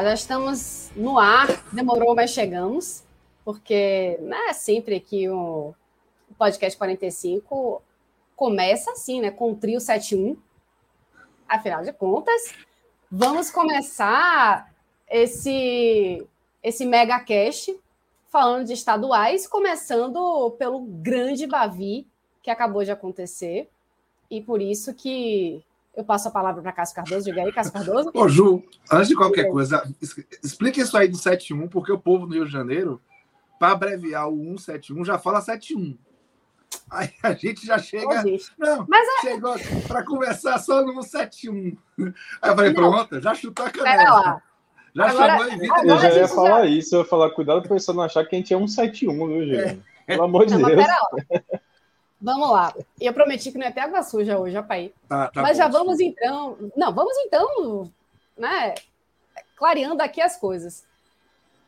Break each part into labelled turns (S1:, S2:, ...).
S1: Já estamos no ar. Demorou, mas chegamos. Porque não é sempre que o podcast 45 começa assim, né? Com o trio 71. Afinal de contas, vamos começar esse, esse mega cast falando de estaduais, começando pelo grande Bavi, que acabou de acontecer. E por isso que eu passo a palavra para Cássio Cardoso. Diga aí, Cássio Cardoso.
S2: Ô, Ju, antes de qualquer coisa, explique isso aí do 71, porque o povo no Rio de Janeiro, para abreviar o 171, já fala 71. Aí a gente já chega. não,
S1: Mas
S2: é... chegou para conversar só no 171. Aí eu falei,
S1: Não.
S2: pronto, já chutou a
S1: Pera lá.
S2: canela. Já
S1: Agora-
S2: chamou e Vitor.
S1: agora
S3: Eu já
S1: a
S3: ia falar isso, eu ia falar, cuidado para pessoa não achar que a gente é 171, viu, gente? Pelo amor de
S1: Não, mas
S3: Deus.
S1: Vamos lá. Eu prometi que não ia ter água suja hoje, Apaí.
S2: Tá, tá
S1: Mas
S2: bom,
S1: já vamos
S2: desculpa.
S1: então. Não, vamos então, né? Clareando aqui as coisas.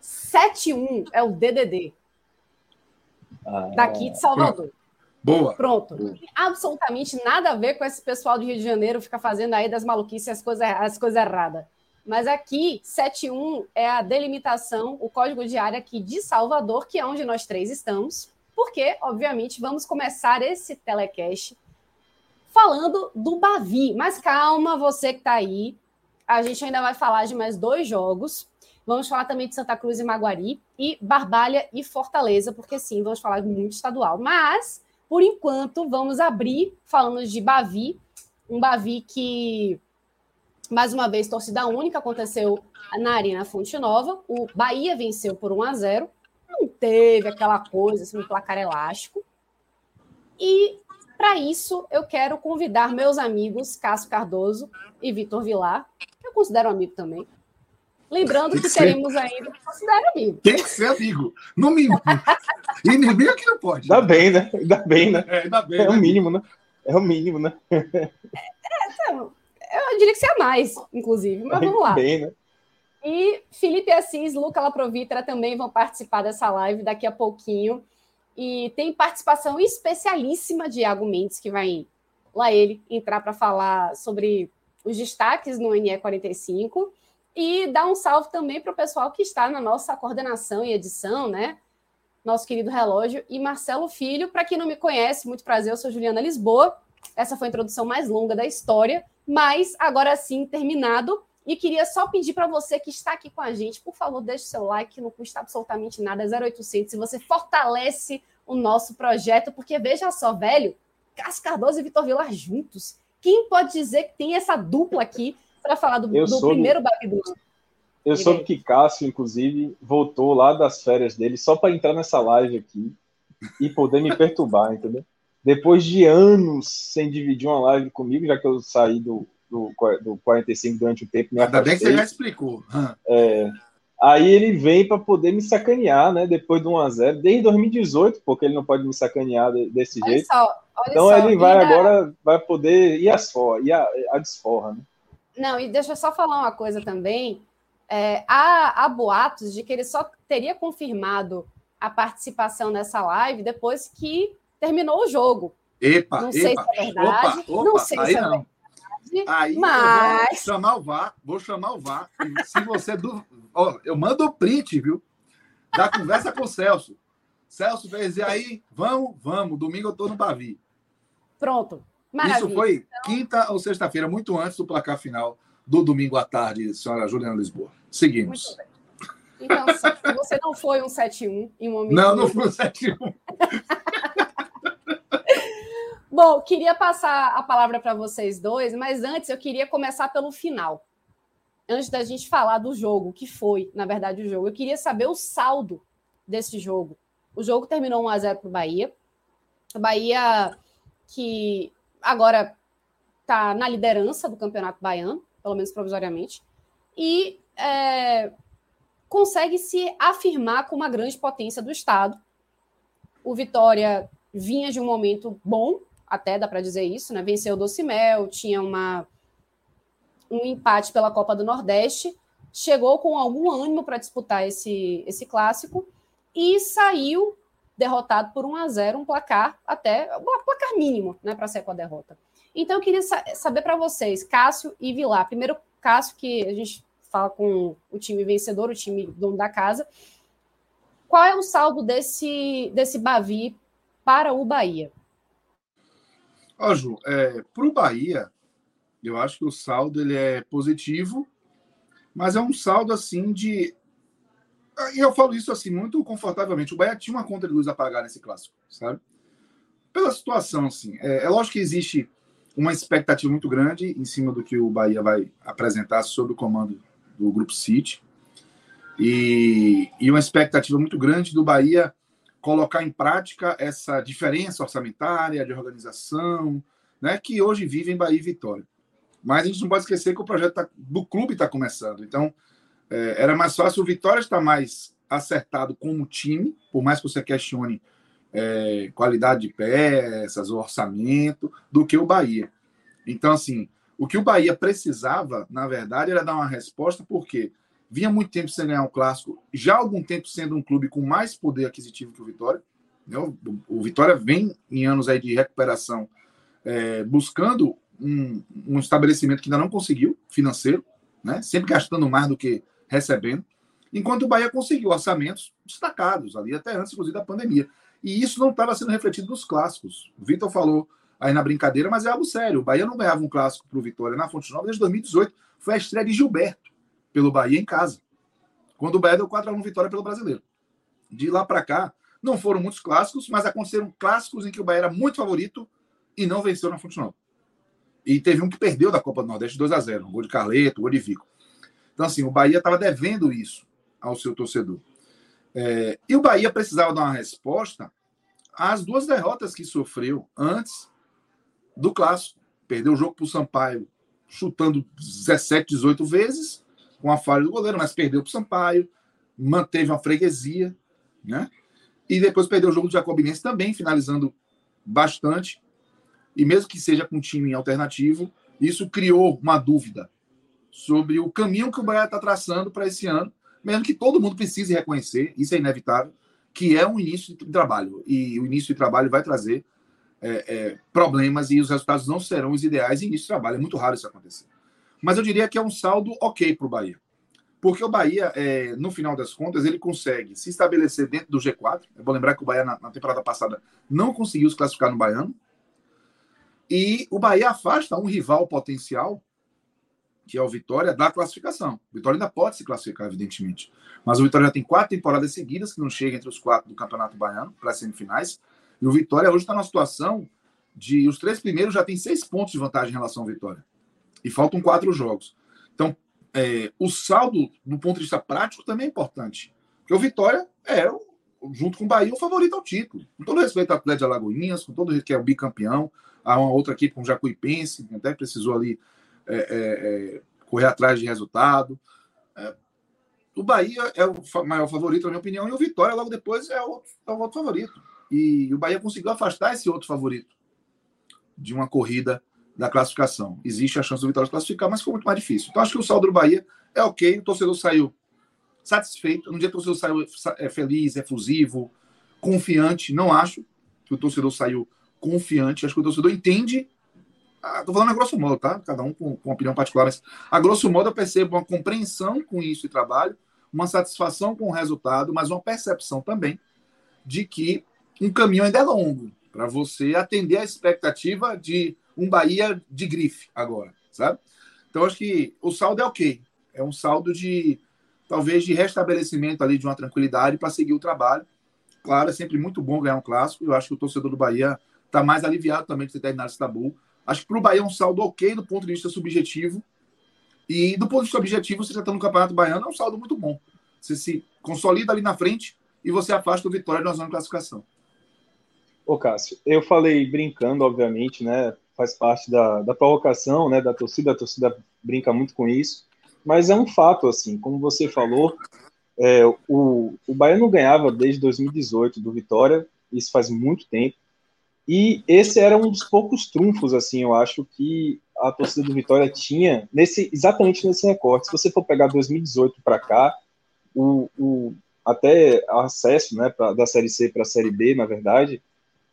S1: 71 é o DDD
S3: Ah,
S1: daqui de Salvador.
S2: Boa.
S1: Pronto. Não tem absolutamente nada a ver com esse pessoal do Rio de Janeiro ficar fazendo aí das maluquices as coisas as coisas erradas. Mas aqui, 71 é a delimitação, o código de área aqui de Salvador, que é onde nós três estamos, porque, obviamente, vamos começar esse telecast falando do Bavi. Mas calma, você que está aí, a gente ainda vai falar de mais dois jogos. Vamos falar também de Santa Cruz e Maguari e Barbalha e Fortaleza, porque sim, vamos falar muito estadual. Mas por enquanto, vamos abrir falando de Bavi, um Bavi que, mais uma vez, torcida única, aconteceu na Arena Fonte Nova. O Bahia venceu por 1 a 0 não teve aquela coisa, assim, um placar elástico. E, para isso, eu quero convidar meus amigos Cássio Cardoso e Vitor Vilar, que eu considero amigo também. Lembrando que
S2: Sim.
S1: teremos ainda, considero amigo.
S2: Tem que ser amigo. No mínimo. Inimigo é que não pode.
S3: Ainda bem, né? Ainda bem, né?
S2: É, ainda bem.
S3: É o
S2: né?
S3: mínimo, né? É o mínimo, né?
S1: Eu diria que você é mais, inclusive, mas vamos lá.
S3: Ainda bem, né?
S1: E Felipe Assis, Luca Laprovitra também vão participar dessa live daqui a pouquinho. E tem participação especialíssima de Iago Mendes, que vai lá ele entrar para falar sobre os destaques no NE45. E dar um salve também para o pessoal que está na nossa coordenação e edição, né? Nosso querido relógio e Marcelo Filho. Para quem não me conhece, muito prazer, eu sou Juliana Lisboa. Essa foi a introdução mais longa da história, mas agora sim, terminado. E queria só pedir para você que está aqui com a gente, por favor, deixe seu like, não custa absolutamente nada, é 0800. Se você fortalece o nosso projeto, porque veja só, velho, Cássio Cardoso e Vitor Vilar juntos. Quem pode dizer que tem essa dupla aqui para falar do, do primeiro Babidu?
S3: Eu soube que Cássio, inclusive, voltou lá das férias dele só para entrar nessa live aqui e poder me perturbar, entendeu? Depois de anos sem dividir uma live comigo, já que eu saí do, do, do 45 durante o tempo, me
S2: Ainda bem que você já explicou. Hã.
S3: É, aí ele vem para poder me sacanear, né? Depois do 1x0, desde 2018, porque ele não pode me sacanear de- desse
S1: Olha
S3: jeito.
S1: só, olha
S3: Então
S1: só.
S3: ele vai
S1: ainda-
S3: agora, vai poder ir às for, ir a, a desforra, né?
S1: Não, e deixa eu só falar uma coisa também. É, há, há boatos de que ele só teria confirmado a participação nessa live depois que terminou o jogo.
S2: Epa,
S1: Não sei
S2: epa.
S1: se é verdade,
S2: Opa, opa,
S1: não sei se é
S2: não. Aí eu vou
S1: mas
S2: chamar o VAR, vou chamar o VAR. Se você. Du... Ó, eu mando o print, viu? Da conversa com o Celso. Celso fez, e aí, vamos, vamos. Domingo eu tô no Bavi.
S1: pronto. Maravilha.
S2: Isso foi quinta ou sexta-feira, muito antes do placar final do domingo à tarde, senhora Juliana Lisboa. Seguimos.
S1: Então, você não foi um 7-1 em um momento.
S2: Não, não foi o 7-1.
S1: Bom, queria passar a palavra para vocês dois, mas antes eu queria começar pelo final. Antes da gente falar do jogo, que foi, na verdade, o jogo. Eu queria saber o saldo desse jogo. O jogo terminou 1 a 0 para o Bahia. A Bahia que agora está na liderança do Campeonato Baiano, pelo menos provisoriamente, e é, consegue se afirmar como uma grande potência do Estado. O Vitória vinha de um momento bom, até dá para dizer isso, né? Venceu o Docimel, tinha uma, um empate pela Copa do Nordeste, chegou com algum ânimo para disputar esse, esse clássico e saiu derrotado por 1 a 0 um placar até um placar mínimo, né, para ser com a derrota. Então eu queria sa saber para vocês, Cássio e Vilar. Primeiro, Cássio, que a gente fala com o time vencedor, o time dono da casa. Qual é o saldo desse desse Bavi para o Bahia?
S2: Ó, Ju, é, para o Bahia, eu acho que o saldo ele é positivo, mas é um saldo assim de eu falo isso assim muito confortavelmente. O Bahia tinha uma conta de luz a pagar nesse clássico, sabe? Pela situação, assim. É, é lógico que existe uma expectativa muito grande em cima do que o Bahia vai apresentar sob o comando do Grupo City. E, e uma expectativa muito grande do Bahia colocar em prática essa diferença orçamentária, de organização, né, que hoje vive em Bahia e Vitória. Mas a gente não pode esquecer que o projeto tá, do clube está começando. Então, é, era mais fácil o Vitória estar mais acertado como time, por mais que você questione é, qualidade de peças, o orçamento, do que o Bahia. Então, assim, o que o Bahia precisava, na verdade, era dar uma resposta, porque vinha muito tempo sem ganhar um clássico, já há algum tempo sendo um clube com mais poder aquisitivo que o Vitória. Né? O, o Vitória vem em anos aí de recuperação, é, buscando um, um estabelecimento que ainda não conseguiu, financeiro, né? sempre gastando mais do que recebendo, enquanto o Bahia conseguiu orçamentos destacados ali, até antes, inclusive, da pandemia. E isso não estava sendo refletido nos clássicos. O Vitor falou aí na brincadeira, mas é algo sério. O Bahia não ganhava um clássico para o Vitória na Fonte Nova desde 2018. Foi a estreia de Gilberto pelo Bahia em casa. Quando o Bahia deu 4x1 vitória pelo brasileiro. De lá para cá, não foram muitos clássicos, mas aconteceram clássicos em que o Bahia era muito favorito e não venceu na Fonte Nova. E teve um que perdeu da Copa do Nordeste 2 a 0 um gol de Carleto, um gol de Vico. Então, assim, o Bahia estava devendo isso ao seu torcedor. É, e o Bahia precisava dar uma resposta às duas derrotas que sofreu antes do clássico. Perdeu o jogo para o Sampaio, chutando 17, 18 vezes, com a falha do goleiro, mas perdeu para o Sampaio, manteve uma freguesia, né? E depois perdeu o jogo do Jacobinense também, finalizando bastante. E mesmo que seja com um time alternativo, isso criou uma dúvida sobre o caminho que o Bahia está traçando para esse ano, mesmo que todo mundo precise reconhecer, isso é inevitável, que é um início de trabalho. E o início de trabalho vai trazer é, é, problemas e os resultados não serão os ideais em início de trabalho. É muito raro isso acontecer. Mas eu diria que é um saldo ok para o Bahia. Porque o Bahia, é, no final das contas, ele consegue se estabelecer dentro do G4. É bom lembrar que o Bahia, na, na temporada passada, não conseguiu se classificar no Baiano. E o Bahia afasta um rival potencial que é o Vitória, da classificação. O Vitória ainda pode se classificar, evidentemente. Mas o Vitória já tem quatro temporadas seguidas que não chega entre os quatro do Campeonato Baiano para as semifinais. E o Vitória hoje está numa situação de os três primeiros já tem seis pontos de vantagem em relação ao Vitória. E faltam quatro jogos. Então, é, o saldo, do ponto de vista prático, também é importante. Porque o Vitória é, junto com o Bahia, o favorito ao título. Com todo respeito ao Atlético de Alagoinhas, com todo respeito que é o bicampeão. Há uma outra equipe com o Jacuipense, que até precisou ali é, é, é, correr atrás de resultado. É, o Bahia é o maior favorito, na minha opinião, e o Vitória, logo depois, é o é o outro favorito. E o Bahia conseguiu afastar esse outro favorito de uma corrida da classificação. Existe a chance do Vitória classificar, mas foi muito mais difícil. Então, acho que o saldo do Bahia é ok, o torcedor saiu satisfeito. No dia que o torcedor saiu é feliz, efusivo, confiante. Não acho que o torcedor saiu confiante. Acho que o torcedor entende Estou ah, falando a grosso modo, tá? Cada um com, com opinião particular, mas a grosso modo eu percebo uma compreensão com isso e trabalho, uma satisfação com o resultado, mas uma percepção também de que um caminho ainda é longo para você atender a expectativa de um Bahia de grife agora, sabe? Então acho que o saldo é ok, é um saldo de talvez de restabelecimento ali de uma tranquilidade para seguir o trabalho. Claro, é sempre muito bom ganhar um clássico. Eu acho que o torcedor do Bahia está mais aliviado também de ter terminado esse tabu. Acho que para o Bahia é um saldo ok do ponto de vista subjetivo. E do ponto de vista objetivo, você já está no Campeonato Baiano, é um saldo muito bom. Você se consolida ali na frente e você afasta o Vitória da zona de classificação.
S3: Ô, Cássio, eu falei brincando, obviamente, né? Faz parte da, da provocação, né? Da torcida, a torcida brinca muito com isso. Mas é um fato, assim, como você falou, é, o, o Bahia não ganhava desde 2018 do Vitória, isso faz muito tempo. E esse era um dos poucos trunfos, assim, eu acho que a torcida do Vitória tinha nesse exatamente nesse recorte. Se você for pegar 2018 para cá, o, o, até acesso, né, pra, da série C para a série B, na verdade,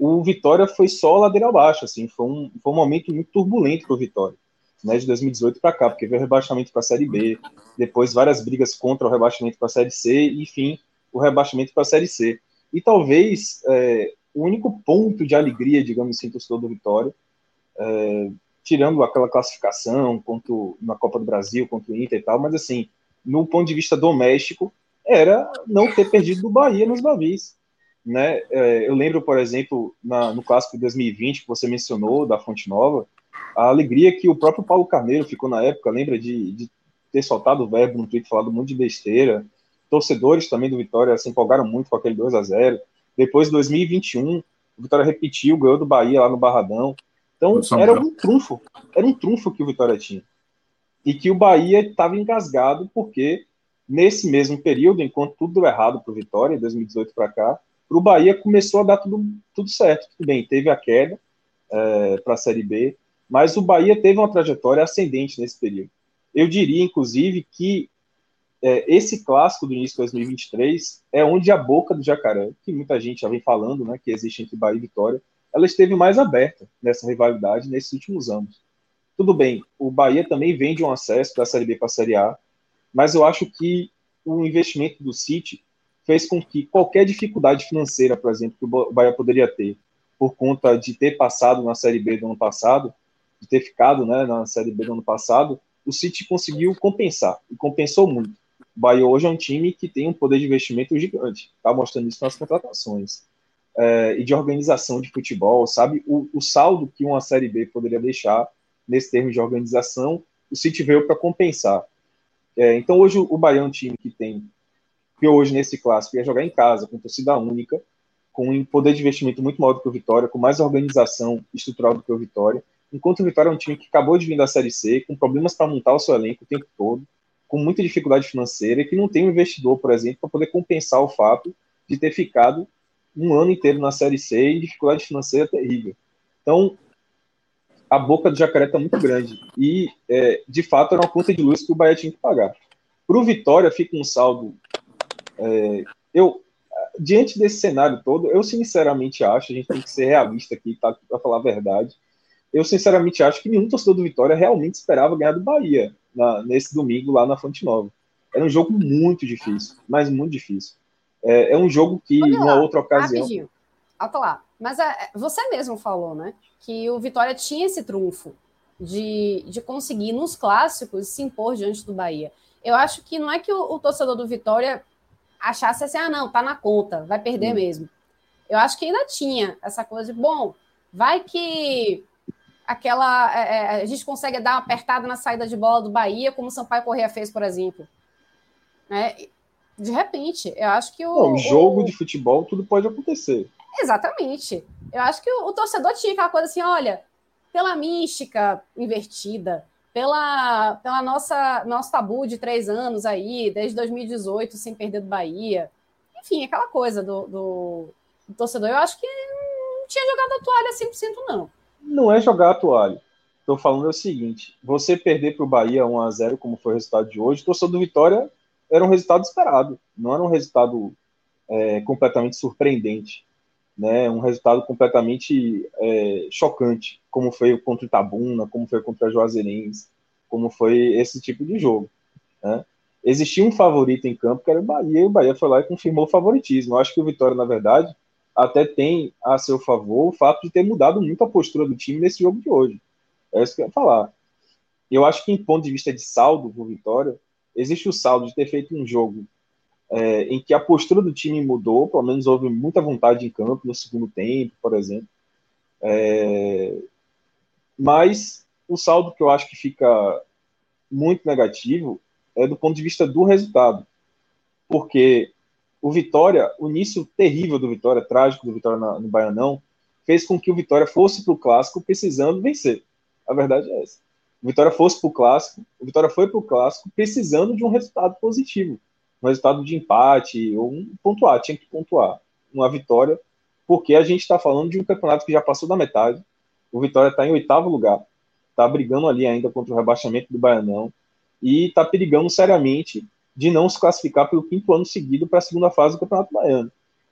S3: o Vitória foi só ladeira abaixo, assim, foi um, foi um momento muito turbulento para o Vitória, né, de 2018 para cá, porque veio o rebaixamento para a série B, depois várias brigas contra o rebaixamento para a série C, enfim, o rebaixamento para a série C. E talvez é, o único ponto de alegria, digamos assim, torcedor do Vitória, é, tirando aquela classificação quanto na Copa do Brasil, contra o Inter e tal, mas assim, no ponto de vista doméstico, era não ter perdido do Bahia nos Bavis. Né? É, eu lembro, por exemplo, na, no clássico de 2020 que você mencionou, da Fonte Nova, a alegria que o próprio Paulo Carneiro ficou na época, lembra de, de ter soltado o verbo no Twitter, falado um monte de besteira. Torcedores também do Vitória se empolgaram muito com aquele 2 a 0 Depois, 2021, o Vitória repetiu, ganhou do Bahia lá no Barradão. Então, era um trunfo, era um trunfo que o Vitória tinha. E que o Bahia estava engasgado, porque nesse mesmo período, enquanto tudo deu errado para o Vitória, em 2018 para cá, para o Bahia começou a dar tudo, tudo certo. Tudo bem, teve a queda é, para a Série B, mas o Bahia teve uma trajetória ascendente nesse período. Eu diria, inclusive, que é, esse clássico do início de 2023 é onde a boca do jacaré, que muita gente já vem falando, né, que existe entre Bahia e Vitória, ela esteve mais aberta nessa rivalidade nesses últimos anos. Tudo bem, o Bahia também vende um acesso da Série B para a Série A, mas eu acho que o investimento do City fez com que qualquer dificuldade financeira, por exemplo, que o Bahia poderia ter, por conta de ter passado na Série B do ano passado, de ter ficado né, na Série B do ano passado, o City conseguiu compensar, e compensou muito. O Bahia hoje é um time que tem um poder de investimento gigante, está mostrando isso nas contratações é, e de organização de futebol, sabe? O, o, saldo que uma Série B poderia deixar nesse termo de organização, o City veio para compensar. É, então hoje o Bahia é um time que tem, que hoje nesse clássico ia jogar em casa, com torcida única, com um poder de investimento muito maior do que o Vitória, com mais organização estrutural do que o Vitória, enquanto o Vitória é um time que acabou de vir da Série C, com problemas para montar o seu elenco o tempo todo, com muita dificuldade financeira e que não tem um investidor, por exemplo, para poder compensar o fato de ter ficado um ano inteiro na Série C e dificuldade financeira terrível. Então, a boca do jacaré está muito grande. E, é, de fato, era uma conta de luz que o Bahia tinha que pagar. Para o Vitória, fica um saldo. É, eu, diante desse cenário todo, eu sinceramente acho, a gente tem que ser realista aqui, tá, para falar a verdade. Eu sinceramente acho que nenhum torcedor do Vitória realmente esperava ganhar do Bahia na, nesse domingo lá na Fonte Nova. Era um jogo muito difícil, mas muito difícil. É, é um jogo que, em numa outra ocasião. Rapidinho.
S1: Alto lá. Mas é, você mesmo falou, né? Que o Vitória tinha esse trunfo de, de conseguir, nos clássicos, se impor diante do Bahia. Eu acho que não é que o, o torcedor do Vitória achasse assim, ah, não, tá na conta, vai perder hum. mesmo. Eu acho que ainda tinha essa coisa de, bom, vai que aquela. É, a gente consegue dar uma apertada na saída de bola do Bahia, como o Sampaio Corrêa fez, por exemplo. Né? de repente. Eu acho que o.
S3: Não, jogo o... de futebol, tudo pode acontecer.
S1: Exatamente. Eu acho que o, o, torcedor tinha aquela coisa assim: olha, pela mística invertida, pela, pela nossa nosso tabu de três anos aí, desde 2018, sem perder do Bahia. Enfim, aquela coisa do, do, do torcedor. Eu acho que não tinha jogado a toalha 100%, não.
S3: Não é jogar a toalha. Estou falando o seguinte: você perder para o Bahia 1 a 0 como foi o resultado de hoje, torcedor do Vitória era um resultado esperado, não era um resultado é, completamente surpreendente, né? Um resultado completamente é, chocante, como foi contra o Itabuna, como foi contra a Juazeirense, como foi esse tipo de jogo, né? Existia um favorito em campo que era o Bahia, e o Bahia foi lá e confirmou o favoritismo. Eu acho que o Vitória, na verdade, até tem a seu favor o fato de ter mudado muito a postura do time nesse jogo de hoje. É isso que eu ia falar. Eu acho que, em ponto de vista de saldo do Vitória, existe o saldo de ter feito um jogo é, em que a postura do time mudou, pelo menos houve muita vontade em campo no segundo tempo, por exemplo. É... Mas o saldo que eu acho que fica muito negativo é do ponto de vista do resultado. Porque o Vitória, o início terrível do Vitória, trágico do Vitória no Baianão, fez com que o Vitória fosse para o clássico precisando vencer. A verdade é essa. O Vitória fosse para o clássico, o Vitória foi para o clássico precisando de um resultado positivo, um resultado de empate ou um pontuar, tinha que pontuar uma vitória, porque a gente está falando de um campeonato que já passou da metade. O Vitória está em oitavo lugar, está brigando ali ainda contra o rebaixamento do Baianão e está perigando seriamente de não se classificar pelo quinto ano seguido para a segunda fase do Campeonato Baiano.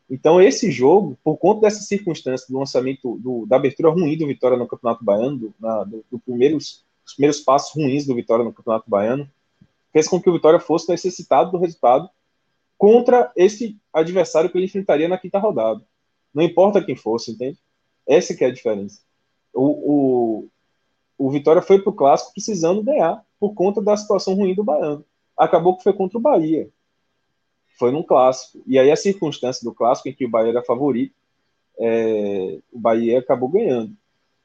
S3: Então, esse jogo, por conta dessa circunstância do lançamento, do, da abertura ruim do Vitória no Campeonato Baiano, do, na, do, do primeiros, dos primeiros passos ruins do Vitória no Campeonato Baiano, fez com que o Vitória fosse necessitado do resultado contra esse adversário que ele enfrentaria na quinta rodada. Não importa quem fosse, entende? Essa que é a diferença. O, o, o Vitória foi para o Clássico precisando ganhar por conta da situação ruim do Baiano. Acabou que foi contra o Bahia. Foi num Clássico. E aí a circunstância do Clássico, em que o Bahia era favorito, é, o Bahia acabou ganhando.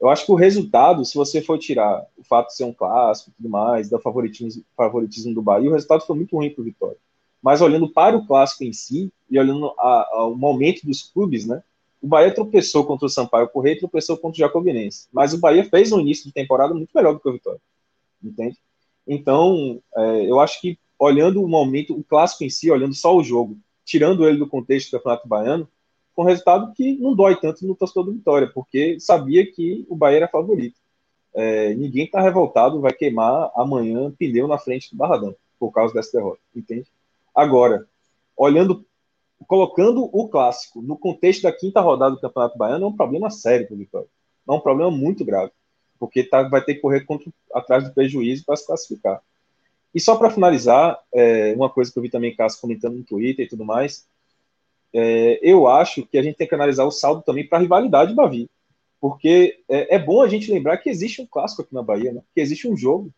S3: Eu acho que o resultado, se você for tirar o fato de ser um clássico e tudo mais, do favoritismo, favoritismo do Bahia, o resultado foi muito ruim para o Vitória. Mas olhando para o clássico em si, e olhando ao momento dos clubes, né? O Bahia tropeçou contra o Sampaio Correia tropeçou contra o Jacobinense. Mas o Bahia fez um início de temporada muito melhor do que o Vitória. Entende? Então, é, eu acho que olhando o momento, o clássico em si, olhando só o jogo, tirando ele do contexto do Campeonato Baiano, com um resultado que não dói tanto no torcedor do Vitória, porque sabia que o Bahia era favorito. É, ninguém está revoltado, vai queimar amanhã pneu na frente do Barradão por causa dessa derrota, entende? Agora, olhando, colocando o clássico no contexto da quinta rodada do Campeonato Baiano, é um problema sério para o Vitória. É um problema muito grave, porque tá, vai ter que correr contra, atrás do prejuízo para se classificar. E só para finalizar, é, uma coisa que eu vi também Cássio comentando no Twitter e tudo mais, é, eu acho que a gente tem que analisar o saldo também para a rivalidade Bavi. Porque é, é, bom a gente lembrar que existe um clássico aqui na Bahia, né? que existe um jogo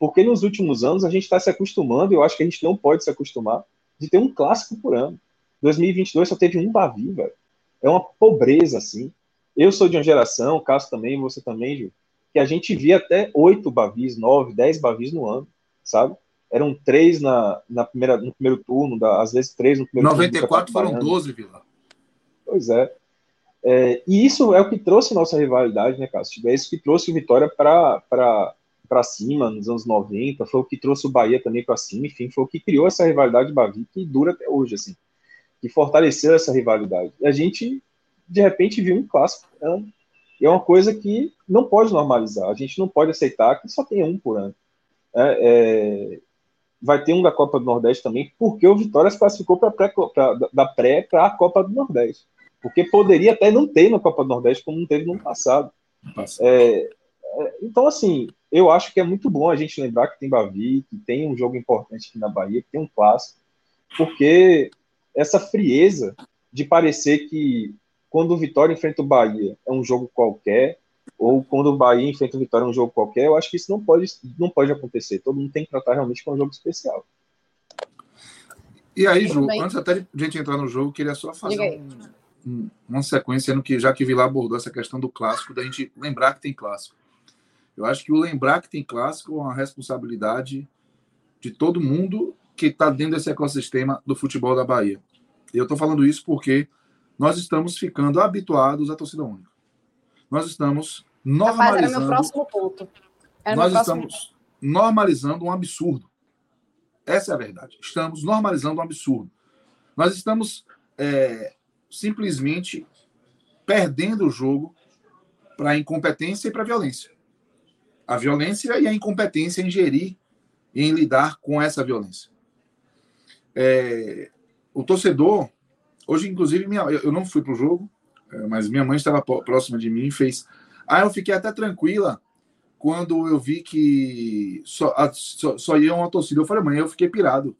S3: porque nos últimos anos a gente está se acostumando, e eu acho que a gente não pode se acostumar, de ter um clássico por ano. 2022 só teve um Bavi, velho. É uma pobreza, assim. Eu sou de uma geração, o Cássio também, você também, Gil, que a gente via até oito Bavis, nove, dez Bavis no ano, sabe? Eram três na, na primeira, no primeiro turno, da, às vezes três no primeiro
S2: 94 turno. 94 foram 12, Vila.
S3: Pois é. é. E isso é o que trouxe nossa rivalidade, né, Cássio? É isso que trouxe o Vitória para para cima nos anos 90, foi o que trouxe o Bahia também para cima, enfim, foi o que criou essa rivalidade Bavi que dura até hoje, assim, que fortaleceu essa rivalidade. E a gente, de repente, viu um clássico. Né? É uma coisa que não pode normalizar, a gente não pode aceitar que só tenha um por ano. É, é, vai ter um da Copa do Nordeste também, porque o Vitória se classificou pra pré, pra, da pré para a Copa do Nordeste. Porque poderia até não ter na Copa do Nordeste, como não teve no ano passado. É, é, então, assim, eu acho que é muito bom a gente lembrar que tem Bavi, que tem um jogo importante aqui na Bahia, que tem um clássico, porque essa frieza de parecer que quando o Vitória enfrenta o Bahia é um jogo qualquer, ou quando o Bahia enfrenta o Vitória é um jogo qualquer, eu acho que isso não pode, não pode acontecer. Todo mundo tem que tratar realmente como um jogo especial.
S2: E aí, Ju, antes até de a gente entrar no jogo, queria só fazer um, um, uma sequência no que já que Vila abordou essa questão do clássico, da gente lembrar que tem clássico. Eu acho que o lembrar que tem clássico é uma responsabilidade de todo mundo que está dentro desse ecossistema do futebol da Bahia. E eu estou falando isso porque nós estamos ficando habituados à torcida única. Nós estamos normalizando. Rapaz, era meu próximo ponto. Era nós estamos ponto. normalizando um absurdo. Essa é a verdade. Estamos normalizando um absurdo. Nós estamos é, simplesmente perdendo o jogo para a incompetência e para a violência a violência e a incompetência em gerir e em lidar com essa violência. É, o torcedor, hoje, inclusive, minha, eu não fui para o jogo, mas minha mãe estava próxima de mim e fez. Aí eu fiquei até tranquila quando eu vi que só, a, só, só ia uma torcida. Eu falei, mãe, eu fiquei pirado.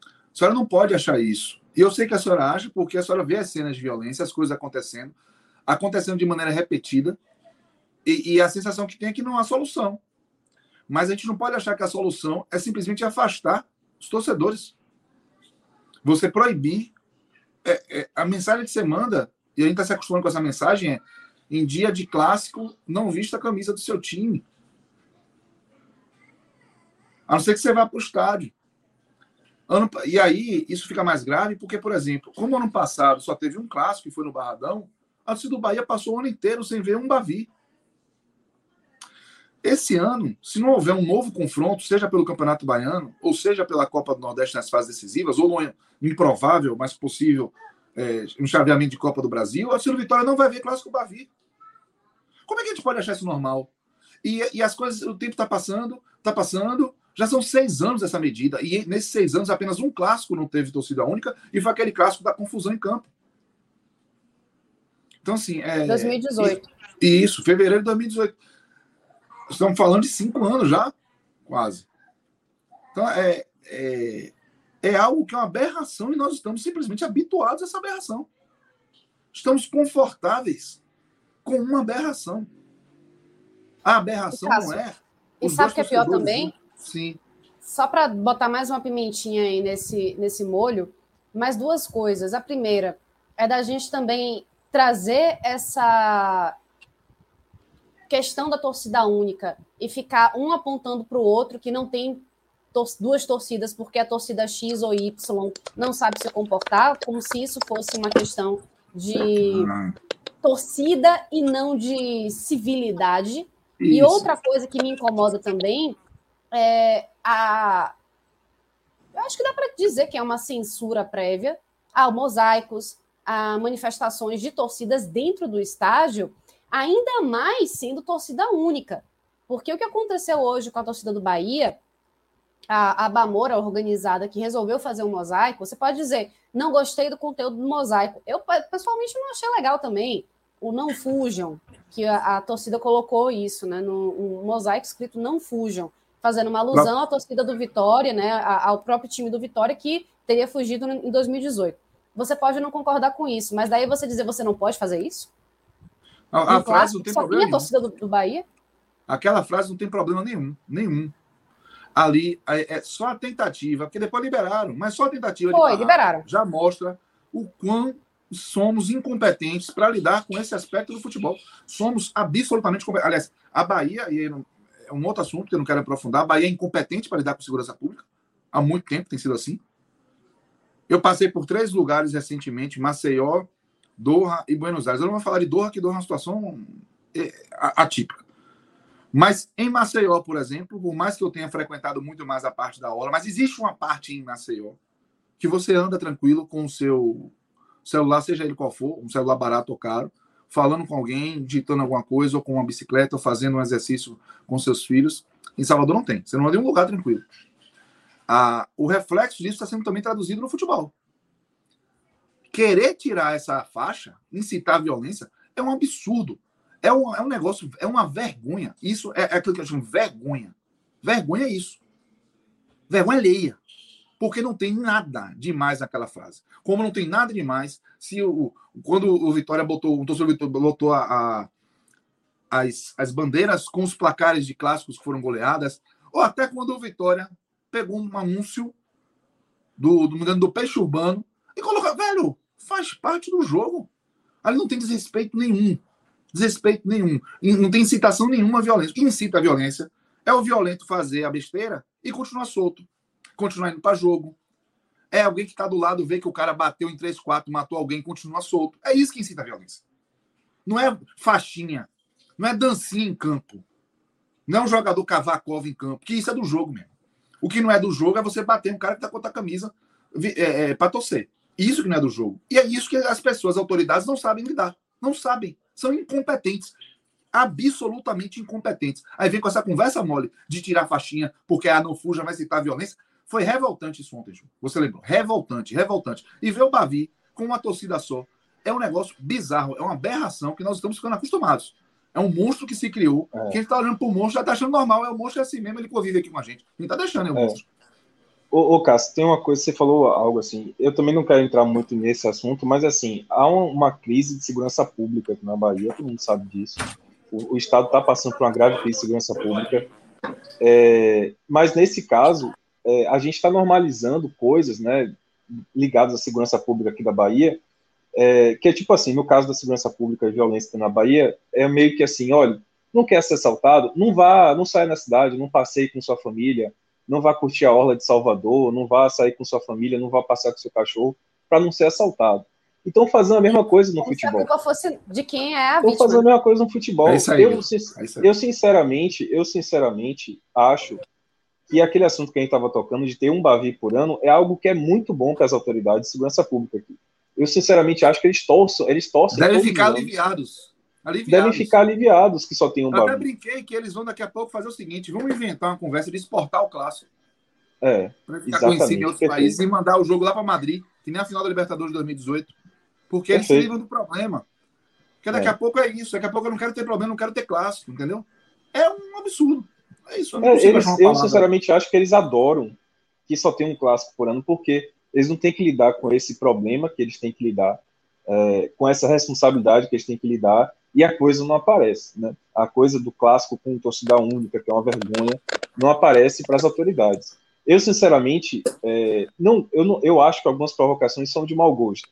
S2: A senhora não pode achar isso. E eu sei que a senhora acha, porque a senhora vê as cenas de violência, as coisas acontecendo, acontecendo de maneira repetida. E, e, a sensação que tem é que não há solução. Mas a gente não pode achar que a solução é simplesmente afastar os torcedores. Você proibir. É, é, a mensagem que você manda, e a gente está se acostumando com essa mensagem, é em dia de clássico, não vista a camisa do seu time. A não ser que você vá para o estádio. Ano, e aí, isso fica mais grave, porque, por exemplo, como ano passado só teve um clássico, que foi no Barradão, a torcida do Bahia passou o ano inteiro sem ver um Bavi. Esse ano, se não houver um novo confronto, seja pelo Campeonato Baiano, ou seja pela Copa do Nordeste nas fases decisivas, ou no improvável, mas possível, é, um chaveamento de Copa do Brasil, a torcida Vitória não vai ver Clássico Bavi. Como é que a gente pode achar isso normal? E, e as coisas, o tempo está passando, está passando, já são seis anos essa medida, e nesses seis anos apenas um clássico não teve torcida única, e foi aquele clássico da confusão em campo. Então, assim. É,
S1: 2018.
S2: Isso, fevereiro de 2018. Estamos falando de cinco anos já, quase. Então, é, é, é algo que é uma aberração e nós estamos simplesmente habituados a essa aberração. Estamos confortáveis com uma aberração. A aberração não é.
S1: E sabe o que é pior também?
S2: Sim.
S1: Só para botar mais uma pimentinha aí nesse, nesse molho, mais duas coisas. A primeira é da gente também trazer essa questão da torcida única e ficar um apontando para o outro que não tem tor duas torcidas porque a torcida X ou Y não sabe se comportar, como se isso fosse uma questão de torcida e não de civilidade. Isso. E outra coisa que me incomoda também é a. Eu acho que dá para dizer que é uma censura prévia a mosaicos, a manifestações de torcidas dentro do estádio, ainda mais sendo torcida única. Porque o que aconteceu hoje com a torcida do Bahia, a, a Bamora organizada que resolveu fazer um mosaico, você pode dizer, não gostei do conteúdo do mosaico. Eu pessoalmente não achei legal também. O não fujam, que a, a torcida colocou isso, né? No um mosaico escrito não fujam, fazendo uma alusão à torcida do Vitória, né? Ao próprio time do Vitória que teria fugido em 2018. Você pode não concordar com isso, mas daí você dizer você não pode fazer isso?
S2: A, a frase não tem problema.
S1: a torcida do, do, Bahia?
S2: Aquela frase não tem problema nenhum, nenhum. Ali é, é só a tentativa, porque depois liberaram, mas só a tentativa
S1: Foi, liberaram.
S2: já mostra o quão somos incompetentes para lidar com esse aspecto do futebol. Somos absolutamente competentes. Aliás, a Bahia, e é um outro assunto que eu não quero aprofundar, a Bahia é incompetente para lidar com segurança pública. Há muito tempo tem sido assim. Eu passei por três lugares recentemente, Maceió, Doha e Buenos Aires. Eu não vou falar de Doha, que Doha é uma situação é, atípica. Mas em Maceió, por exemplo, por mais que eu tenha frequentado muito mais a parte da aula, mas existe uma parte em Maceió que você anda tranquilo com o seu celular, seja ele qual for, um celular barato ou caro, falando com alguém, digitando alguma coisa, ou com uma bicicleta, ou fazendo um exercício com seus filhos. Em Salvador não tem. Você não anda em um lugar tranquilo. Ah, o reflexo disso está sendo também traduzido no futebol. Querer tirar essa faixa, incitar a violência, é um absurdo. É um, é um negócio, é uma vergonha. Isso é, é aquilo que eu chamo vergonha. Vergonha é isso. Vergonha alheia. Porque não tem nada demais naquela frase. Como não tem nada demais, se o, quando o Vitória botou, o torcedor Vitória botou a, a, as, as bandeiras com os placares de clássicos que foram goleadas, ou até quando o Vitória pegou um anúncio do, do, do peixe urbano e colocou, velho, faz parte do jogo. Ali não tem desrespeito nenhum. Desrespeito nenhum. Não tem incitação nenhuma à violência. O que incita a violência é o violento fazer a besteira e continuar solto. Continuar indo para jogo. É alguém que está do lado, vê que o cara bateu em 3, 4, matou alguém continua solto. É isso que incita a violência. Não é faixinha. Não é dancinha em campo. Não é um jogador cavacova em campo. Que isso é do jogo mesmo. O que não é do jogo é você bater um cara que tá com a camisa é, é, para torcer. Isso que não é do jogo. E é isso que as pessoas, as autoridades, não sabem lidar. Não sabem. São incompetentes. Absolutamente incompetentes. Aí vem com essa conversa mole de tirar a faixinha porque a ah, não fuja vai citar violência. Foi revoltante isso ontem, Ju. Você lembrou? Revoltante, revoltante. E ver o Bavi com uma torcida só é um negócio bizarro, é uma aberração que nós estamos ficando acostumados. É um monstro que se criou. É. Quem está olhando para o monstro já está achando normal. É o monstro é assim mesmo, ele convive aqui com a gente. Quem está deixando é o é. monstro.
S3: Ô, ô Cássio, tem uma coisa, você falou algo assim, eu também não quero entrar muito nesse assunto, mas assim, há uma crise de segurança pública na Bahia, todo mundo sabe disso. O, o Estado está passando por uma grave crise de segurança pública. É, mas nesse caso, é, a gente está normalizando coisas né, ligadas à segurança pública aqui da Bahia, é, que é tipo assim, no caso da segurança pública e violência na Bahia, é meio que assim, olha, não quer ser assaltado, não vá, não saia na cidade, não passeie com sua família, não vá curtir a orla de Salvador, não vá sair com sua família, não vá passear com seu cachorro, para não ser assaltado. Então, fazendo a mesma coisa no futebol. Se a
S1: culpa fosse de quem é a
S3: vítima. Vou fazer a mesma coisa no futebol. É aí, eu, é eu, sinceramente, eu sinceramente acho que aquele assunto que a gente estava tocando de ter um Bavi por ano é algo que é muito bom para as autoridades de segurança pública aqui. Eu sinceramente acho que eles torcem, eles torcem.
S2: Devem ficar aliviados.
S3: Aliviados. Devem ficar aliviados que só tem um
S2: Bavi. Eu até brinquei que eles vão daqui a pouco fazer o seguinte: vamos inventar uma conversa de exportar o clássico.
S3: É. Para ficar conhecido
S2: em outros países e mandar o jogo lá para Madrid, que nem a final da Libertadores de 2018. Porque eles se livram do problema. Porque daqui é. a pouco é isso. Daqui a pouco eu não quero ter problema, não quero ter clássico, entendeu? É um absurdo. É isso.
S3: Eu, é, eles, eu sinceramente acho que eles adoram que só tem um clássico por ano, porque eles não têm que lidar com esse problema que eles têm que lidar, é, com essa responsabilidade que eles têm que lidar, e a coisa não aparece. Né? A coisa do clássico com torcida única, que é uma vergonha, não aparece para as autoridades. Eu, sinceramente, é, não, eu, não, eu acho que algumas provocações são de mau gosto.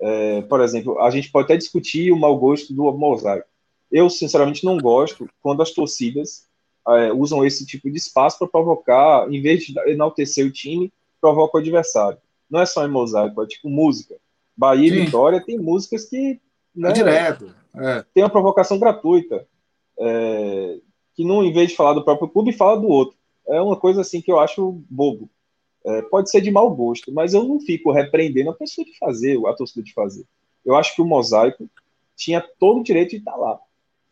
S3: É, por exemplo, a gente pode até discutir o mau gosto do mosaico. Eu, sinceramente, não gosto quando as torcidas é, usam esse tipo de espaço para provocar, em vez de enaltecer o time, provoca o adversário. Não é só em mosaico, é tipo música. Bahia e Vitória tem músicas que.
S2: Né, é direto. É.
S3: Tem uma provocação gratuita. É, que não, em vez de falar do próprio clube, fala do outro. É uma coisa assim que eu acho bobo. É, pode ser de mau gosto, mas eu não fico repreendendo a pessoa de fazer, a torcida de fazer. Eu acho que o mosaico tinha todo o direito de estar lá.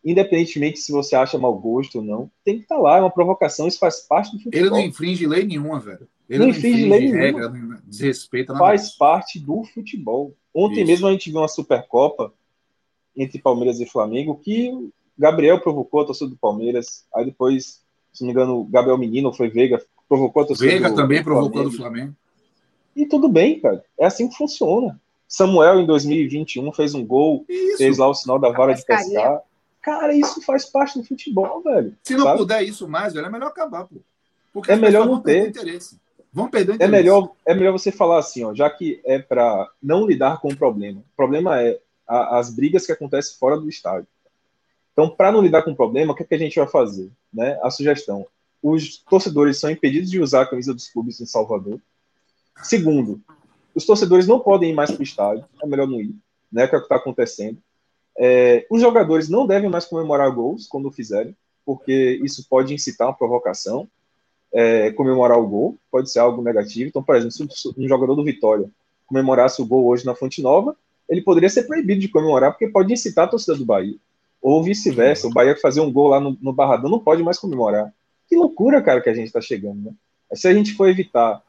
S3: Independentemente se você acha mau gosto ou não, tem que estar lá, é uma provocação, isso faz parte do futebol.
S2: Ele não infringe lei nenhuma, velho. Ele
S3: não, não infringe, lei regra,
S2: nenhuma. desrespeita
S3: nada. Faz parte do futebol. Ontem isso. mesmo a gente viu uma Supercopa entre Palmeiras e Flamengo que Gabriel provocou a torcida do Palmeiras, aí depois, se não me engano, Gabriel Menino foi Veiga, provocou a torcida
S2: Veiga do, também do provocou Flamengo. do Flamengo.
S3: E tudo bem, cara. É assim que funciona. Samuel, em 2021, fez um gol, isso. fez lá o sinal da vara de pescar. Cara, isso faz parte do futebol, velho.
S2: Se não sabe? puder isso mais, velho, é melhor acabar, pô.
S3: Porque é melhor não ter.
S2: Interesse. Vão perder
S3: interesse. É melhor, é melhor você falar assim, ó, já que é para não lidar com o problema. O problema é a, as brigas que acontecem fora do estádio. Então, para não lidar com o problema, o que, é que a gente vai fazer? Né? A sugestão os torcedores são impedidos de usar a camisa dos clubes em Salvador. Segundo, os torcedores não podem ir mais para o estádio, é melhor não ir, né, que é o que está acontecendo. É, os jogadores não devem mais comemorar gols quando fizerem, porque isso pode incitar uma provocação. É, comemorar o gol pode ser algo negativo. Então, por exemplo, se um jogador do Vitória comemorasse o gol hoje na Fonte Nova, ele poderia ser proibido de comemorar, porque pode incitar a torcida do Bahia. Ou vice-versa, o Bahia fazer um gol lá no, no Barradão não pode mais comemorar. Que loucura, cara, que a gente está chegando, né? Se a gente for evitar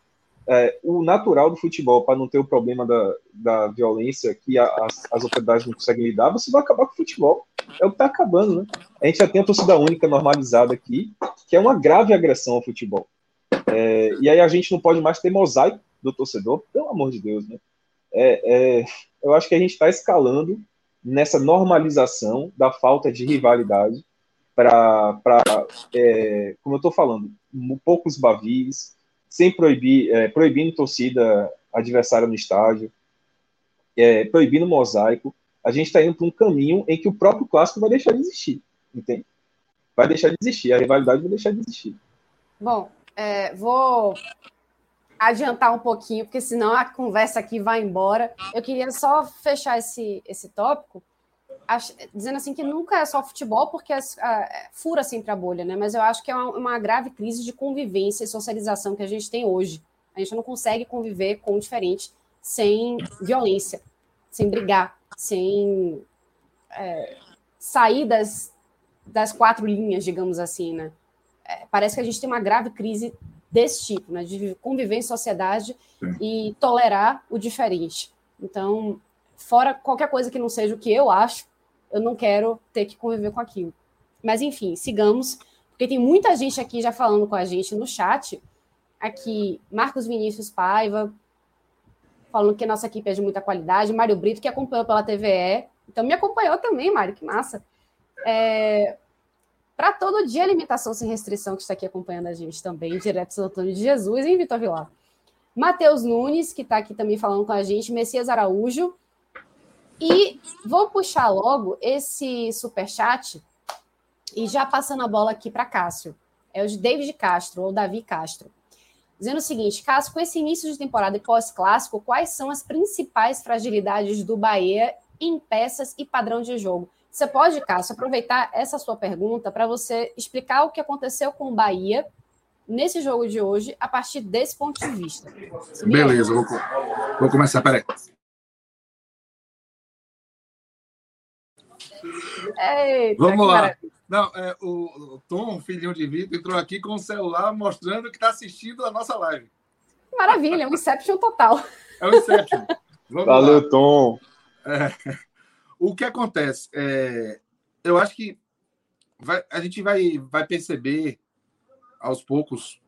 S3: é, o natural do futebol para não ter o problema da, da violência que a, as, as autoridades não conseguem lidar, você vai acabar com o futebol. É o que está acabando, né? A gente já tem a torcida única normalizada aqui, que é uma grave agressão ao futebol. É, e aí a gente não pode mais ter mosaico do torcedor, pelo amor de Deus, né? É, é eu acho que a gente está escalando nessa normalização da falta de rivalidade para, é, como eu estou falando, poucos bavis, sem proibir, é, proibindo torcida adversária no estádio, é, proibindo mosaico, a gente está indo para um caminho em que o próprio clássico vai deixar de existir, entende? Vai deixar de existir, a rivalidade vai deixar de existir.
S1: Bom, é, vou adiantar um pouquinho, porque senão a conversa aqui vai embora. Eu queria só fechar esse, esse tópico dizendo assim que nunca é só futebol, porque é, fura sempre a bolha, né? Mas eu acho que é uma, uma, grave crise de convivência e socialização que a gente tem hoje. A gente não consegue conviver com o diferente sem violência, sem brigar, sem é, sair das, das quatro linhas, digamos assim, né? É, parece que a gente tem uma grave crise desse tipo, né? De conviver em sociedade Sim. e tolerar o diferente. Então, fora qualquer coisa que não seja o que eu acho, eu não quero ter que conviver com aquilo. Mas, enfim, sigamos, porque tem muita gente aqui já falando com a gente no chat. Aqui, Marcos Vinícius Paiva, falando que a nossa equipe é de muita qualidade. Mário Brito, que acompanhou pela TVE. Então, me acompanhou também, Mário, que massa. É... Para todo dia, alimentação sem restrição, que está aqui acompanhando a gente também, direto do Antônio de Jesus, em Vitor Vilar. Matheus Nunes, que está aqui também falando com a gente. Messias Araújo, E vou puxar logo esse super chat e já passando a bola aqui para Cássio. É o de David Castro, ou Davi Castro. Dizendo o seguinte, Cássio, com esse início de temporada e pós-clássico, quais são as principais fragilidades do Bahia em peças e padrão de jogo? Você pode, Cássio, aproveitar essa sua pergunta para você explicar o que aconteceu com o Bahia nesse jogo de hoje a partir desse ponto de vista.
S2: Beleza, vou, vou começar. Peraí. Eita, Vamos lá. Não, é, o, Tom, filhinho de Vitor, entrou aqui com o celular mostrando que está assistindo a nossa live.
S1: Maravilha, é um Inception total.
S2: É um Inception.
S3: Vamos Valeu, lá. Tom.
S2: É, o que acontece? É, eu acho que vai, a gente vai, vai perceber aos poucos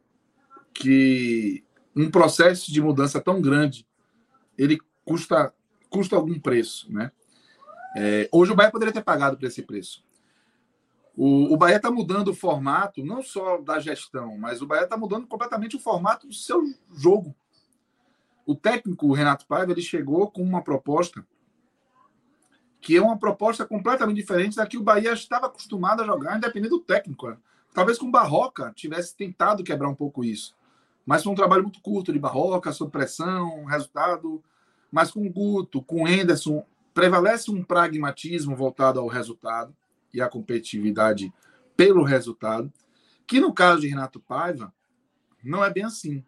S2: que um processo de mudança tão grande ele custa, custa algum preço, né? É, hoje o Bahia poderia ter pagado por esse preço. O, o Bahia está mudando o formato, não só da gestão, mas o Bahia está mudando completamente o formato do seu jogo. O técnico Renato Paiva ele chegou com uma proposta que é uma proposta completamente diferente da que o Bahia estava acostumado a jogar, independente do técnico. Né? Talvez com Barroca tivesse tentado quebrar um pouco isso. Mas foi um trabalho muito curto de Barroca, sob pressão, resultado. Mas com Guto, com Henderson, prevalece um pragmatismo voltado ao resultado e à competitividade pelo resultado, que no caso de Renato Paiva, não é bem assim.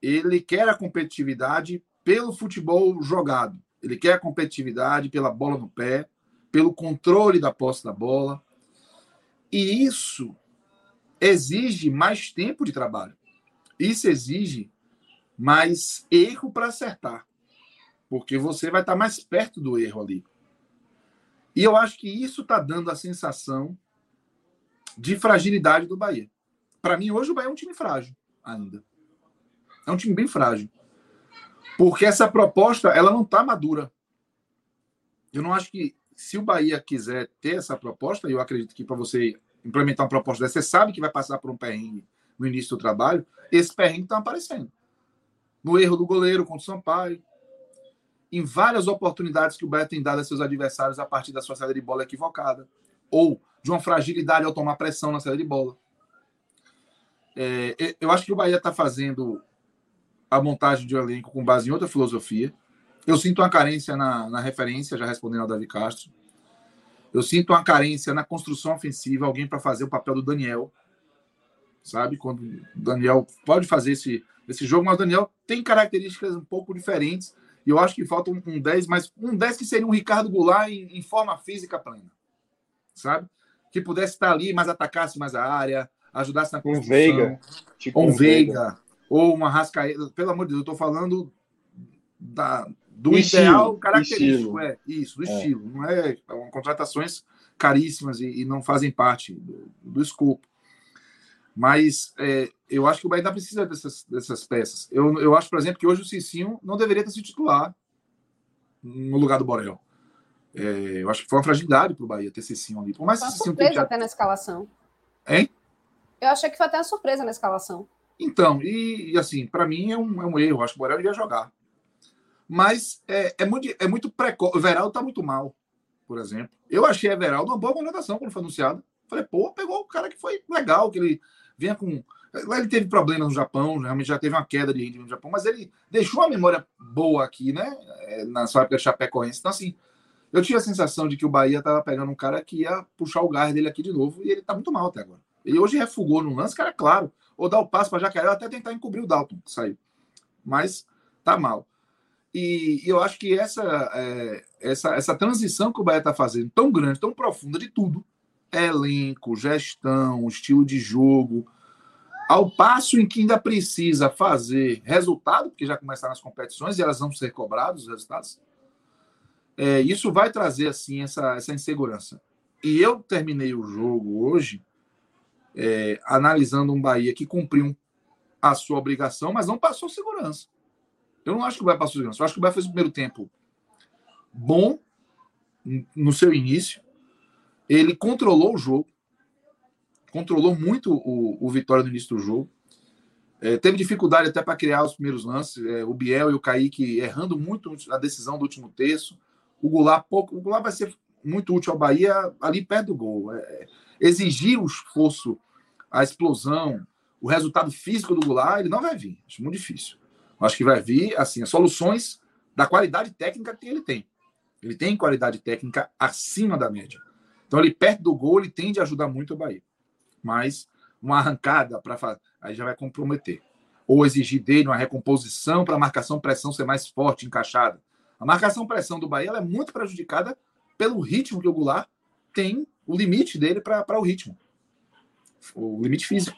S2: Ele quer a competitividade pelo futebol jogado. Ele quer a competitividade pela bola no pé, pelo controle da posse da bola. E isso exige mais tempo de trabalho. Isso exige mais erro para acertar porque você vai estar mais perto do erro ali. E eu acho que isso está dando a sensação de fragilidade do Bahia. Para mim, hoje o Bahia é um time frágil ainda. É um time bem frágil. Porque essa proposta, ela não está madura. Eu não acho que se o Bahia quiser ter essa proposta, eu acredito que para você implementar uma proposta dessa, você sabe que vai passar por um perrengue no início do trabalho, esse perrengue está aparecendo. No erro do goleiro contra o Sampaio, em várias oportunidades que o Bahia tem dado a seus adversários a partir da sua saída de bola equivocada, ou de uma fragilidade ao tomar pressão na saída de bola. É, eu acho que o Bahia está fazendo a montagem de um elenco com base em outra filosofia. Eu sinto uma carência na, na referência, já respondendo ao Davi Castro. Eu sinto uma carência na construção ofensiva, alguém para fazer o papel do Daniel. Sabe? Quando o Daniel pode fazer esse, esse jogo, mas o Daniel tem características um pouco diferentes e eu acho que falta um, um 10, mas um 10 que seria um Ricardo Goulart em, em forma física plena. Sabe? Que pudesse estar ali, mas atacasse mais a área, ajudasse na
S3: construção. Um Veiga.
S2: Tipo um, um Veiga, Veiga. Ou uma Rascaeta. Pelo amor de Deus, eu estou falando da, do, do ideal estilo, característico. É, isso, do é. estilo. Não é, é contratações caríssimas e, e, não fazem parte do, do escopo. Mas é, eu acho que o Bahia precisa dessas, dessas peças. Eu, eu acho, por exemplo, que hoje o Cicinho não deveria ter sido titular no lugar do Borel. É, eu acho que foi uma fragilidade para o Bahia ter Cicinho ali.
S1: Por mais foi uma surpresa até na escalação.
S2: Hein?
S1: Eu achei que foi até uma surpresa na escalação.
S2: Então, e, e assim, para mim é um, é um erro. Acho que o Borel ia jogar. Mas é, é muito, é muito precoce. O Veraldo está muito mal, por exemplo. Eu achei a Veraldo uma boa contratação quando foi anunciado. Falei, pô, pegou o cara que foi legal, que ele vinha com. Lá ele teve problemas no Japão, realmente já teve uma queda de rendimento no Japão, mas ele deixou uma memória boa aqui, né? É, na sua época de Chapecoense. Então, assim, eu tinha a sensação de que o Bahia estava pegando um cara que ia puxar o gás dele aqui de novo, e ele está muito mal até agora. Ele hoje refugou no lance, cara, claro. Ou dá o passo para Jacaré, até tentar encobrir o Dalton, que saiu. Mas tá mal. E, e eu acho que essa, é, essa, essa transição que o Bahia está fazendo, tão grande, tão profunda de tudo, elenco, gestão, estilo de jogo, ao passo em que ainda precisa fazer resultado, porque já começaram as competições e elas vão ser cobradas, os resultados, é, isso vai trazer assim essa, essa insegurança. E eu terminei o jogo hoje é, analisando um Bahia que cumpriu a sua obrigação, mas não passou segurança. Eu não acho que o Bahia passou segurança. Eu acho que o Bahia fez o primeiro tempo bom no seu início, ele controlou o jogo, controlou muito o, o Vitória no início do jogo. É, teve dificuldade até para criar os primeiros lances. É, o Biel e o Kaique errando muito a decisão do último terço. o Goulart pouco. O Goulart vai ser muito útil ao Bahia ali perto do gol. É, exigir o esforço, a explosão, o resultado físico do Goulart, ele não vai vir. Acho muito difícil. Acho que vai vir assim, as soluções da qualidade técnica que ele tem. Ele tem qualidade técnica acima da média. Então, ali perto do gol, ele tende a ajudar muito o Bahia. Mas uma arrancada para aí já vai comprometer. Ou exigir dele uma recomposição para a marcação pressão ser mais forte, encaixada. A marcação pressão do Bahia é muito prejudicada pelo ritmo que o Goulart tem, o limite dele para o ritmo. O limite físico.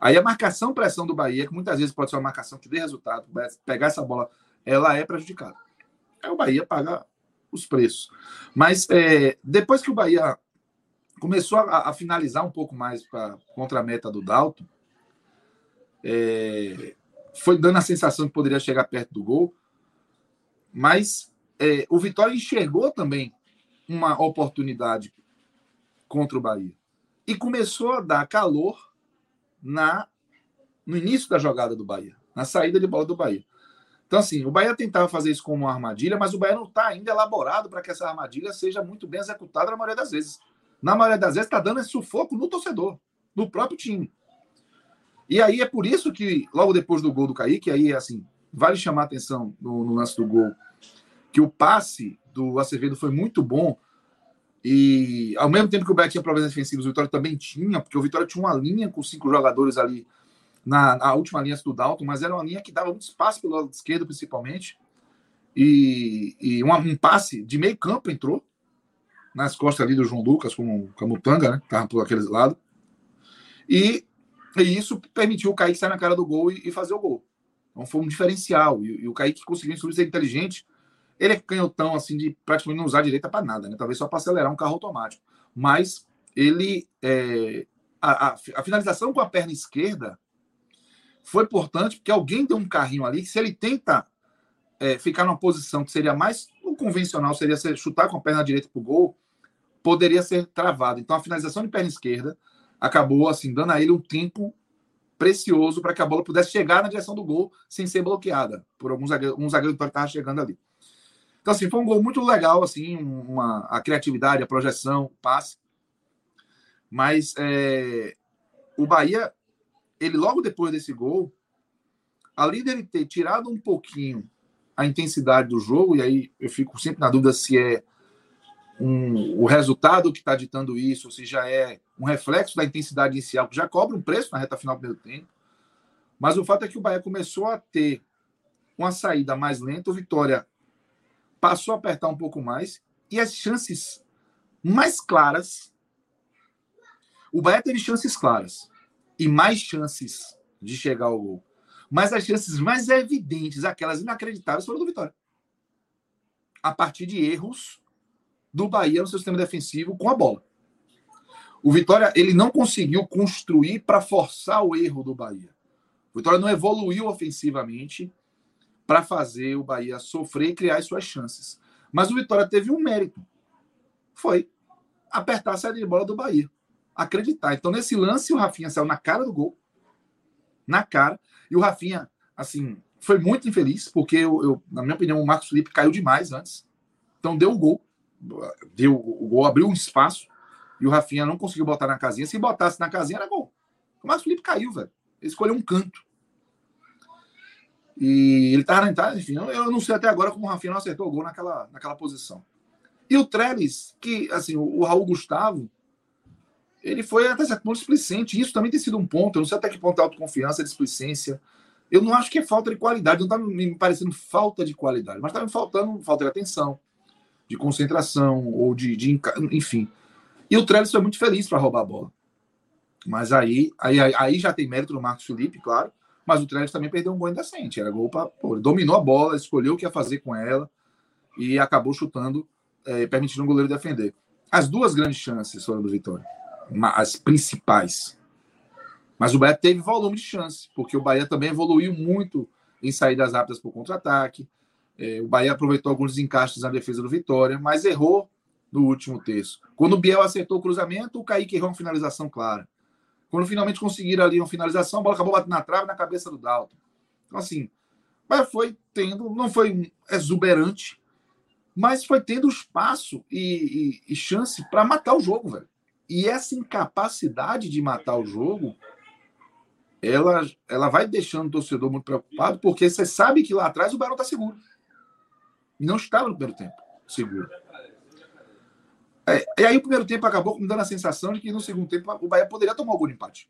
S2: Aí a marcação pressão do Bahia, que muitas vezes pode ser uma marcação que dê resultado, pegar essa bola, ela é prejudicada. Aí o Bahia paga os preços. Mas é, depois que o Bahia começou a, a finalizar um pouco mais pra, contra a meta do Dalton, é, foi dando a sensação que poderia chegar perto do gol, mas é, o Vitória enxergou também uma oportunidade contra o Bahia e começou a dar calor na no início da jogada do Bahia, na saída de bola do Bahia. Então, assim, o Bahia tentava fazer isso como uma armadilha, mas o Bahia não está ainda elaborado para que essa armadilha seja muito bem executada na maioria das vezes. Na maioria das vezes, está dando esse sufoco no torcedor, no próprio time. E aí é por isso que, logo depois do gol do Kaique, aí, assim, vale chamar a atenção no, no lance do gol, que o passe do Acevedo foi muito bom. E ao mesmo tempo que o Bahia tinha problemas defensivos, o Vitória também tinha, porque o Vitória tinha uma linha com cinco jogadores ali na, na, última linha do Dalton, mas era uma linha que dava muito espaço pelo lado esquerdo, principalmente. E, e um, um passe de meio campo entrou nas costas ali do João Lucas com o Camutanga, né? Tava por aquele lado. E, e, isso permitiu o Kaique sair na cara do gol e, e fazer o gol. Então foi um diferencial. E, e o Kaique conseguiu ser inteligente. Ele é canhotão, assim, de praticamente não usar a direita para nada, né? Talvez só para acelerar um carro automático. Mas ele. É, a, a, a finalização com a perna esquerda foi importante porque alguém deu um carrinho ali que se ele tenta é, ficar numa posição que seria mais o convencional, seria chutar com a perna direita para o gol, poderia ser travado. Então a finalização de perna esquerda acabou assim dando a ele um tempo precioso para que a bola pudesse chegar na direção do gol sem ser bloqueada por alguns zagueiros, zagueiro que estava chegando ali. Então assim foi um gol muito legal assim, uma a criatividade, a projeção, o passe. Mas é, o Bahia ele logo depois desse gol, além dele ter tirado um pouquinho a intensidade do jogo, e aí eu fico sempre na dúvida se é um, o resultado que está ditando isso, se já é um reflexo da intensidade inicial, que já cobra um preço na reta final do primeiro tempo. Mas o fato é que o Bahia começou a ter uma saída mais lenta, o Vitória passou a apertar um pouco mais, e as chances mais claras. O Bahia teve chances claras e mais chances de chegar ao gol. Mas as chances mais evidentes, aquelas inacreditáveis, foram do Vitória. A partir de erros do Bahia no seu sistema defensivo com a bola. O Vitória ele não conseguiu construir para forçar o erro do Bahia. O Vitória não evoluiu ofensivamente para fazer o Bahia sofrer e criar as suas chances. Mas o Vitória teve um mérito. Foi apertar a saída de bola do Bahia acreditar. Então, nesse lance, o Rafinha saiu na cara do gol. Na cara. E o Rafinha, assim, foi muito infeliz, porque, eu, eu na minha opinião, o Marcos Felipe caiu demais antes. Então, deu o gol. Deu o gol, abriu um espaço. E o Rafinha não conseguiu botar na casinha. Se botasse na casinha, era gol. O Marcos Felipe caiu, velho. Ele escolheu um canto. E ele estava na entrada, enfim, eu não sei até agora como o Rafinha não acertou o gol naquela, naquela posição. E o Trellis, que, assim, o, Raul Gustavo, ele foi até certo ponto displicente. Isso também tem sido um ponto. Eu não sei até que ponto é autoconfiança, displicência. Eu não acho que é falta de qualidade, não está me parecendo falta de qualidade, mas está me faltando falta de atenção, de concentração, ou de, de enfim. E o Trellis foi muito feliz para roubar a bola. Mas aí, aí, aí já tem mérito do Marcos Felipe, claro. Mas o Trellis também perdeu um gol indecente. Era gol para. Dominou a bola, escolheu o que ia fazer com ela e acabou chutando, é, permitindo o goleiro defender. As duas grandes chances foram do Vitória as principais. Mas o Bahia teve volume de chance, porque o Bahia também evoluiu muito em saídas rápidas por contra-ataque. É, o Bahia aproveitou alguns encaixes na defesa do Vitória, mas errou no último terço. Quando o Biel acertou o cruzamento, o Kaique errou uma finalização clara. Quando finalmente conseguiram ali uma finalização, a bola acabou batendo na trave na cabeça do Dalton. Então, assim, mas foi tendo, não foi exuberante, mas foi tendo espaço e, e, e chance para matar o jogo, velho. E essa incapacidade de matar o jogo, ela, ela vai deixando o torcedor muito preocupado, porque você sabe que lá atrás o Barão está seguro. Não estava no primeiro tempo seguro. É, e aí o primeiro tempo acabou me dando a sensação de que no segundo tempo o Bahia poderia tomar o gol de empate.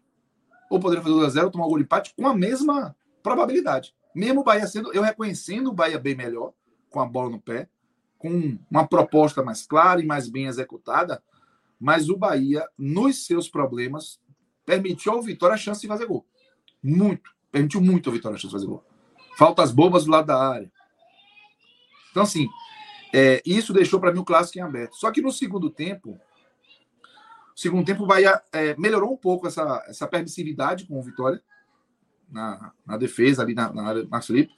S2: Ou poderia fazer 2x0, tomar o gol de empate com a mesma probabilidade. Mesmo o Bahia sendo, eu reconhecendo o Bahia bem melhor, com a bola no pé, com uma proposta mais clara e mais bem executada, mas o Bahia, nos seus problemas, permitiu ao Vitória a chance de fazer gol. Muito. Permitiu muito ao Vitória a chance de fazer gol. Faltas bobas do lado da área. Então, assim, é, isso deixou para mim o clássico em aberto. Só que no segundo tempo, segundo tempo o Bahia é, melhorou um pouco essa, essa permissividade com o Vitória na, na defesa, ali na, na área Max Felipe.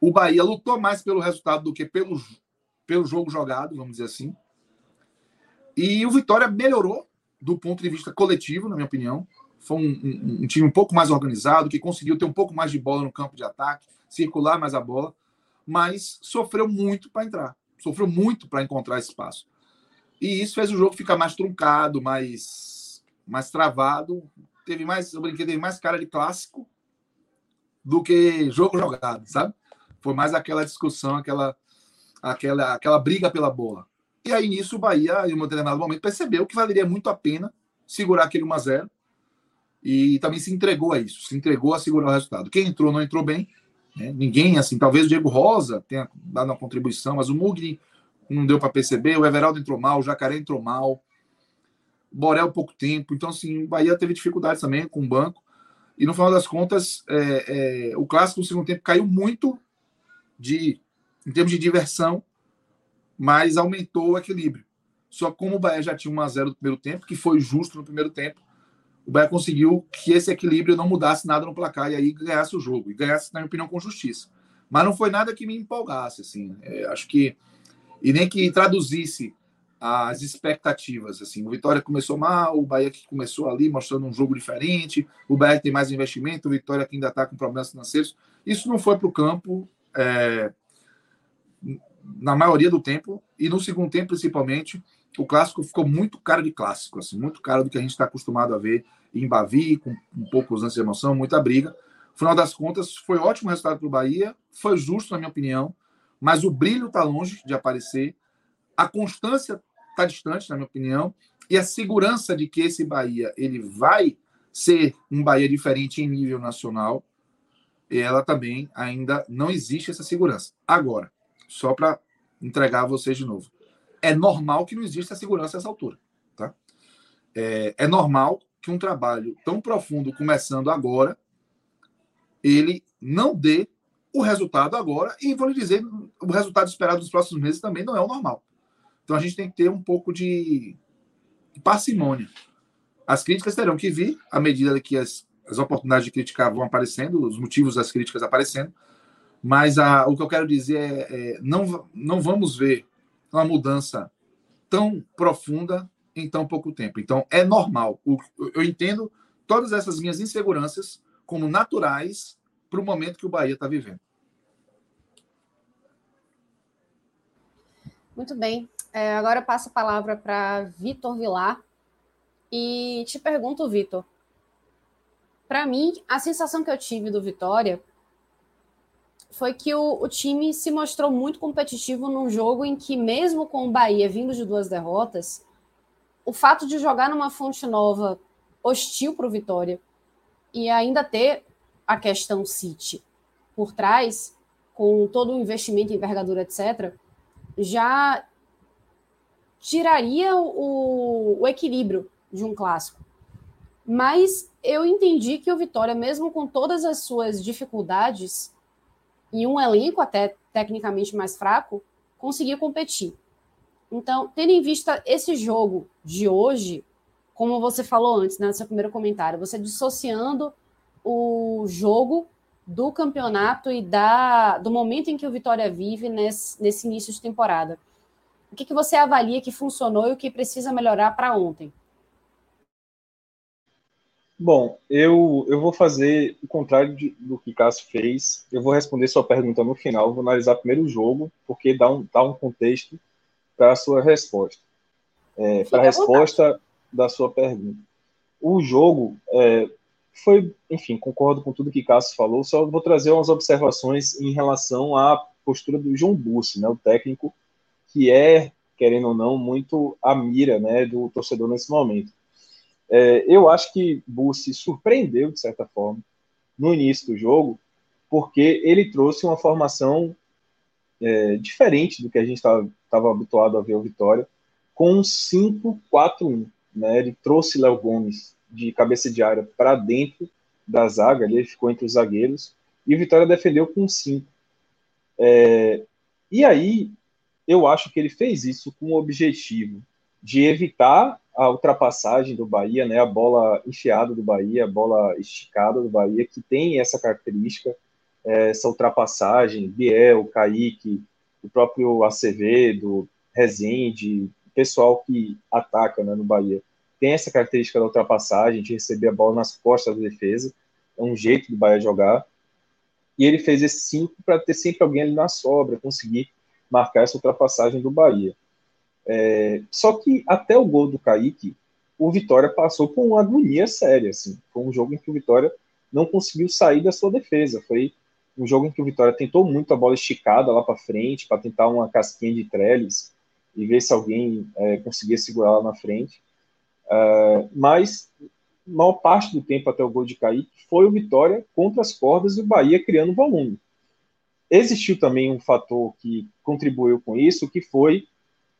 S2: O Bahia lutou mais pelo resultado do que pelo, pelo jogo jogado, vamos dizer assim. E o Vitória melhorou do ponto de vista coletivo, na minha opinião. Foi um, um, um, time um pouco mais organizado, que conseguiu ter um pouco mais de bola no campo de ataque, circular mais a bola, mas sofreu muito para entrar. Sofreu muito para encontrar espaço. E isso fez o jogo ficar mais truncado, mais, mais travado. Teve mais, eu brinquei, teve mais cara de clássico do que jogo jogado, sabe? Foi mais aquela discussão, aquela, aquela, aquela briga pela bola. E aí, nisso, o Bahia, em um determinado momento, percebeu que valeria muito a pena segurar aquele 1 a 0 e também se entregou a isso, se entregou a segurar o resultado. Quem entrou não entrou bem, né? ninguém, assim, talvez o Diego Rosa tenha dado uma contribuição, mas o Mugni não deu para perceber, o Everaldo entrou mal, o Jacaré entrou mal, o Borel pouco tempo, então, assim, o Bahia teve dificuldades também com o banco, e no final das contas, é, é, o clássico no segundo tempo caiu muito de, em termos de diversão, mas aumentou o equilíbrio. Só como o Bahia já tinha 1 a 0 no primeiro tempo, que foi justo no primeiro tempo, o Bahia conseguiu que esse equilíbrio não mudasse nada no placar e aí ganhasse o jogo. E ganhasse, na minha opinião, com justiça. Mas não foi nada que me empolgasse, assim. É, acho que. E nem que traduzisse as expectativas. Assim, o Vitória começou mal, o Bahia que começou ali mostrando um jogo diferente, o Bahia tem mais investimento, o Vitória que ainda está com problemas financeiros. Isso não foi para o campo. É, na maioria do tempo, e no segundo tempo, principalmente, o clássico ficou muito cara de clássico, assim, muito cara do que a gente está acostumado a ver em Bavi, com um pouco os de emoção, muita briga. Final das contas, foi ótimo resultado para o Bahia, foi justo, na minha opinião, mas o brilho está longe de aparecer, a constância está distante, na minha opinião, e a segurança de que esse Bahia ele vai ser um Bahia diferente em nível nacional, ela também ainda não existe essa segurança. Agora, só para entregar a vocês de novo. É normal que não exista segurança nessa altura. Tá? É, é normal que um trabalho tão profundo começando agora, ele não dê o resultado agora, e vou lhe dizer, o resultado esperado nos próximos meses também não é o normal. Então a gente tem que ter um pouco de parcimônia. As críticas terão que vir à medida que as, as oportunidades de criticar vão aparecendo, os motivos das críticas aparecendo, mas a, o que eu quero dizer é, é não, não vamos ver uma mudança tão profunda em tão pouco tempo. Então, é normal. Eu entendo todas essas minhas inseguranças como naturais para o momento que o Bahia está vivendo.
S1: Muito bem. É, agora eu passo a palavra para Vitor Vilar. E te pergunto, Vitor. Para mim, a sensação que eu tive do Vitória foi que o, o, time se mostrou muito competitivo num jogo em que, mesmo com o Bahia vindo de duas derrotas, o fato de jogar numa fonte nova hostil para o Vitória e ainda ter a questão City por trás, com todo o investimento, envergadura, etc., já tiraria o, o equilíbrio de um clássico. Mas eu entendi que o Vitória, mesmo com todas as suas dificuldades, e um elenco até tecnicamente mais fraco, conseguia competir. Então, tendo em vista esse jogo de hoje, como você falou antes, né, no seu primeiro comentário, você dissociando o jogo do campeonato e da, do momento em que o Vitória vive nesse, nesse início de temporada. O que, que você avalia que funcionou e o que precisa melhorar para ontem?
S3: Bom, eu, eu vou fazer o contrário de, do que Cássio fez. Eu vou responder sua pergunta no final. Vou analisar primeiro o jogo, porque dá um, dá um contexto para a sua resposta. É, para a resposta da sua pergunta. O jogo é, foi, enfim, concordo com tudo que Cássio falou, só vou trazer umas observações em relação à postura do João Bussi, né, o técnico que é, querendo ou não, muito a mira né, do torcedor nesse momento. É, eu acho que Bussi surpreendeu, de certa forma, no início do jogo, porque ele trouxe uma formação é, diferente do que a gente estava habituado a ver o Vitória, com um 5-4-1. Né? Ele trouxe Léo Gomes de cabeça de área para dentro da zaga, ele ficou entre os zagueiros, e o Vitória defendeu com 5. É, e aí, eu acho que ele fez isso com o objetivo de evitar a ultrapassagem do Bahia, né, a bola enfiada do Bahia, a bola esticada do Bahia, que tem essa característica, é, essa ultrapassagem, Biel, Kaique, o próprio Acevedo, Rezende, pessoal que ataca né, no Bahia, tem essa característica da ultrapassagem, de receber a bola nas costas da defesa, é um jeito do Bahia jogar, e ele fez esse 5 para ter sempre alguém ali na sobra, conseguir marcar essa ultrapassagem do Bahia. É, só que até o gol do Kaique, o Vitória passou por uma agonia séria. Assim. Foi um jogo em que o Vitória não conseguiu sair da sua defesa. Foi um jogo em que o Vitória tentou muito a bola esticada lá para frente, para tentar uma casquinha de treles e ver se alguém é, conseguia segurar lá na frente. Uh, mas maior parte do tempo até o gol de Kaique foi o Vitória contra as cordas e o Bahia criando volume. Existiu também um fator que contribuiu com isso, que foi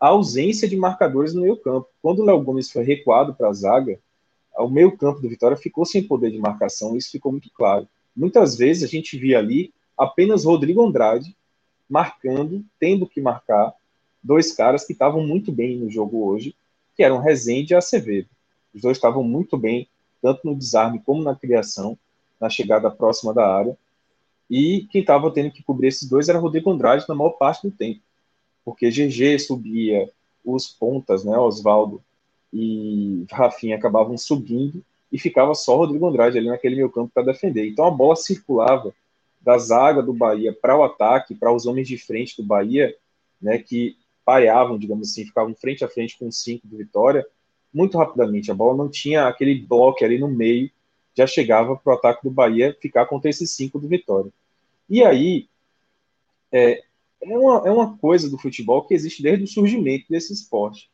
S3: a ausência de marcadores no meio-campo. Quando o Léo Gomes foi recuado para a zaga, o meio-campo do Vitória ficou sem poder de marcação, isso ficou muito claro. Muitas vezes a gente via ali apenas Rodrigo Andrade marcando, tendo que marcar dois caras que estavam muito bem no jogo hoje, que eram Rezende e Acevedo. Os dois estavam muito bem, tanto no desarme como na criação, na chegada próxima da área. E quem estava tendo que cobrir esses dois era Rodrigo Andrade na maior parte do tempo porque GG subia, os pontas, né, Oswaldo e Rafinha acabavam subindo e ficava só Rodrigo Andrade ali naquele meio campo para defender. Então a bola circulava da zaga do Bahia para o ataque, para os homens de frente do Bahia, né, que pareavam, digamos assim, ficavam frente a frente com cinco do Vitória, muito rapidamente. A bola não tinha aquele bloco ali no meio, já chegava para o ataque do Bahia ficar contra esses cinco do Vitória. E aí, é, é uma, é uma coisa do futebol que existe desde o surgimento desse esporte.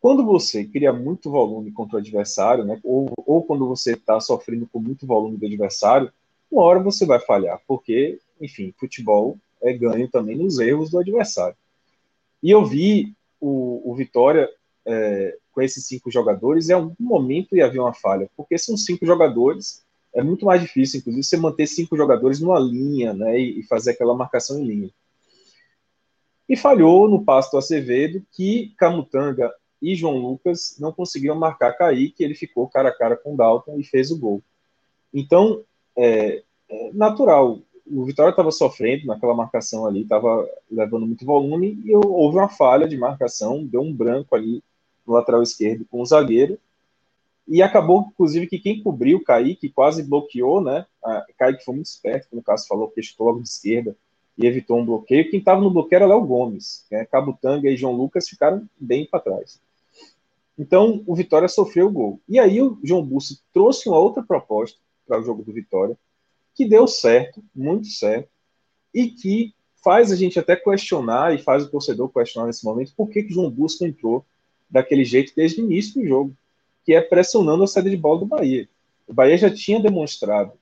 S3: Quando você cria muito volume contra o adversário, né, ou, ou quando você está sofrendo com muito volume do adversário, uma hora você vai falhar, porque, enfim, futebol é ganho também nos erros do adversário. E eu vi o, o Vitória é, com esses cinco jogadores, em algum momento ia haver uma falha, porque são cinco jogadores, é muito mais difícil, inclusive, você manter cinco jogadores numa linha né, e, e fazer aquela marcação em linha e falhou no passo do Acevedo, que Camutanga e João Lucas não conseguiram marcar Kaique, ele ficou cara a cara com Dalton e fez o gol. Então, é, é natural, o Vitória estava sofrendo naquela marcação ali, estava levando muito volume, e houve uma falha de marcação, deu um branco ali no lateral esquerdo com o zagueiro, e acabou, inclusive, que quem cobriu o Kaique quase bloqueou, né? A Kaique foi muito esperto, como o Cássio falou, que chutou logo de esquerda, e evitou um bloqueio. Quem estava no bloqueio era Léo Gomes. Né? Cabutanga e João Lucas ficaram bem para trás. Então, o Vitória sofreu o gol. E aí o João Bussi trouxe uma outra proposta para o jogo do Vitória, que deu certo, muito certo, e que faz a gente até questionar, e faz o torcedor questionar nesse momento, por que, que o João Bussi entrou daquele jeito desde o início do jogo, que é pressionando a saída de bola do Bahia. O Bahia já tinha demonstrado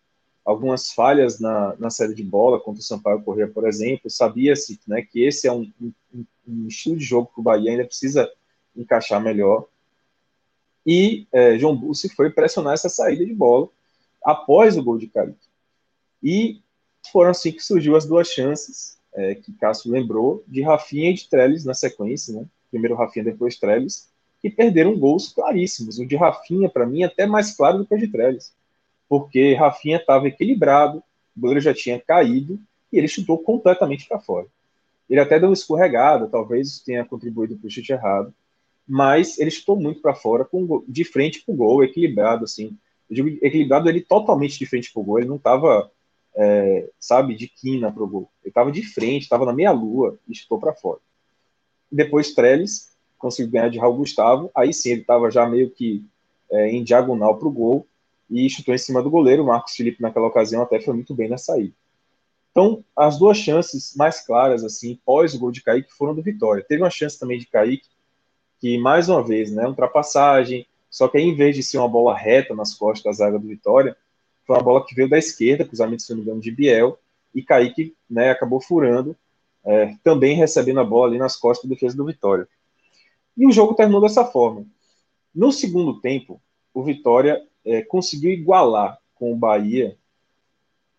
S3: algumas falhas na, na série de bola contra o Sampaio Corrêa, por exemplo. Sabia-se né, que esse é um, um, um, estilo de jogo que o Bahia ainda precisa encaixar melhor. E é, João Bussi foi pressionar essa saída de bola após o gol de Kaique. E foram assim que surgiu as duas chances, é, que Cássio lembrou, de Rafinha e de Trellis na sequência, né? Primeiro Rafinha, depois Trellis, que perderam gols claríssimos. O de Rafinha, para mim, é até mais claro do que o de Trellis porque Rafinha estava equilibrado, o goleiro já tinha caído e ele chutou completamente para fora. Ele até deu uma escorregada, talvez tenha contribuído para o chute errado, mas ele chutou muito para fora, com, de frente para o gol, equilibrado, assim, Eu digo equilibrado ele totalmente de frente pro gol, ele não estava, é, sabe, de quina pro gol. Ele estava de frente, estava na meia-lua e chutou para fora. Depois Trellis conseguiu ganhar de Raul Gustavo, aí sim ele estava já meio que é, em diagonal pro gol e chutou em cima do goleiro. O Marcos Felipe, naquela ocasião, até foi muito bem na saída. Então, as duas chances mais claras, assim, pós o gol de Kaique, foram do Vitória. Teve uma chance também de Kaique, que, mais uma vez, né, ultrapassagem, só que aí, em vez de ser uma bola reta nas costas da zaga do Vitória, foi uma bola que veio da esquerda, cruzamento, se não me engano, de Biel, e Kaique né, acabou furando, é, também recebendo a bola ali nas costas da defesa do Vitória. E o jogo terminou dessa forma. No segundo tempo, o Vitória é, conseguiu igualar com o Bahia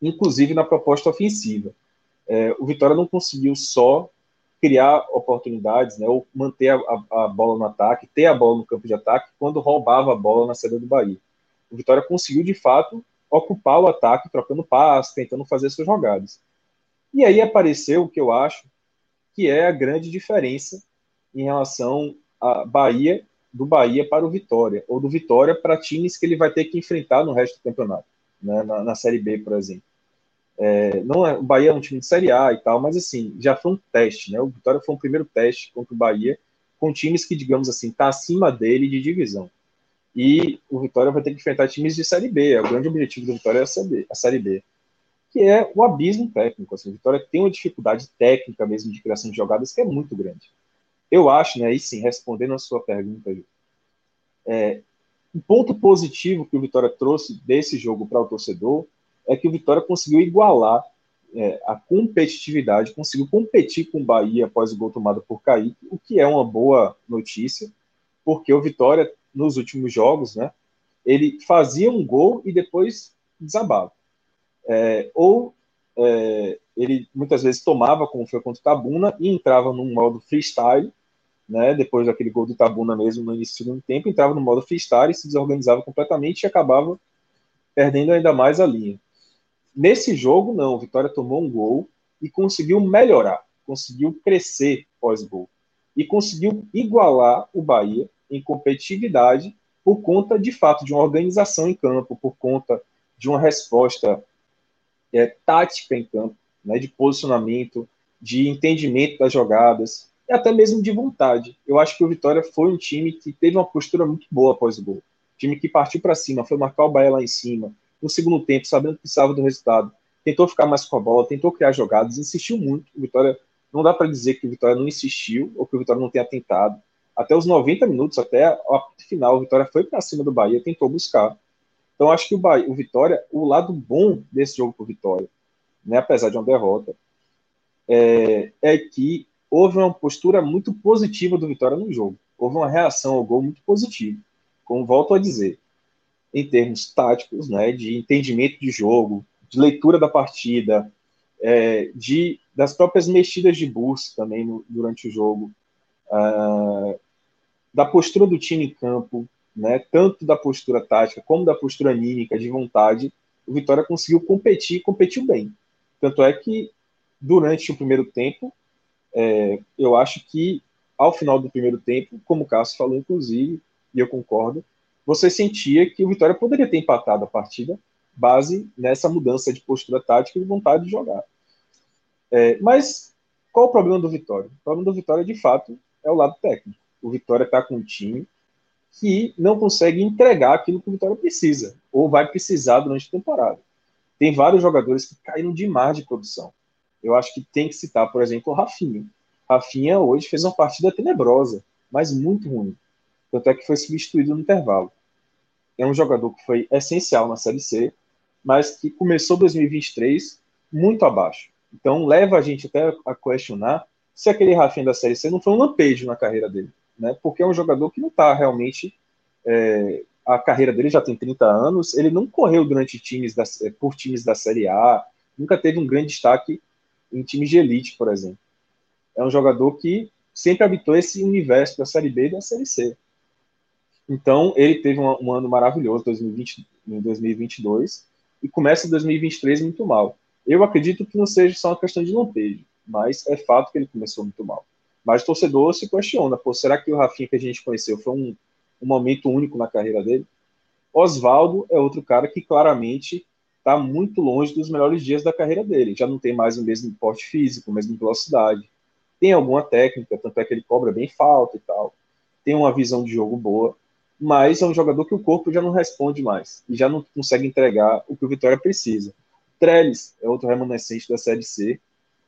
S3: inclusive na proposta ofensiva. É, o Vitória não conseguiu só criar oportunidades, né, ou manter a, a, a, bola no ataque, ter a bola no campo de ataque quando roubava a bola na saída do Bahia. O Vitória conseguiu, de fato, ocupar o ataque, trocando passes, tentando fazer suas jogadas. E aí apareceu o que eu acho que é a grande diferença em relação a Bahia, do Bahia para o Vitória, ou do Vitória para times que ele vai ter que enfrentar no resto do campeonato, né, na, na Série B, por exemplo. É, não é, o Bahia é um time de Série A e tal, mas assim, já foi um teste, né? O Vitória foi um primeiro teste contra o Bahia, com times que, digamos assim, está acima dele de divisão. E o Vitória vai ter que enfrentar times de Série B. O grande objetivo do Vitória é a Série B, a série B que é o abismo técnico. Assim, o Vitória tem uma dificuldade técnica mesmo de criação de jogadas que é muito grande. Eu acho, né, aí sim, respondendo a sua pergunta, é, um ponto positivo que o Vitória trouxe desse jogo para o torcedor é que o Vitória conseguiu igualar é, a competitividade, conseguiu competir com o Bahia após o gol tomado por Kaique, o que é uma boa notícia, porque o Vitória, nos últimos jogos, né, ele fazia um gol e depois desabava. É, ou é, ele muitas vezes tomava, como foi contra o Tabuna, e entrava num modo freestyle, né, depois daquele gol do Tabuna mesmo no início do segundo tempo, entrava no modo freestyle, se desorganizava completamente e acabava perdendo ainda mais a linha. Nesse jogo, não. O Vitória tomou um gol e conseguiu melhorar, conseguiu crescer pós-gol. E conseguiu igualar o Bahia em competitividade por conta, de fato, de uma organização em campo, por conta de uma resposta é, tática em campo, né, de posicionamento, de entendimento das jogadas e até mesmo de vontade. Eu acho que o Vitória foi um time que teve uma postura muito boa após o gol. time que partiu para cima, foi marcar o Bahia lá em cima, no segundo tempo, sabendo que precisava do resultado, tentou ficar mais com a bola, tentou criar jogadas, insistiu muito. O Vitória não dá para dizer que o Vitória não insistiu ou que o Vitória não tenha tentado. Até os 90 minutos, até a final, o Vitória foi para cima do Bahia, tentou buscar. Então acho que o, Bahia, o Vitória, o lado bom desse jogo para o Vitória, né, apesar de uma derrota, é, é que houve uma postura muito positiva do Vitória no jogo. Houve uma reação ao gol muito positiva. Como volto a dizer, em termos táticos, né, de entendimento de jogo, de leitura da partida, é, de das próprias mexidas de bursa também no, durante o jogo, uh, da postura do time em campo, né, tanto da postura tática como da postura anímica, de vontade, o Vitória conseguiu competir, competiu bem. Tanto é que durante o primeiro tempo, é, eu acho que ao final do primeiro tempo, como o Cássio falou, inclusive, e eu concordo, você sentia que o Vitória poderia ter empatado a partida base nessa mudança de postura tática e vontade de jogar. É, mas qual o problema do Vitória? O problema do Vitória, de fato, é o lado técnico. O Vitória está com um time que não consegue entregar aquilo que o Vitória precisa, ou vai precisar durante a temporada. Tem vários jogadores que caíram demais de produção. Eu acho que tem que citar, por exemplo, o Rafinha. Rafinha hoje fez uma partida tenebrosa, mas muito ruim. Tanto é que foi substituído no intervalo. É um jogador que foi essencial na Série C, mas que começou 2023 muito abaixo. Então leva a gente até a questionar se aquele Rafinha da Série C não foi um lampejo na carreira dele, né? Porque é um jogador que não está realmente é, a carreira dele já tem 30 anos, ele não correu durante times da, por times da Série A, nunca teve um grande destaque em times de elite, por exemplo. É um jogador que sempre habitou esse universo da Série B e da Série C. Então, ele teve um, um ano maravilhoso 2020, em 2022 e começa 2023 muito mal. Eu acredito que não seja só uma questão de lampejo, mas é fato que ele começou muito mal. Mas o torcedor se questiona, pô, será que o Rafinha que a gente conheceu foi um, um momento único na carreira dele? Oswaldo é outro cara que claramente está muito longe dos melhores dias da carreira dele. Já não tem mais o mesmo porte físico, a mesma velocidade. Tem alguma técnica, tanto é que ele cobra bem falta e tal. Tem uma visão de jogo boa, mas é um jogador que o corpo já não responde mais e já não consegue entregar o que o Vitória precisa. Trellis é outro remanescente da Série C,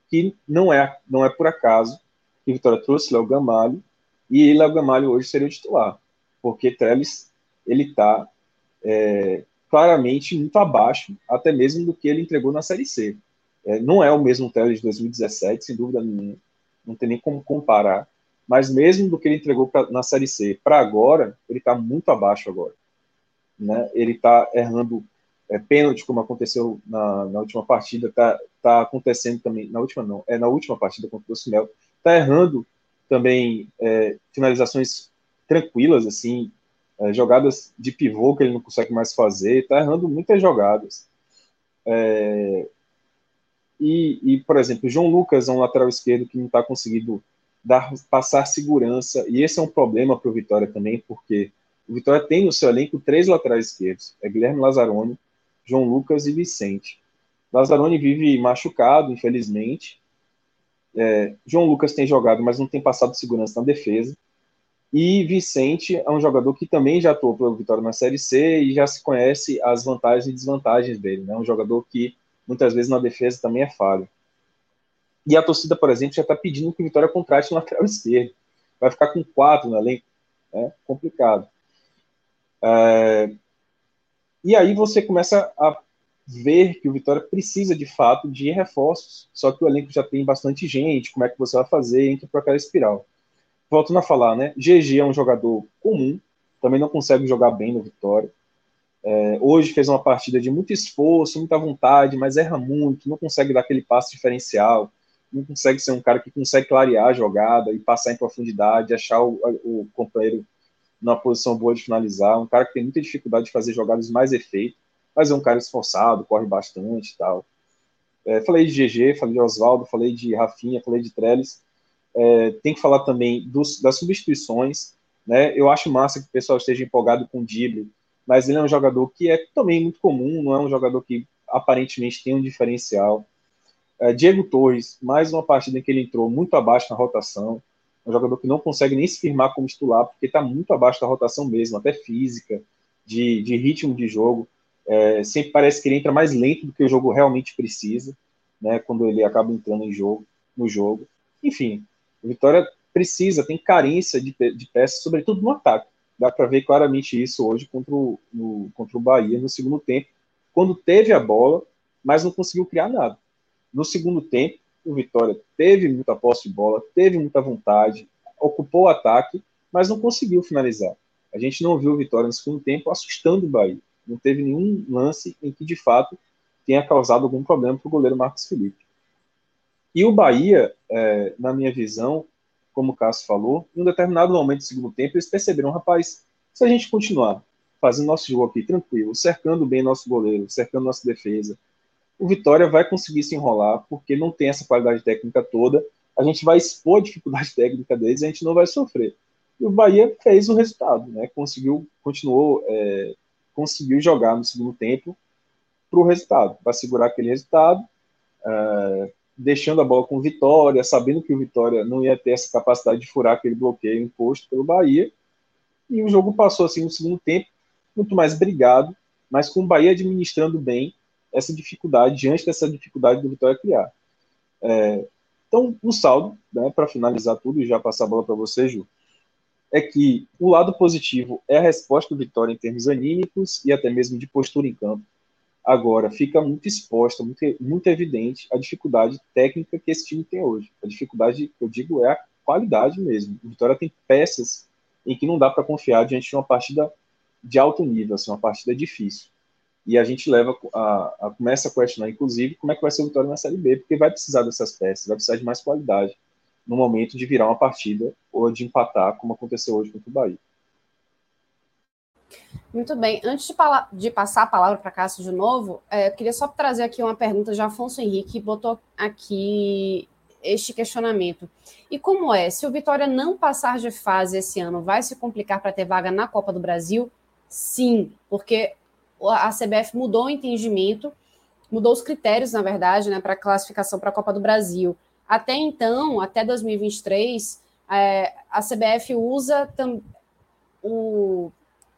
S3: que não é, não é por acaso que o Vitória trouxe Léo Gamalho e Léo Gamalho hoje seria o titular, porque Trellis ele está é, claramente muito abaixo, até mesmo do que ele entregou na Série C. É, não é o mesmo Teles de 2017, sem dúvida nenhuma, não tem nem como comparar, mas mesmo do que ele entregou pra, na Série C para agora, ele está muito abaixo agora. Né? Ele está errando é, pênalti, como aconteceu na, na última partida, está tá acontecendo também, na última não, é na última partida contra o Sinel, está errando também é, finalizações tranquilas, assim, é, jogadas de pivô que ele não consegue mais fazer, está errando muitas jogadas. É, e, e, por exemplo, João Lucas é um lateral esquerdo que não está conseguindo dar, passar segurança, e esse é um problema para o Vitória também, porque o Vitória tem no seu elenco três laterais esquerdos: é Guilherme Lazzaroni, João Lucas e Vicente. Lazzaroni vive machucado, infelizmente. É, João Lucas tem jogado, mas não tem passado segurança na defesa. E Vicente é um jogador que também já atuou pelo Vitória na Série C e já se conhece as vantagens e desvantagens dele. Né? Um jogador que muitas vezes na defesa também é falho. E a torcida, por exemplo, já está pedindo que o Vitória contrate um lateral esquerdo. Vai ficar com quatro no elenco. É complicado. É... E aí você começa a ver que o Vitória precisa de fato de reforços. Só que o elenco já tem bastante gente. Como é que você vai fazer? Entra por aquela espiral voltando a falar, né? GG é um jogador comum, também não consegue jogar bem no Vitória. É, hoje fez uma partida de muito esforço, muita vontade, mas erra muito, não consegue dar aquele passo diferencial, não consegue ser um cara que consegue clarear a jogada e passar em profundidade, achar o, o companheiro numa posição boa de finalizar. Um cara que tem muita dificuldade de fazer jogadas mais efeito, mas é um cara esforçado, corre bastante e tal. É, falei de GG, falei de Oswaldo, falei de Rafinha, falei de Trellis. É, tem que falar também dos, das substituições. Né? Eu acho massa que o pessoal esteja empolgado com o Dibre, mas ele é um jogador que é também muito comum, não é um jogador que aparentemente tem um diferencial. É, Diego Torres, mais uma partida em que ele entrou muito abaixo na rotação, um jogador que não consegue nem se firmar como titular, porque está muito abaixo da rotação mesmo, até física, de, de ritmo de jogo. É, sempre parece que ele entra mais lento do que o jogo realmente precisa, né, quando ele acaba entrando em jogo, no jogo. Enfim, o Vitória precisa, tem carência de, de peças, sobretudo no ataque. Dá para ver claramente isso hoje contra o, no, contra o Bahia no segundo tempo, quando teve a bola, mas não conseguiu criar nada. No segundo tempo, o Vitória teve muita posse de bola, teve muita vontade, ocupou o ataque, mas não conseguiu finalizar. A gente não viu o Vitória no segundo tempo assustando o Bahia. Não teve nenhum lance em que, de fato, tenha causado algum problema para o goleiro Marcos Felipe. E o Bahia, é, na minha visão, como o Cássio falou, em um determinado momento do segundo tempo, eles perceberam, rapaz, se a gente continuar fazendo nosso jogo aqui tranquilo, cercando bem nosso goleiro, cercando nossa defesa, o Vitória vai conseguir se enrolar, porque não tem essa qualidade técnica toda, a gente vai expor a dificuldade técnica deles, a gente não vai sofrer. E o Bahia fez o resultado, né? Conseguiu, continuou, é, conseguiu jogar no segundo tempo para o resultado, para segurar aquele resultado, é, deixando a bola com o Vitória, sabendo que o Vitória não ia ter essa capacidade de furar aquele bloqueio imposto pelo Bahia. E o jogo passou assim no segundo tempo, muito mais brigado, mas com o Bahia administrando bem essa dificuldade, diante dessa dificuldade do Vitória criar. É, então, o saldo, né, para finalizar tudo e já passar a bola para você, Ju, é que o lado positivo é a resposta do Vitória em termos anímicos e até mesmo de postura em campo. Agora, fica muito exposta, muito, muito evidente a dificuldade técnica que esse time tem hoje. A dificuldade, eu digo, é a qualidade mesmo. O Vitória tem peças em que não dá para confiar diante de uma partida de alto nível, assim, uma partida difícil. E a gente leva a, a, começa a questionar, inclusive, como é que vai ser o Vitória na Série B, porque vai precisar dessas peças, vai precisar de mais qualidade no momento de virar uma partida ou de empatar, como aconteceu hoje contra o Bahia.
S1: Muito bem. Antes de, de passar a palavra para Cássio de novo, é, eu queria só trazer aqui uma pergunta de Afonso Henrique, que botou aqui este questionamento. E como é? Se o Vitória não passar de fase esse ano, vai se complicar para ter vaga na Copa do Brasil? Sim, porque a CBF mudou o entendimento, mudou os critérios, na verdade, né, para classificação para a Copa do Brasil. Até então, até 2023, é, a CBF usa o,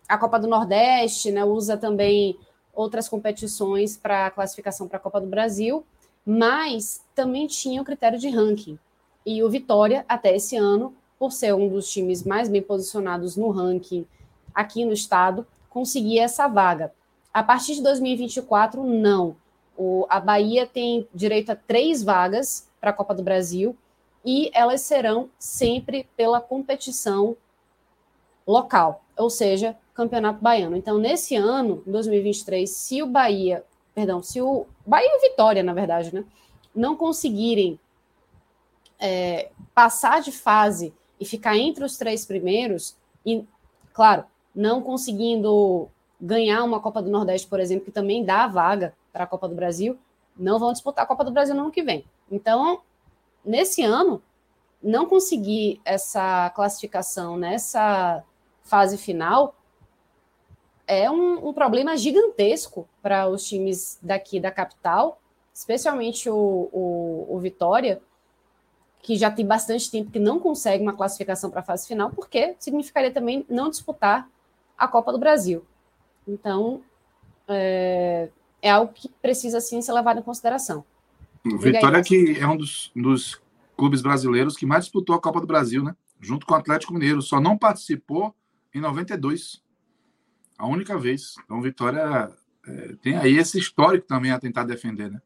S1: a Copa do Nordeste, né, usa também outras competições para classificação para a Copa do Brasil, mas também tinha o critério de ranking. E o Vitória, até esse ano, por ser um dos times mais bem posicionados no ranking aqui no estado, conseguia essa vaga. A partir de 2024, não. O, a Bahia tem direito a três vagas para a Copa do Brasil e elas serão sempre pela competição local, ou seja, Campeonato Baiano. Então, nesse ano, 2023, se o Bahia, perdão, se o Bahia e Vitória, na verdade, né, não conseguirem é, passar de fase e ficar entre os três primeiros, e, claro, não conseguindo ganhar uma Copa do Nordeste, por exemplo, que também dá a vaga para a Copa do Brasil, não vão disputar a Copa do Brasil no ano que vem. Então, nesse ano, não conseguir essa classificação nessa fase final é um, um problema gigantesco para os times daqui da capital, especialmente o, o, o Vitória, que já tem bastante tempo que não consegue uma classificação para a fase final, porque significaria também não disputar a Copa do Brasil. Então, é, é algo que precisa sim ser levado em consideração.
S2: Vitória que é um dos, dos, clubes brasileiros que mais disputou a Copa do Brasil, né? Junto com o Atlético Mineiro. Só não participou em 92. A única vez. Então, Vitória é, tem aí esse histórico também a tentar defender, né?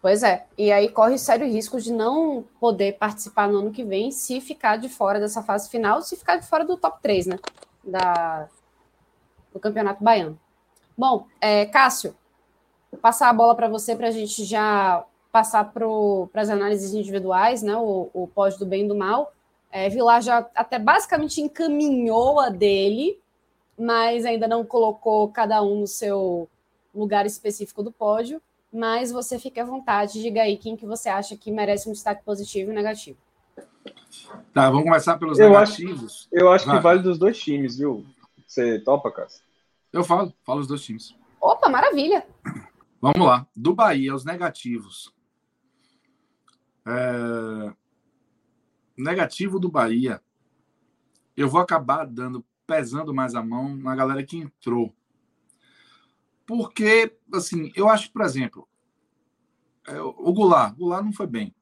S1: Pois é. E aí corre sério risco de não poder participar no ano que vem se ficar de fora dessa fase final, se ficar de fora do top 3, né? Da, do Campeonato Baiano. Bom, é, Cássio, vou passar a bola para você para a gente já passar para as análises individuais, né? O, o pódio do bem e do mal. É, Vilar já até basicamente encaminhou a dele, mas ainda não colocou cada um no seu lugar específico do pódio. Mas você fique à vontade, diga aí quem que você acha que merece um destaque positivo e negativo.
S2: Tá, vamos começar pelos
S3: eu
S2: negativos.
S3: Acho, eu acho Vai. que vale dos dois times, viu? Você topa, Cássio?
S2: Eu falo, falo os dois times.
S1: Opa, maravilha!
S2: Vamos lá. Do Bahia, os negativos. É... Negativo do Bahia. Eu vou acabar dando, pesando mais a mão na galera que entrou. Porque, assim, eu acho, por exemplo, é, o Goulart, Goulart não foi bem.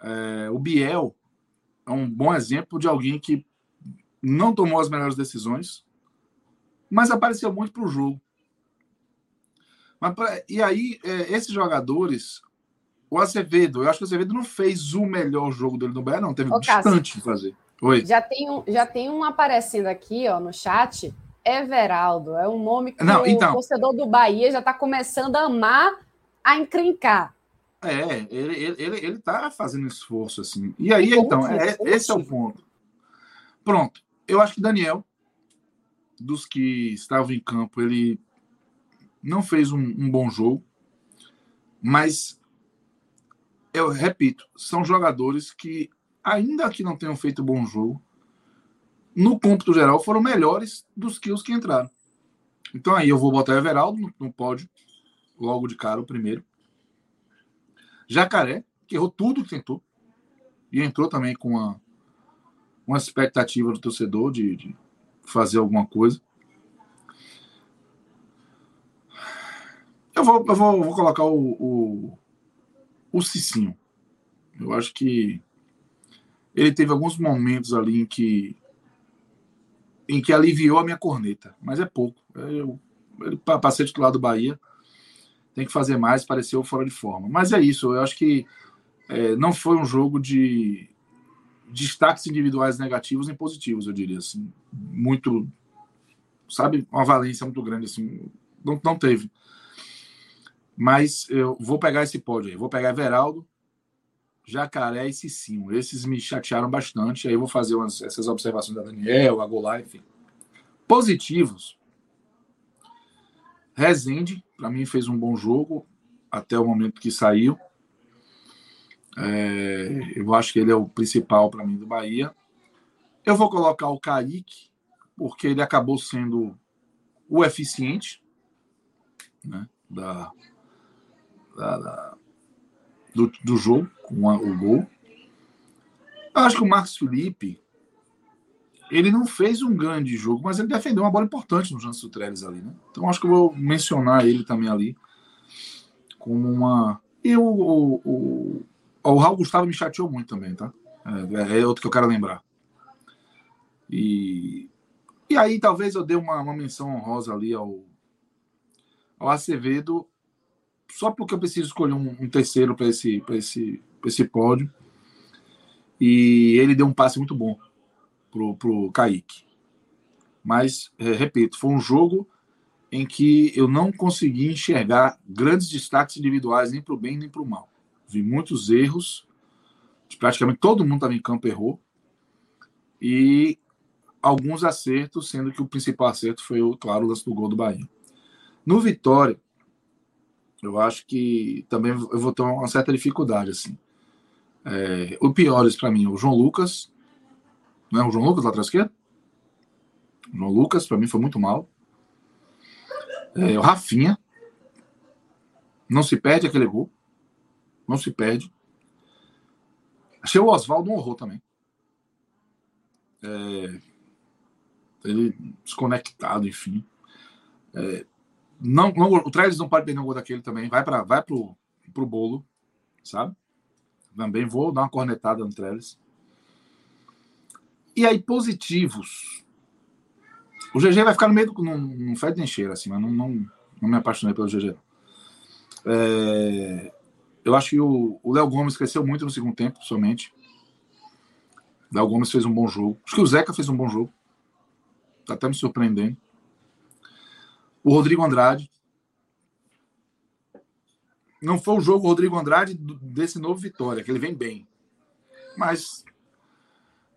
S2: É, o Biel é um bom exemplo de alguém que não tomou as melhores decisões, mas apareceu muito para o jogo. Mas, e aí, é, esses jogadores, o Azevedo, eu acho que o Azevedo não fez o melhor jogo dele no Bahia, não, teve Ô, distante de fazer.
S1: Oi. Já tem, um, já tem um aparecendo aqui ó, no chat, Everaldo. É um nome que não, o então, torcedor do Bahia já está começando a amar a encrencar.
S2: É, ele, ele, ele, ele tá fazendo esforço, assim. E aí, então, é, esse é o ponto. Pronto. Eu acho que Daniel, dos que estavam em campo, ele não fez um, um bom jogo, mas eu repito, são jogadores que, ainda que não tenham feito bom jogo, no cômputo geral, foram melhores dos que os que entraram. Então aí eu vou botar Everaldo no, pódio, logo de cara, o primeiro. Jacaré, que errou tudo que tentou. E entrou também com uma, uma expectativa do torcedor de, de fazer alguma coisa. Eu vou, eu vou, vou colocar o, o, o Cicinho. Eu acho que ele teve alguns momentos ali em que em que aliviou a minha corneta, mas é pouco. Eu, para ser titular do Bahia, tem que fazer mais, pareceu fora de forma. Mas é isso, eu acho que é, não foi um jogo de destaques individuais negativos nem positivos, eu diria assim. Muito, sabe, uma valência muito grande, assim, não, não teve. Mas eu vou pegar esse pódio aí, vou pegar Everaldo, Jacaré e Cicinho. Esses me chatearam bastante, aí eu vou fazer umas, essas observações da Daniel, a Golar, enfim. Positivos. Rezende, para mim, fez um bom jogo até o momento que saiu. É, eu acho que ele é o principal para mim do Bahia. Eu vou colocar o Kaique, porque ele acabou sendo o eficiente né, da, da, da do, do, jogo, com a, o gol. Eu acho que o Marcos Felipe ele não fez um grande jogo, mas ele defendeu uma bola importante no Janssen Trellis ali, né? Então acho que eu vou mencionar ele também ali como uma. E o, o, o, o Raul Gustavo me chateou muito também, tá? É, é outro que eu quero lembrar. E, e aí talvez eu dê uma, uma menção honrosa ali ao, ao Acevedo, só porque eu preciso escolher um, um terceiro para esse, esse, esse pódio. E ele deu um passe muito bom pro, pro Kaique. Mas, é, repito, foi um jogo em que eu não consegui enxergar grandes destaques individuais, nem para o bem nem para o mal. Vi muitos erros, praticamente todo mundo estava em campo errou, e alguns acertos, sendo que o principal acerto foi, claro, o lance do gol do Bahia. No Vitória, eu acho que também eu vou ter uma certa dificuldade. assim. É, o piores para mim, o João Lucas, não é o João Lucas lá atrás esquerda? O João Lucas, para mim, foi muito mal. É, o Rafinha. Não se perde aquele gol. Não se perde. Achei o Oswaldo um horror também. É, ele desconectado, enfim. É, não, não, o Trellis não pode perder um gol daquele também. Vai para vai pro, pro bolo, sabe? Também vou dar uma cornetada no Trellis. E aí, positivos. O GG vai ficar no meio do. Não, não fede nem cheiro, assim, mas não, não, não me apaixonei pelo GG. É, eu acho que o Léo Gomes cresceu muito no segundo tempo, somente. Léo Gomes fez um bom jogo. Acho que o Zeca fez um bom jogo. Tá até me surpreendendo. O Rodrigo Andrade. Não foi o jogo Rodrigo Andrade desse novo Vitória, que ele vem bem. Mas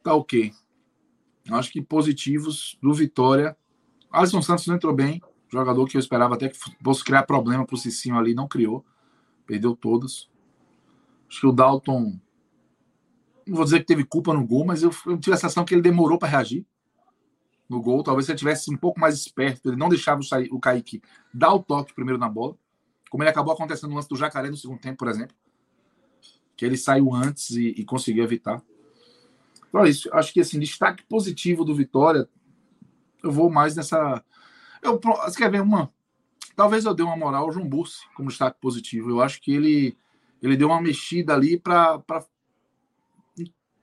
S2: tá ok. Acho que positivos do Vitória. Alisson Santos não entrou bem. Jogador que eu esperava até que fosse criar problema pro Cicinho ali, não criou. Perdeu todas. Acho que o Dalton. Não vou dizer que teve culpa no gol, mas eu, eu tive a sensação que ele demorou para reagir no gol. Talvez se ele tivesse um pouco mais esperto, ele não deixava o, Kaique dar o toque primeiro na bola. Como ele acabou acontecendo no lance do Jacaré no segundo tempo, por exemplo. Que ele saiu antes e, e conseguiu evitar. Então é isso. Acho que assim, destaque positivo do Vitória, eu vou mais nessa. Eu, você quer ver uma? Talvez eu dê uma moral ao João Bursi como destaque positivo. Eu acho que ele, ele deu uma mexida ali para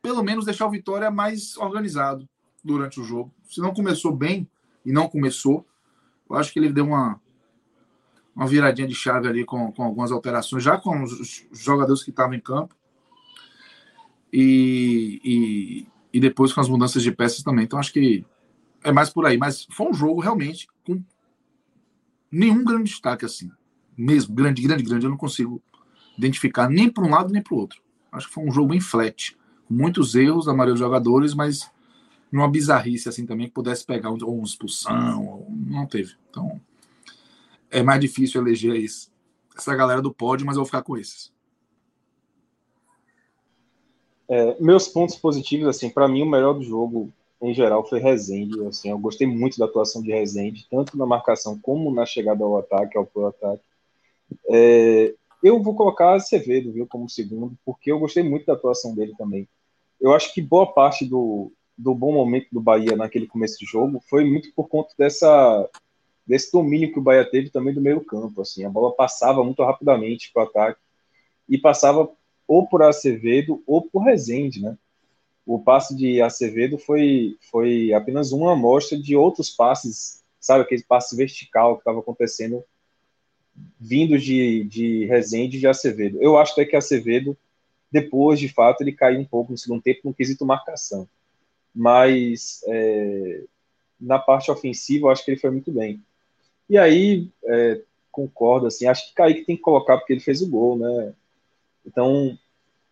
S2: pelo menos deixar o Vitória mais organizado durante o jogo. Se não começou bem e não começou, eu acho que ele deu uma, uma viradinha de chave ali com, com algumas alterações, já com os jogadores que estavam em campo e, e, e depois com as mudanças de peças também. Então acho que é mais por aí. Mas foi um jogo realmente com nenhum grande destaque assim. Mesmo, grande, grande, grande. Eu não consigo identificar nem para um lado nem para o outro. Acho que foi um jogo bem flat. Muitos erros da maioria dos jogadores, mas numa bizarrice assim também que pudesse pegar um, uma expulsão. Não teve. Então é mais difícil eleger isso. Essa galera do pódio, mas eu vou ficar com esses.
S3: É, meus pontos positivos, assim, para mim o melhor do jogo em geral foi Rezende. Assim, eu gostei muito da atuação de Rezende, tanto na marcação como na chegada ao ataque, ao pro-ataque. É, eu vou colocar Acevedo, viu, como segundo, porque eu gostei muito da atuação dele também. Eu acho que boa parte do, do bom momento do Bahia naquele começo de jogo foi muito por conta dessa desse domínio que o Bahia teve também do meio campo, assim, a bola passava muito rapidamente para o ataque e passava ou por Acevedo ou por Rezende, né? O passe de Acevedo foi, foi apenas uma amostra de outros passes, sabe, aquele passe vertical que estava acontecendo vindos de, de Rezende e de Acevedo. Eu acho até que Acevedo, depois, de fato, ele caiu um pouco no segundo tempo no quesito marcação. Mas é, na parte ofensiva, eu acho que ele foi muito bem. E aí, é, concordo, assim, acho que Kaique tem que colocar porque ele fez o gol, né? Então,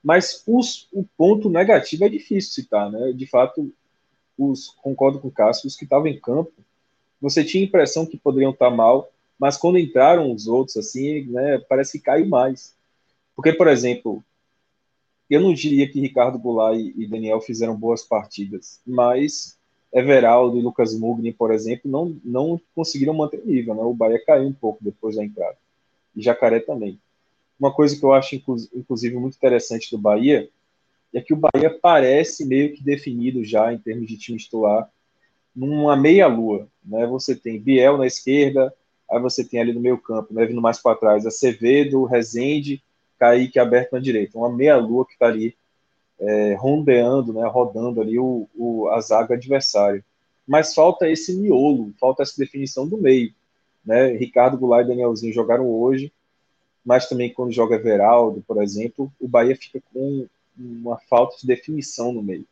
S3: mas os, o ponto negativo é difícil citar, né? De fato, os, concordo com o Cássio, os que estavam em campo, você tinha a impressão que poderiam estar mal, mas quando entraram os outros, assim, né, parece que caiu mais. Porque, por exemplo, Eu não diria que Ricardo Goulart e Daniel fizeram boas partidas, mas Everaldo e Lucas Mugni, por exemplo, não, não conseguiram manter nível. Né? O Bahia caiu um pouco depois da entrada. E Jacaré também. Uma coisa que eu acho, inclusive, muito interessante do Bahia é que o Bahia parece meio que definido já em termos de time titular numa meia-lua. Né? Você tem Biel na esquerda, aí você tem ali no meio campo, né, vindo mais para trás, Acevedo, Rezende, Kaique aberto na direita. Uma meia-lua que está ali é, rondeando, né, rodando ali o, o, a zaga adversária. Mas falta esse miolo, falta essa definição do meio. Né? Ricardo Goulart e Danielzinho jogaram hoje, mas também quando joga Everaldo, por exemplo, o Bahia fica com uma falta de definição no meio.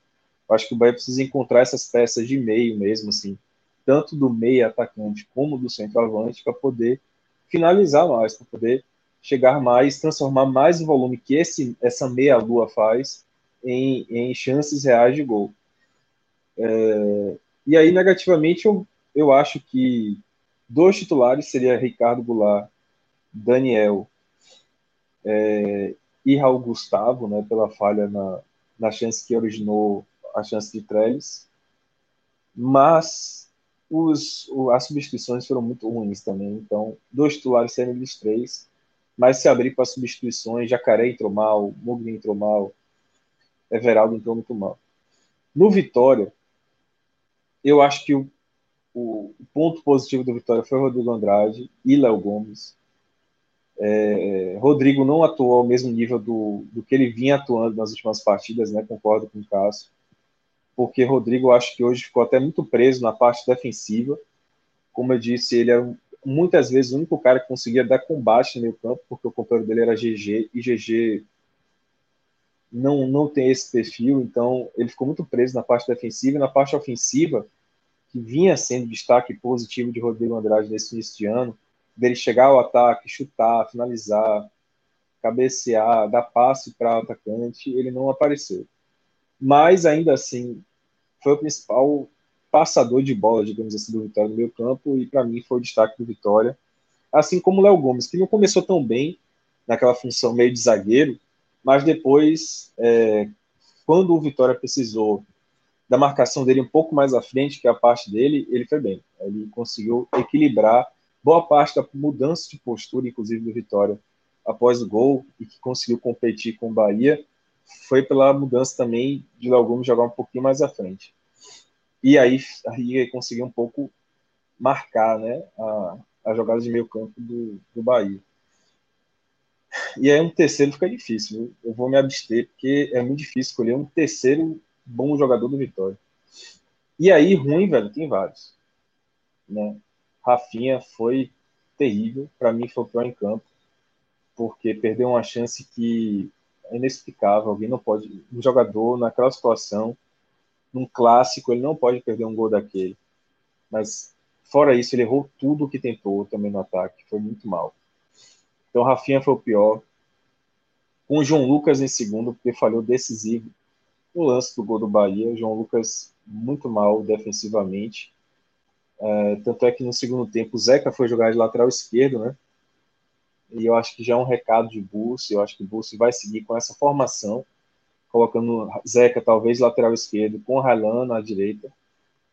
S3: Eu acho que o Bahia precisa encontrar essas peças de meio mesmo, assim, tanto do meio atacante como do centroavante, para poder finalizar mais, para poder chegar mais, transformar mais o volume que esse, essa meia-lua faz em, em, chances reais de gol. É, e aí, negativamente, eu, eu acho que dois titulares seria Ricardo Goulart, Daniel é, e Raul Gustavo, né, pela falha na, na chance que originou a chance de Trellis. Mas os, as substituições foram muito ruins também. Então, dois titulares seriam dos três. Mas se abrir para substituições, Jacaré entrou mal, Mugni entrou mal, Everaldo entrou muito mal. No Vitória, eu acho que o, o, ponto positivo do Vitória foi Rodrigo Andrade e Léo Gomes. É, Rodrigo não atuou ao mesmo nível do, do que ele vinha atuando nas últimas partidas, né? Concordo com o Cássio. Porque Rodrigo, acho que hoje ficou até muito preso na parte defensiva. Como eu disse, ele era muitas vezes o único cara que conseguia dar combate no meio campo, porque o companheiro dele era GG, e GG não, não tem esse perfil, então ele ficou muito preso na parte defensiva e na parte ofensiva, que vinha sendo destaque positivo de Rodrigo Andrade nesse início de ano, dele chegar ao ataque, chutar, finalizar, cabecear, dar passe para o atacante, ele não apareceu. Mas ainda assim, foi o principal passador de bola, digamos assim, do Vitória no meio campo, e para mim foi o destaque do Vitória. Assim como o Léo Gomes, que não começou tão bem naquela função meio de zagueiro, mas depois, é, quando o Vitória precisou da marcação dele um pouco mais à frente, que é a parte dele, ele foi bem. Ele conseguiu equilibrar boa parte da mudança de postura, inclusive do Vitória, após o gol, e que conseguiu competir com o Bahia, foi pela mudança também de Léo Gomes jogar um pouquinho mais à frente. E aí, aí conseguiu um pouco marcar né, a, a jogada de meio campo do, do Bahia. E aí um terceiro fica difícil. Eu vou me abster, porque é muito difícil escolher um terceiro bom jogador do Vitória. E aí, ruim, velho, tem vários. Né? Rafinha foi terrível. Para mim, foi o pior em campo. Porque perdeu uma chance que é inexplicável. Alguém não pode. Um jogador, naquela situação, num clássico, ele não pode perder um gol daquele. Mas, fora isso, ele errou tudo que tentou também no ataque. Foi muito mal. Então, Rafinha foi o pior. Com o João Lucas em segundo, porque falhou decisivo no lance do gol do Bahia. O João Lucas muito mal defensivamente. É, tanto é que no segundo tempo o Zeca foi jogar de lateral esquerdo, né? E eu acho que já é um recado de Bussi. Eu acho que o Bussi vai seguir com essa formação, colocando Zeca talvez lateral esquerdo, com Railan na direita.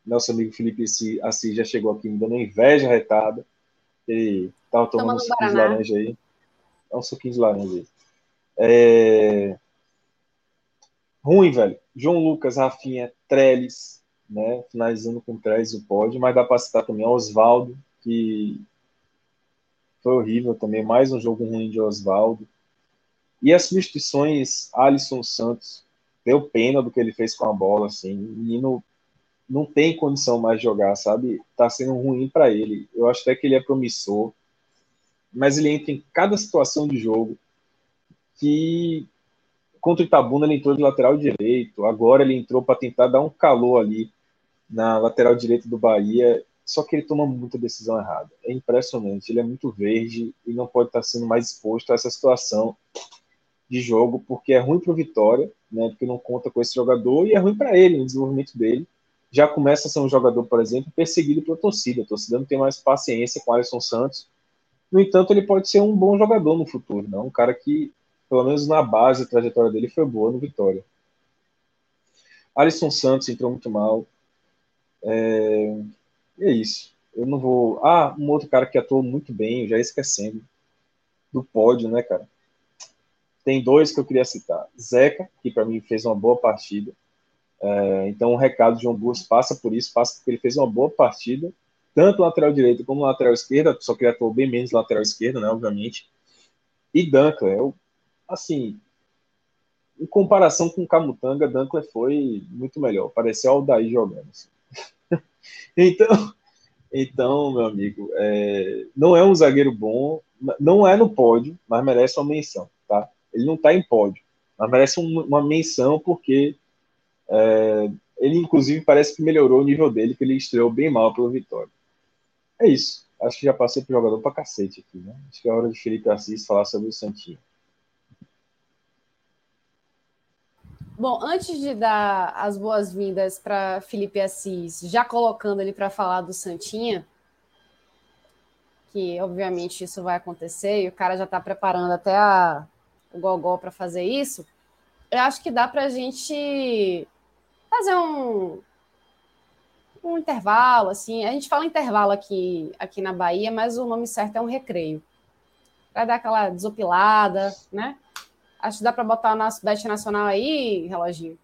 S3: Nosso amigo Felipe Assis já chegou aqui me dando inveja retada. Ele estava tomando um suco de laranja aí. É um suquinho de laranja aí. É... Ruim, velho. João Lucas, Rafinha, Trellis, né? Finalizando com Trellis o pódio, mas dá para citar também Oswaldo, que foi horrível também, mais um jogo ruim de Oswaldo. E as substituições, Alisson Santos, deu pena do que ele fez com a bola, assim, o menino não tem condição mais de jogar, sabe? Tá sendo ruim para ele. Eu acho até que ele é promissor, mas ele entra em cada situação de jogo que contra o Itabuna ele entrou de lateral direito, agora ele entrou para tentar dar um calor ali na lateral direita do Bahia, só que ele toma muita decisão errada. É impressionante, ele é muito verde e não pode estar sendo mais exposto a essa situação de jogo, porque é ruim para o Vitória, né, porque não conta com esse jogador, e é ruim para ele, no desenvolvimento dele. Já começa a ser um jogador, por exemplo, perseguido pela torcida. A torcida não tem mais paciência com o Alisson Santos, no entanto, ele pode ser um bom jogador no futuro, né? um cara que pelo menos na base, a trajetória dele foi boa no Vitória. Alisson Santos entrou muito mal. É, é isso. Eu não vou. Ah, um outro cara que atuou muito bem, já esquecendo. Do pódio, né, cara? Tem dois que eu queria citar. Zeca, que para mim fez uma boa partida. É, então, o recado de João Burros passa por isso, passa porque ele fez uma boa partida, tanto lateral direito como lateral esquerda, só que ele atuou bem menos lateral esquerda, né, obviamente. E Duncan, eu, assim, em comparação com Camutanga, Duncan foi muito melhor, pareceu Aldair jogando. Assim. então, então, meu amigo, é, não é um zagueiro bom, não é no pódio, mas merece uma menção, tá? Ele não está em pódio, mas merece um, uma menção porque é, ele, inclusive, parece que melhorou o nível dele, que ele estreou bem mal pelo Vitória. É isso. Acho que já passei pro jogador pra cacete aqui, né? Acho que é hora de Felipe Assis falar sobre o Santinho.
S1: Bom, antes de dar as boas-vindas para Felipe Assis, já colocando ele para falar do Santinha, que obviamente isso vai acontecer e o cara já está preparando até a, o gogó para fazer isso, eu acho que dá para a gente fazer um, um intervalo, assim. A gente fala intervalo aqui, aqui na Bahia, mas o nome certo é um recreio. Para dar aquela desopilada, né? Acho que dá para botar o nosso bet nacional aí, reloginho.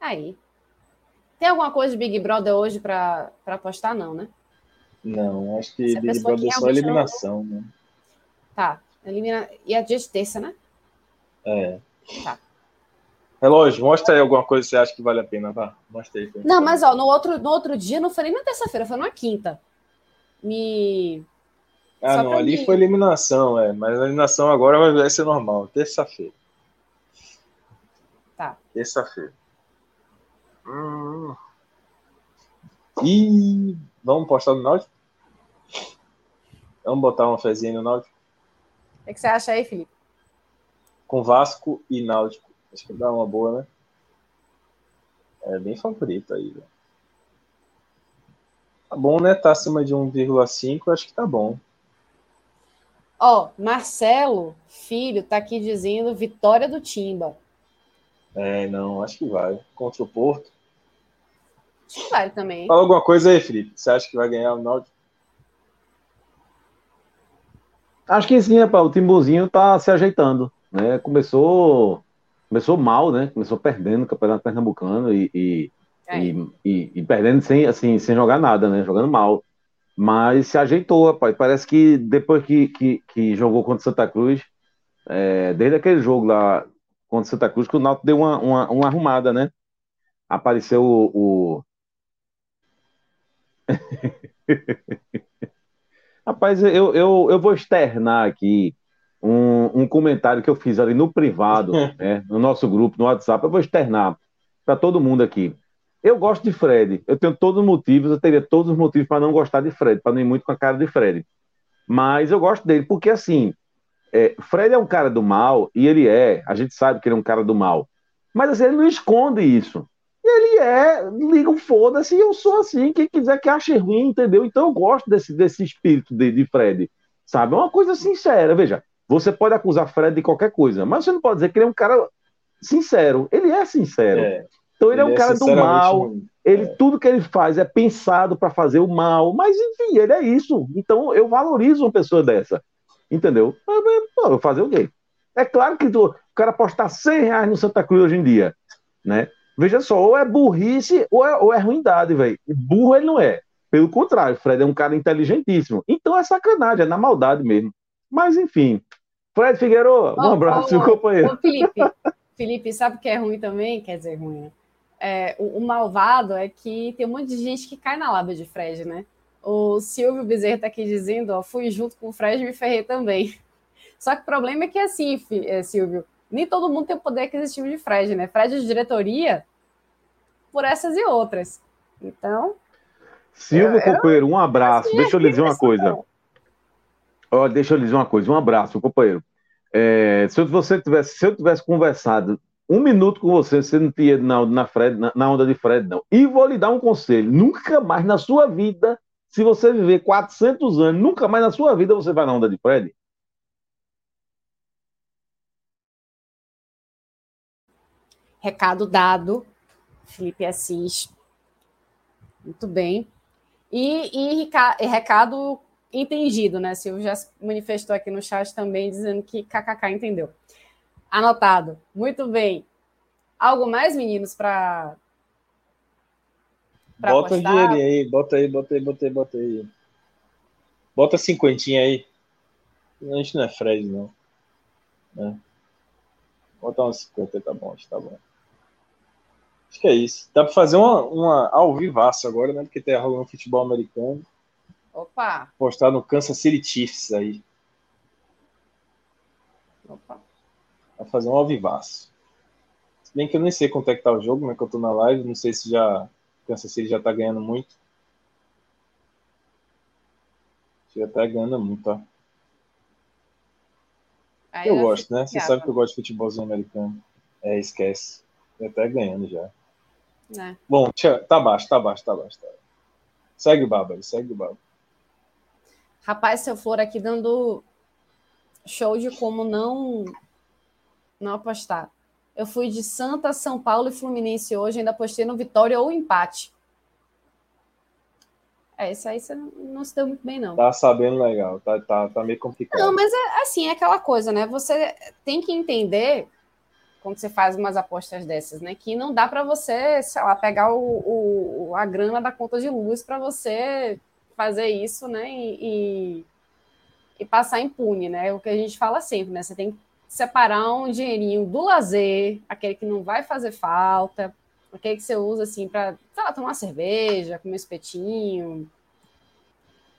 S1: Aí. Tem alguma coisa de Big Brother hoje para apostar, não, né?
S3: Não, acho que Big Brother é só eliminação, né?
S1: Tá. Elimina... E é dia de terça, né?
S3: É. Tá. Relógio, mostra aí alguma coisa que você acha que vale a pena, vá. Mostra aí.
S1: Não, mas ó, no outro, no outro dia não foi nem na terça-feira, foi na quinta. Me.
S3: Ah, Só não, ali mim. foi eliminação, é. Mas a eliminação agora vai ser normal, terça-feira.
S1: Tá.
S3: Terça-feira. Hum. E vamos postar no Náutico? Vamos botar uma fezinha no Náutico?
S1: O que você acha aí, Felipe?
S3: Com Vasco e Náutico. Acho que dá uma boa, né? É bem favorito aí, velho. Tá bom, né? Tá acima de 1,5, acho que tá bom.
S1: Ó, Marcelo, filho, tá aqui dizendo vitória do Timba.
S3: É, não, acho que vai. Contra o Porto.
S1: Acho que vai também.
S3: Fala alguma coisa aí, Felipe. Você acha que vai ganhar o Náutico?
S4: Acho que sim, rapaz. O Timbuzinho tá se ajeitando. Né? Começou começou mal, né? Começou perdendo o Campeonato Pernambucano e, e, é. e, e, e, perdendo sem, assim, sem jogar nada, né? Jogando mal. Mas se ajeitou, rapaz. Parece que depois que, que, que jogou contra Santa Cruz, é, desde aquele jogo lá contra Santa Cruz, que o Náutico deu uma, uma, uma arrumada, né? Apareceu o. o... Rapaz, eu, eu, eu vou externar aqui um, um comentário que eu fiz ali no privado, né, no nosso grupo, no WhatsApp. Eu vou externar para todo mundo aqui. Eu gosto de Fred. Eu tenho todos os motivos, eu teria todos os motivos para não gostar de Fred, para não ir muito com a cara de Fred. Mas eu gosto dele, porque assim, é, Fred é um cara do mal, e ele é, a gente sabe que ele é um cara do mal. Mas assim, ele não esconde isso. Ele é, liga um foda-se, eu sou assim, quem quiser que ache ruim, entendeu? Então eu gosto desse, desse espírito de, de Fred, sabe? É uma coisa sincera, veja. Você pode acusar Fred de qualquer coisa, mas você não pode dizer que ele é um cara sincero. Ele é sincero. É, então ele, é ele, é um cara do mal. Ele é. tudo que ele faz é pensado para fazer o mal. Mas enfim, ele é isso. Então eu valorizo uma pessoa dessa. Entendeu? Eu vou fazer o quê? É claro que tu, o cara postar 100 reais no Santa Cruz hoje em dia, né? Veja só, ou é burrice ou é, ou é ruindade, velho. Burro ele não é. Pelo contrário, Fred é um cara inteligentíssimo. Então é sacanagem, é na maldade mesmo. Mas enfim, Fred Figueiredo, um abraço, oh, companheiro.
S1: Felipe, Felipe, sabe o que é ruim também? Quer dizer, ruim, né? É, o, o, malvado é que tem um monte de gente que cai na lábia de Fred, né? O Silvio Bezerra está aqui dizendo, ó, fui junto com o Fred e me ferrei também. Só que o problema é que assim, é, Silvio, nem todo mundo tem o poder aquisitivo de Fred, né? Fred é de diretoria por essas e outras. Então.
S4: Silvio, companheiro, um abraço. Assim, Deixa eu lhe dizer uma coisa. Olha, deixa eu lhe dizer uma coisa, um abraço, companheiro. É, se, você tivesse, se eu tivesse conversado um minuto com você, você não tinha na, na, Fred, na, na, onda de Fred, não. E vou lhe dar um conselho: nunca mais na sua vida, se você viver 400 anos, nunca mais na sua vida você vai na onda de Fred.
S1: Recado dado. Felipe Assis. Muito bem. E, e, e recado entendido, né? Silvio já se manifestou aqui no chat também dizendo que KKK entendeu. Anotado. Muito bem. Algo mais, meninos, para.
S3: Bota o dinheirinho aí, bota aí, bota aí, bota aí, bota aí. Bota cinquentinha aí. A gente não é Fred, não. Né? Bota uns 50, tá bom, tá bom. Acho que é isso. Dá para fazer uma, uma ao vivaço agora, né? Porque tem rolando futebol americano.
S1: Opa!
S3: Postar no Kansas City Chiefs aí.
S1: Opa.
S3: Vai fazer um ao vivaço. Se bem que eu nem sei quanto é que tá o jogo, né? Que eu tô na live. Não sei se já. Kansas City já tá ganhando muito. Já tá ganhando muito, ó. Aí eu gosto, né? Você sabe que eu gosto de futebolzinho americano. É, esquece. Já tá ganhando já.
S1: É.
S3: Bom, tá baixo, tá baixo, tá baixo. Tá. Segue o Bárbara, segue o Bárbara.
S1: Rapaz, seu Flor aqui dando show de como não não apostar. Eu fui de Santa, São Paulo e Fluminense hoje, ainda apostei no vitória ou empate. É, isso aí você não se deu muito bem, não.
S3: Tá sabendo legal, tá, tá, tá meio complicado.
S1: Não, mas é assim, é aquela coisa, né? Você tem que entender quando você faz umas apostas dessas, né? Que não dá para você, sei lá, pegar o, o, a grana da conta de luz para você fazer isso, né? E, e, e, passar impune, né? É o que a gente fala sempre, né? Você tem que separar um dinheirinho do lazer, aquele que não vai fazer falta, aquele que você usa assim para tomar uma cerveja, comer espetinho.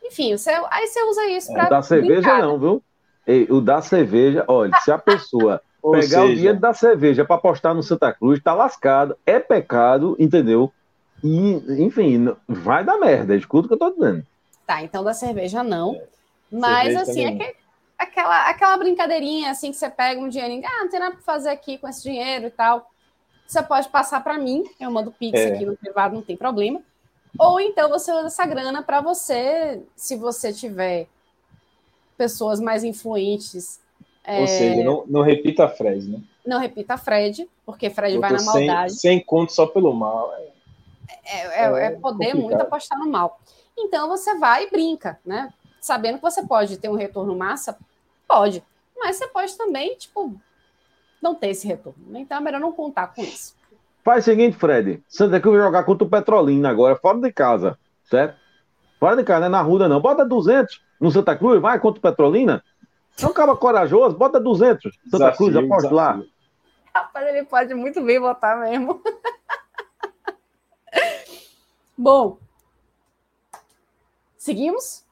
S1: Enfim, você, aí você usa isso para.
S4: É, da cerveja não, viu? Ei, o da cerveja, olha, se a pessoa Ou pegar seja... o dinheiro da cerveja para apostar no Santa Cruz, tá lascado, é pecado, entendeu? E, enfim, vai dar merda, escuta o que eu tô dizendo.
S1: Tá, então da cerveja não. É. Mas, cerveja assim, é que, aquela, aquela brincadeirinha, assim, que você pega um dinheirinho, ah, não tem nada para fazer aqui com esse dinheiro e tal. Você pode passar para mim, eu mando pix é. aqui no privado, não tem problema. Ou então você usa essa grana para você, se você tiver pessoas mais influentes
S3: ou é... seja, não, não repita a Fred, né?
S1: Não repita a Fred, porque Fred vai na maldade.
S3: Sem, sem conto só pelo mal.
S1: É, é, é, é, é poder complicado. muito apostar no mal. Então você vai e brinca, né? Sabendo que você pode ter um retorno massa, pode. Mas você pode também, tipo, não ter esse retorno. Então é melhor não contar com isso.
S4: Faz o seguinte, Fred. Santa Cruz vai jogar contra o Petrolina agora, fora de casa, certo? Fora de casa, não é na Ruda não. Bota 200 no Santa Cruz, vai contra o Petrolina. É um cara corajoso, bota 200. Santa desafio, Cruz, aposto lá.
S1: Rapaz, ele pode muito bem botar mesmo. Bom, seguimos?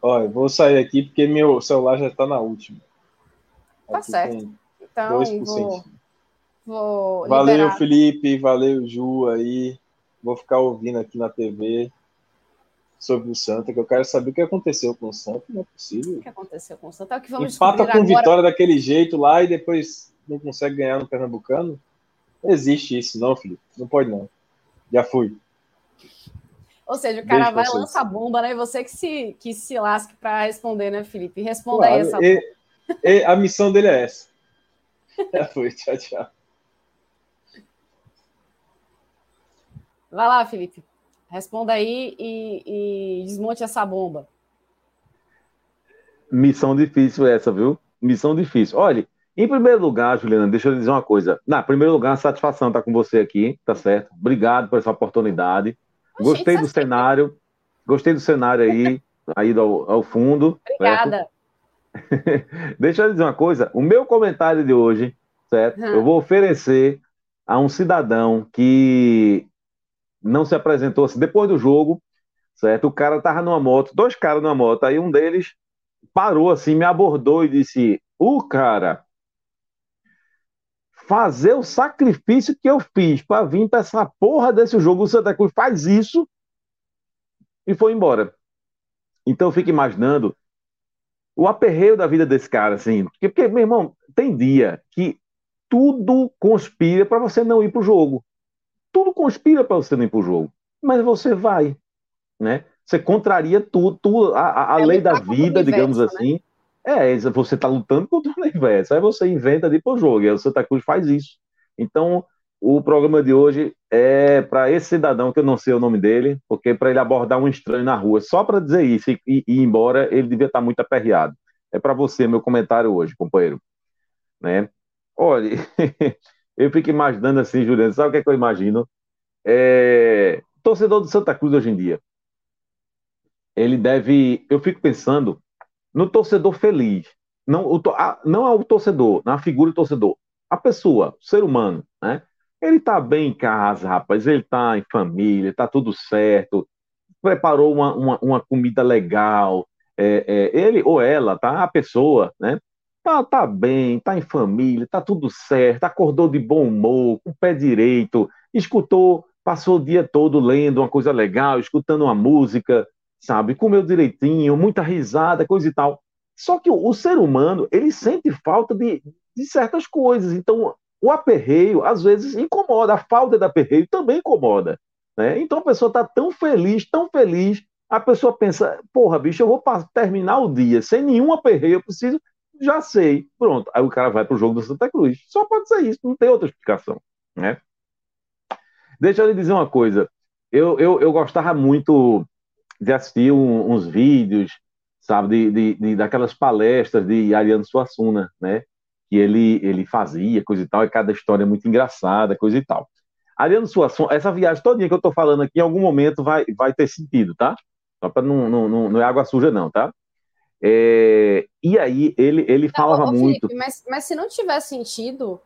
S3: Olha, vou sair aqui porque meu celular já está na última.
S1: Tá aqui certo. Então, 2%. vou, vou
S3: Valeu, liberar. Felipe. Valeu, Ju aí. Vou ficar ouvindo aqui na TV sobre o Santa, que eu quero saber o que aconteceu com o Santa, não é possível.
S1: O que aconteceu com o Santa? É o que vamos
S3: Empata com agora... vitória daquele jeito lá e depois não consegue ganhar no Pernambucano? Não existe isso, não, Felipe. Não pode, não. Já fui.
S1: Ou seja, o cara vai lançar bomba, né? E você que se, que se lasque para responder, né, Felipe? Responda claro, aí essa e,
S3: e, A missão dele é essa. Já foi, tchau, tchau.
S1: Vai lá, Felipe. Responda aí e, e desmonte essa bomba.
S4: Missão difícil essa, viu? Missão difícil. Olha, em primeiro lugar, Juliana, deixa eu dizer uma coisa. Na primeiro lugar, satisfação estar com você aqui, tá certo? Obrigado por essa oportunidade. Gostei do cenário. Gostei do cenário aí, aí ao, ao fundo.
S1: Obrigada.
S4: deixa eu dizer uma coisa. O meu comentário de hoje, certo? Uhum. Eu vou oferecer a um cidadão que não se apresentou assim, depois do jogo, certo? O cara tava numa moto, dois caras numa moto, aí um deles parou assim, me abordou e disse: "O cara, fazer o sacrifício que eu fiz para vir para essa porra desse jogo, o Santa Cruz faz isso e foi embora". Então eu fico imaginando o aperreio da vida desse cara, assim, porque, porque meu irmão, tem dia que tudo conspira para você não ir pro jogo tudo conspira para você não ir para o jogo, mas você vai, né? Você contraria tudo, tudo a, a é lei da vida, digamos né? assim. É, você está lutando contra o universo. Aí você inventa de ir pro jogo. E o Santa Cruz faz isso. Então, o programa de hoje é para esse cidadão, que eu não sei o nome dele, porque para ele abordar um estranho na rua, só para dizer isso e, e, ir embora, ele devia estar tá muito aperreado. É para você, meu comentário hoje, companheiro. Né? Olha, eu fico imaginando assim, Juliano, sabe o que, é que eu imagino? É... Torcedor do Santa Cruz hoje em dia. Ele deve. Eu fico pensando no torcedor feliz. Não, o, não é o torcedor, na figura do torcedor. A pessoa, o ser humano, né? Ele tá bem em casa, rapaz. Ele tá em família, tá tudo certo. Preparou uma, uma, uma comida legal. É, é, ele ou ela, tá? A pessoa, né? Tá, tá bem, tá em família, tá tudo certo. Acordou de bom humor, com o pé direito. Escutou, passou o dia todo lendo uma coisa legal, escutando uma música, sabe? Comeu direitinho, muita risada, coisa e tal. Só que o, o ser humano, ele sente falta de, de certas coisas. Então, o aperreio, às vezes, incomoda, a falta de aperreio também incomoda. Né? Então a pessoa está tão feliz, tão feliz, a pessoa pensa, porra, bicho, eu vou terminar o dia sem nenhum aperreio, eu preciso, já sei, pronto. Aí o cara vai para o jogo do Santa Cruz. Só pode ser isso, não tem outra explicação. Né? Deixa eu lhe dizer uma coisa. Eu, eu, eu gostava muito de assistir um, uns vídeos, sabe, de, de, de, daquelas palestras de Ariano Suassuna, né? que ele, ele fazia, coisa e tal, e cada história é muito engraçada, coisa e tal. Ariano Suassuna, essa viagem todinha que eu estou falando aqui, em algum momento vai, vai ter sentido, tá? Só para não, não, não, não é água suja, não, tá? É, e aí ele, ele falava ô, muito. Felipe,
S1: mas, mas se não tiver sentido,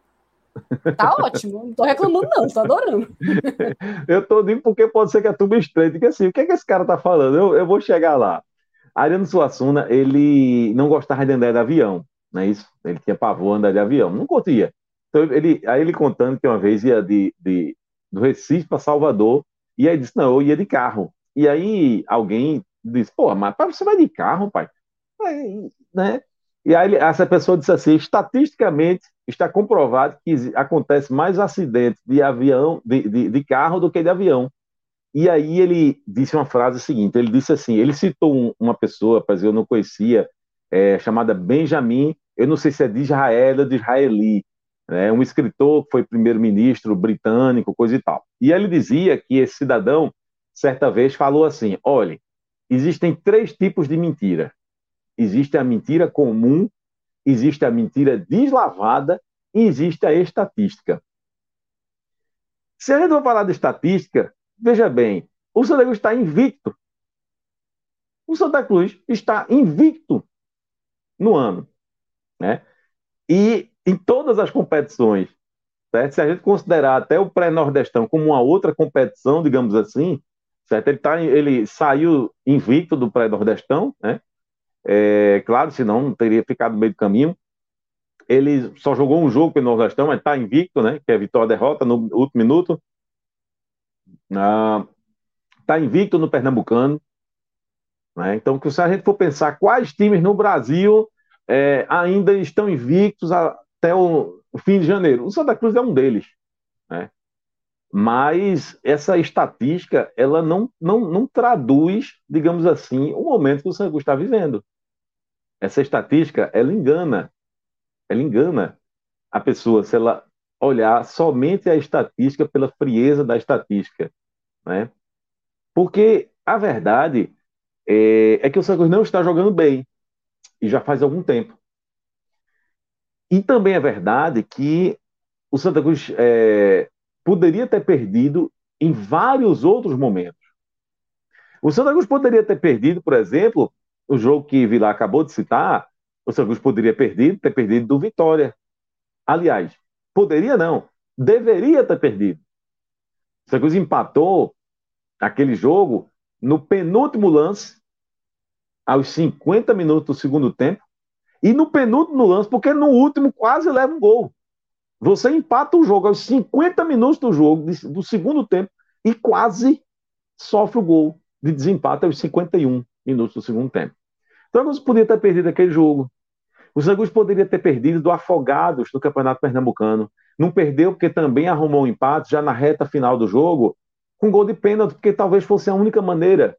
S1: tá ótimo. Não tô reclamando, não, tô adorando.
S4: eu tô dizendo porque pode ser que a turma estranhe, porque assim, o que é que esse cara tá falando? Eu, eu vou chegar lá. Ariano Suassuna, ele não gostava de andar de avião não é isso? Ele tinha pavor andar de avião, não curtia. Então, ele, aí ele contando que uma vez ia de, de do Recife para Salvador, e aí disse, não, eu ia de carro. E aí alguém disse, pô, mas você vai de carro, pai? Né? E aí essa pessoa disse assim, estatisticamente está comprovado que acontece mais acidentes de avião, de, de, de carro do que de avião. E aí ele disse uma frase seguinte, ele disse assim, ele citou um, uma pessoa, mas eu não conhecia, é, chamada Benjamin, eu não sei se é de Israel ou de Israeli, né, um escritor que foi primeiro-ministro britânico, coisa e tal. E ele dizia que esse cidadão, certa vez, falou assim: olhe, existem três tipos de mentira. Existe a mentira comum, existe a mentira deslavada e existe a estatística. Se a gente for falar de estatística, veja bem, o Santa Cruz está invicto. O Santa Cruz está invicto no ano. Né? E em todas as competições, certo? se a gente considerar até o pré-nordestão como uma outra competição, digamos assim, certo? Ele, tá, ele saiu invicto do pré-nordestão, né? É, claro, senão não teria ficado no meio do caminho. Ele só jogou um jogo pelo Nordestão, mas está invicto, né? Que é vitória-derrota no último minuto. Está ah, invicto no Pernambucano, né? Então, se a gente for pensar quais times no Brasil é, ainda estão invictos até o, o, fim de janeiro, o Santa Cruz é um deles. Né? Mas essa estatística ela não, não, não traduz, digamos assim, o momento que o Santa Cruz está vivendo. Essa estatística ela engana, ela engana a pessoa se ela olhar somente a estatística pela frieza da estatística, né? Porque a verdade é, é que o Santos não está jogando bem, e já faz algum tempo. E também é verdade que o Santa Cruz é, poderia ter perdido em vários outros momentos. O Santa Cruz poderia ter perdido, por exemplo, o jogo que Vilar acabou de citar, o Santa Cruz poderia perdido, ter perdido do Vitória. Aliás, poderia não, deveria ter perdido. O Santa Cruz empatou aquele jogo no penúltimo lance aos 50 minutos do segundo tempo, e no penúltimo lance, porque no último quase leva um gol. Você empata o jogo aos 50 minutos do jogo, do segundo tempo, e quase sofre o gol de desempate aos 51 minutos do segundo tempo. Então, você podia ter perdido aquele jogo. O Santos poderia ter perdido do Afogados no Campeonato Pernambucano. Não perdeu porque também arrumou um empate já na reta final do jogo, com gol de pênalti, porque talvez fosse a única maneira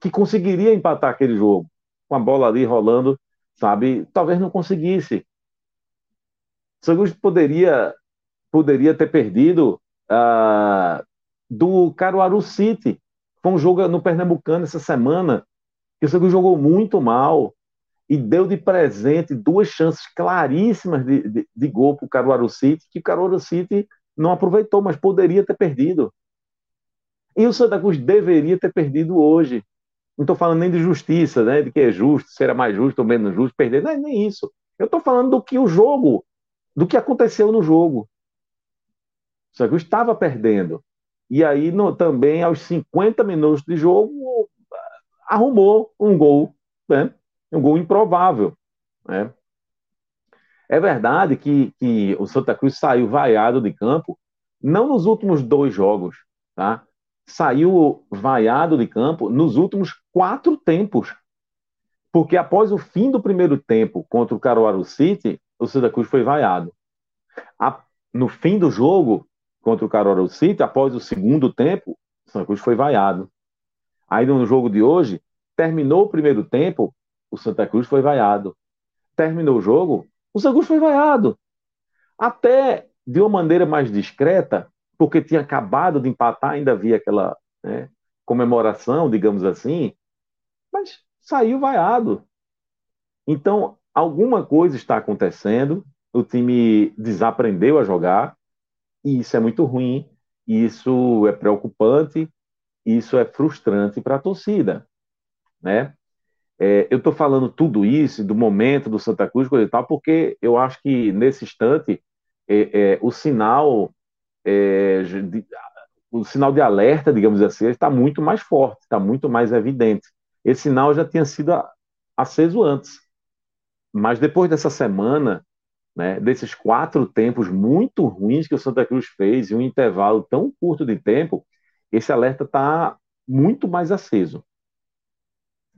S4: que conseguiria empatar aquele jogo, com a bola ali rolando sabe, talvez não conseguisse. O Santa poderia, poderia ter perdido uh, do Caruaru City. Foi um jogo no Pernambucano essa semana, que o Santa Cruz jogou muito mal e deu de presente duas chances claríssimas de, de, de gol para o Caruaru City, que o Caruaru City não aproveitou, mas poderia ter perdido. E o Santa Cruz deveria ter perdido hoje. Não estou falando nem de justiça, né? de que é justo, se era mais justo ou menos justo perder. Não é nem isso. Eu estou falando do que o jogo, do que aconteceu no jogo. O Santa Cruz estava perdendo. E aí, no, também, aos 50 minutos de jogo, arrumou um gol, né? um gol improvável. Né? É verdade que, que o Santa Cruz saiu vaiado de campo, não nos últimos dois jogos, tá? saiu vaiado de campo nos últimos quatro tempos. Porque após o fim do primeiro tempo contra o Caruaru City, o Santa Cruz foi vaiado. A, no fim do jogo contra o Caruaru City, após o segundo tempo, o Santa Cruz foi vaiado. Aí no jogo de hoje, terminou o primeiro tempo, o Santa Cruz foi vaiado. Terminou o jogo, o Santa Cruz foi vaiado. Até de uma maneira mais discreta, porque tinha acabado de empatar, ainda havia aquela né, comemoração, digamos assim, mas saiu vaiado. Então, alguma coisa está acontecendo, o time desaprendeu a jogar, e isso é muito ruim, isso é preocupante, isso é frustrante para a torcida, né? É, eu estou falando tudo isso do momento do Santa Cruz e tal, porque eu acho que nesse instante é, é, o sinal é, de, o sinal de alerta, digamos assim, está muito mais forte, está muito mais evidente. Esse sinal já tinha sido aceso antes. Mas depois dessa semana, né, desses quatro tempos muito ruins que o Santa Cruz fez em um intervalo tão curto de tempo, esse alerta está muito mais aceso.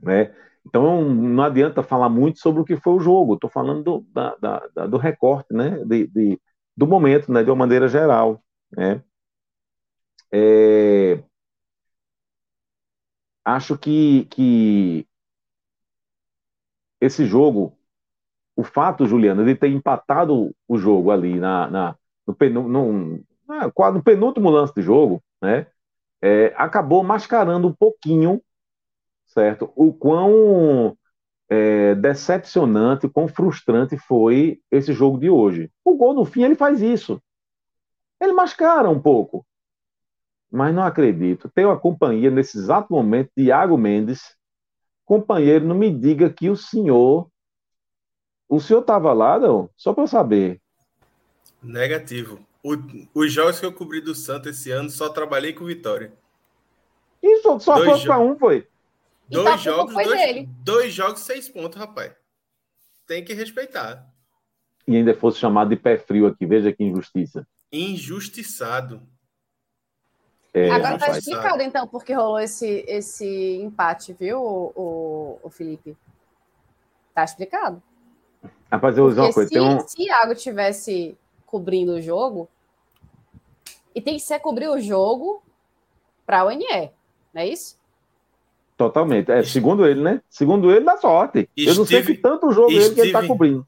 S4: Né? Então não adianta falar muito sobre o que foi o jogo, estou falando do, da, da, do recorte, né, de, de, do momento, né, de uma maneira geral. Né? É... Acho que, que esse jogo, o fato, Juliana, de ter empatado o jogo ali na, na no, no, no penúltimo lance de jogo, né, é, acabou mascarando um pouquinho, certo, o quão é, decepcionante, quão frustrante foi esse jogo de hoje. O gol no fim ele faz isso. Ele mascara um pouco. Mas não acredito. Tenho a companhia nesse exato momento de Iago Mendes. Companheiro, não me diga que o senhor. O senhor estava lá, não? Só para eu saber.
S5: Negativo. O, os jogos que eu cobri do Santos esse ano só trabalhei com Vitória.
S4: Isso, só foi para um, foi.
S5: Dois tá jogos, dois, dois jogos, seis pontos, rapaz. Tem que respeitar.
S4: E ainda fosse chamado de pé frio aqui, veja que injustiça.
S5: Injustiçado.
S1: É, Agora tá explicado, então, porque rolou esse, esse empate, viu, o, o, o Felipe? Tá explicado.
S4: Rapaz, eu vou uma coisa.
S1: Se, um... se Iago tivesse cobrindo o jogo, e tem que ser cobrir o jogo para o NE, não é isso?
S4: Totalmente. É, segundo ele, né? Segundo ele, dá sorte. Steve, eu não sei que tanto jogo Steve, ele que ele tá cobrindo.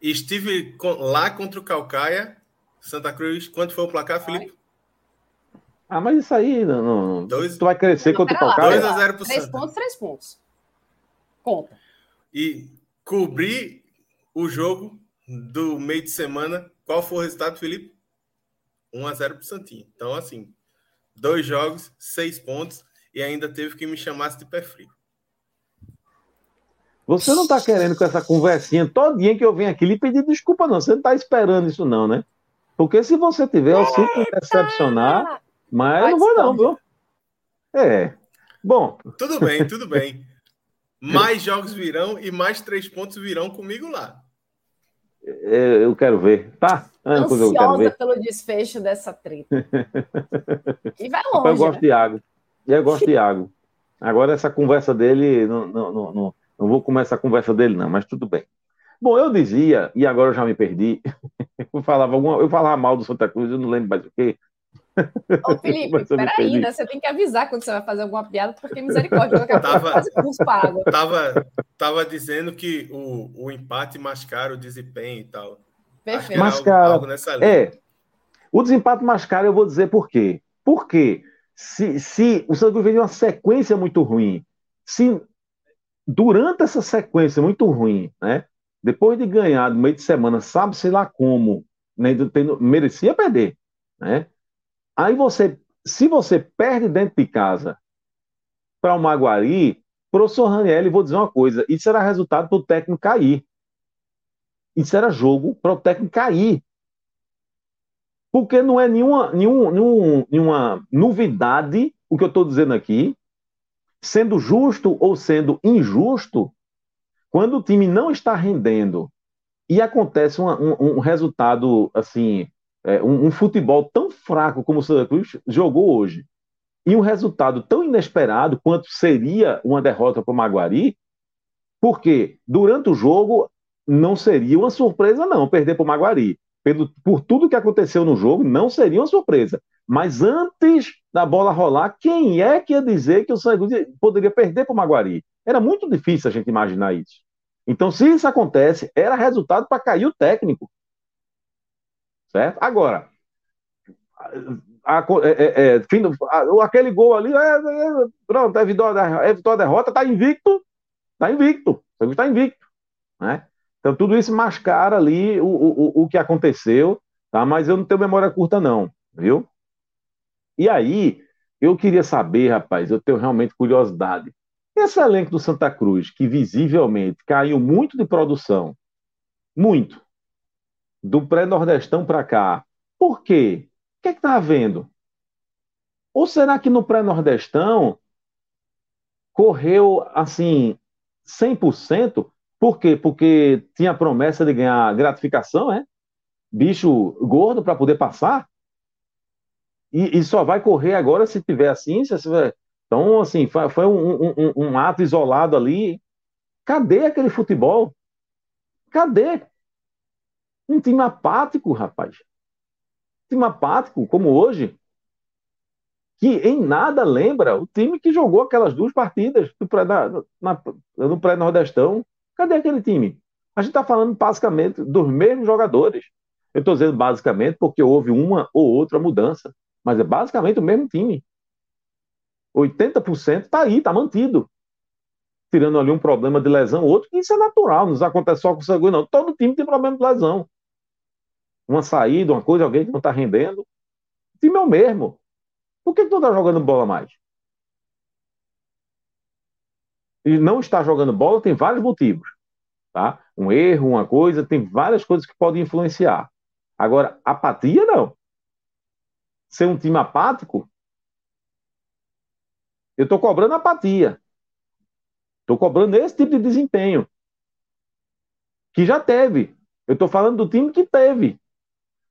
S5: Estive lá contra o Calcaia Santa Cruz, quanto foi o placar, Felipe?
S4: Ah, mas isso aí, não, não dois... tu vai crescer não, contra o Calcaia.
S5: 2 a 0 pro
S1: 3 pontos, 3 pontos. Conta.
S5: E cobrir o jogo do meio de semana, qual foi o resultado, Felipe? 1 a 0 pro Santinho. Então, assim, dois jogos, seis pontos, e ainda teve que me chamar de pé frio.
S4: Você não está querendo com essa conversinha todinha que eu venho aqui lhe pedir desculpa, não. Você não está esperando isso, não, né? Porque se você tiver, eu sinto me decepcionar, mas eu não vou não, viu? É. Bom.
S5: Tudo bem, tudo bem. Mais jogos virão e mais três pontos virão comigo lá.
S4: É, eu quero ver, tá?
S1: Ah, Ansiosa eu quero ver. pelo desfecho dessa treta. e vai longe.
S4: Eu gosto né? de água. Eu gosto de água. Agora essa conversa dele, não, não, não, não, não vou começar a conversa dele não, mas tudo bem. Bom, eu dizia, e agora eu já me perdi, eu falava, alguma, eu falava mal do Santa Cruz, eu não lembro mais o quê.
S1: Ô, Felipe, peraí, né? Você tem que avisar quando você vai fazer alguma piada, porque misericórdia, eu
S5: tava, tava, tava, estava dizendo que o, o empate mascara o desempenho e tal.
S1: Perfeito.
S4: Mascara. Algo, algo é. O desempate mascara, eu vou dizer por quê. Porque se, se o Santa Cruz vem de uma sequência muito ruim, se durante essa sequência muito ruim, né, depois de ganhar no meio de semana, sabe sei lá como, né, merecia perder, né? Aí você, se você perde dentro de casa para o Maguari, professor Raniel, vou dizer uma coisa, isso era resultado para o técnico cair. Isso era jogo para o técnico cair. Porque não é nenhuma, nenhum, nenhum, nenhuma novidade o que eu estou dizendo aqui, sendo justo ou sendo injusto, quando o time não está rendendo e acontece uma, um, um, resultado assim, é, um, um, futebol tão fraco como o Santa Cruz jogou hoje, e um resultado tão inesperado quanto seria uma derrota para o Maguari, porque durante o jogo não seria uma surpresa, não, perder para o Maguari. Pelo, por tudo que aconteceu no jogo, não seria uma surpresa. Mas antes da bola rolar, quem é que ia dizer que o Santa Cruz poderia perder para o Maguari? Era muito difícil a gente imaginar isso. Então, se isso acontece, era resultado para cair o técnico. Certo? Agora, a, é, é, é, fim a, aquele gol ali, é, é, pronto, evitou a, evitou a derrota, está invicto, está invicto, está invicto. Né? Então, tudo isso mascara ali o, o, o que aconteceu, tá? mas eu não tenho memória curta, não, viu? E aí, eu queria saber, rapaz, eu tenho realmente curiosidade. Esse elenco do Santa Cruz, que visivelmente caiu muito de produção, muito, do pré-nordestão para cá, por quê? O que é está havendo? Ou será que no pré-nordestão correu assim 100%? Por quê? Porque tinha promessa de ganhar gratificação, é? Bicho gordo para poder passar? E, e, só vai correr agora se tiver assim, se, então, assim, foi, foi um, um, um, ato isolado ali. Cadê aquele futebol? Cadê? Um time apático, rapaz. Um time apático, como hoje, que em nada lembra o time que jogou aquelas duas partidas do pré, na, no pré-nordestão. Cadê aquele time? A gente está falando basicamente dos mesmos jogadores. Eu estou dizendo basicamente porque houve uma ou outra mudança, mas é basicamente o mesmo time. 80% está aí, está mantido. Tirando ali um problema de lesão, outro, que isso é natural, não acontece só com o Sangue, não. Todo time tem problema de lesão. Uma saída, uma coisa, alguém que não está rendendo. O time é o mesmo. Por que, que não está jogando bola mais? E não está jogando bola tem vários motivos. Tá? Um erro, uma coisa, tem várias coisas que podem influenciar. Agora, apatia não. Ser um time apático eu estou cobrando apatia. Estou cobrando esse tipo de desempenho. Que já teve. Eu estou falando do time que teve.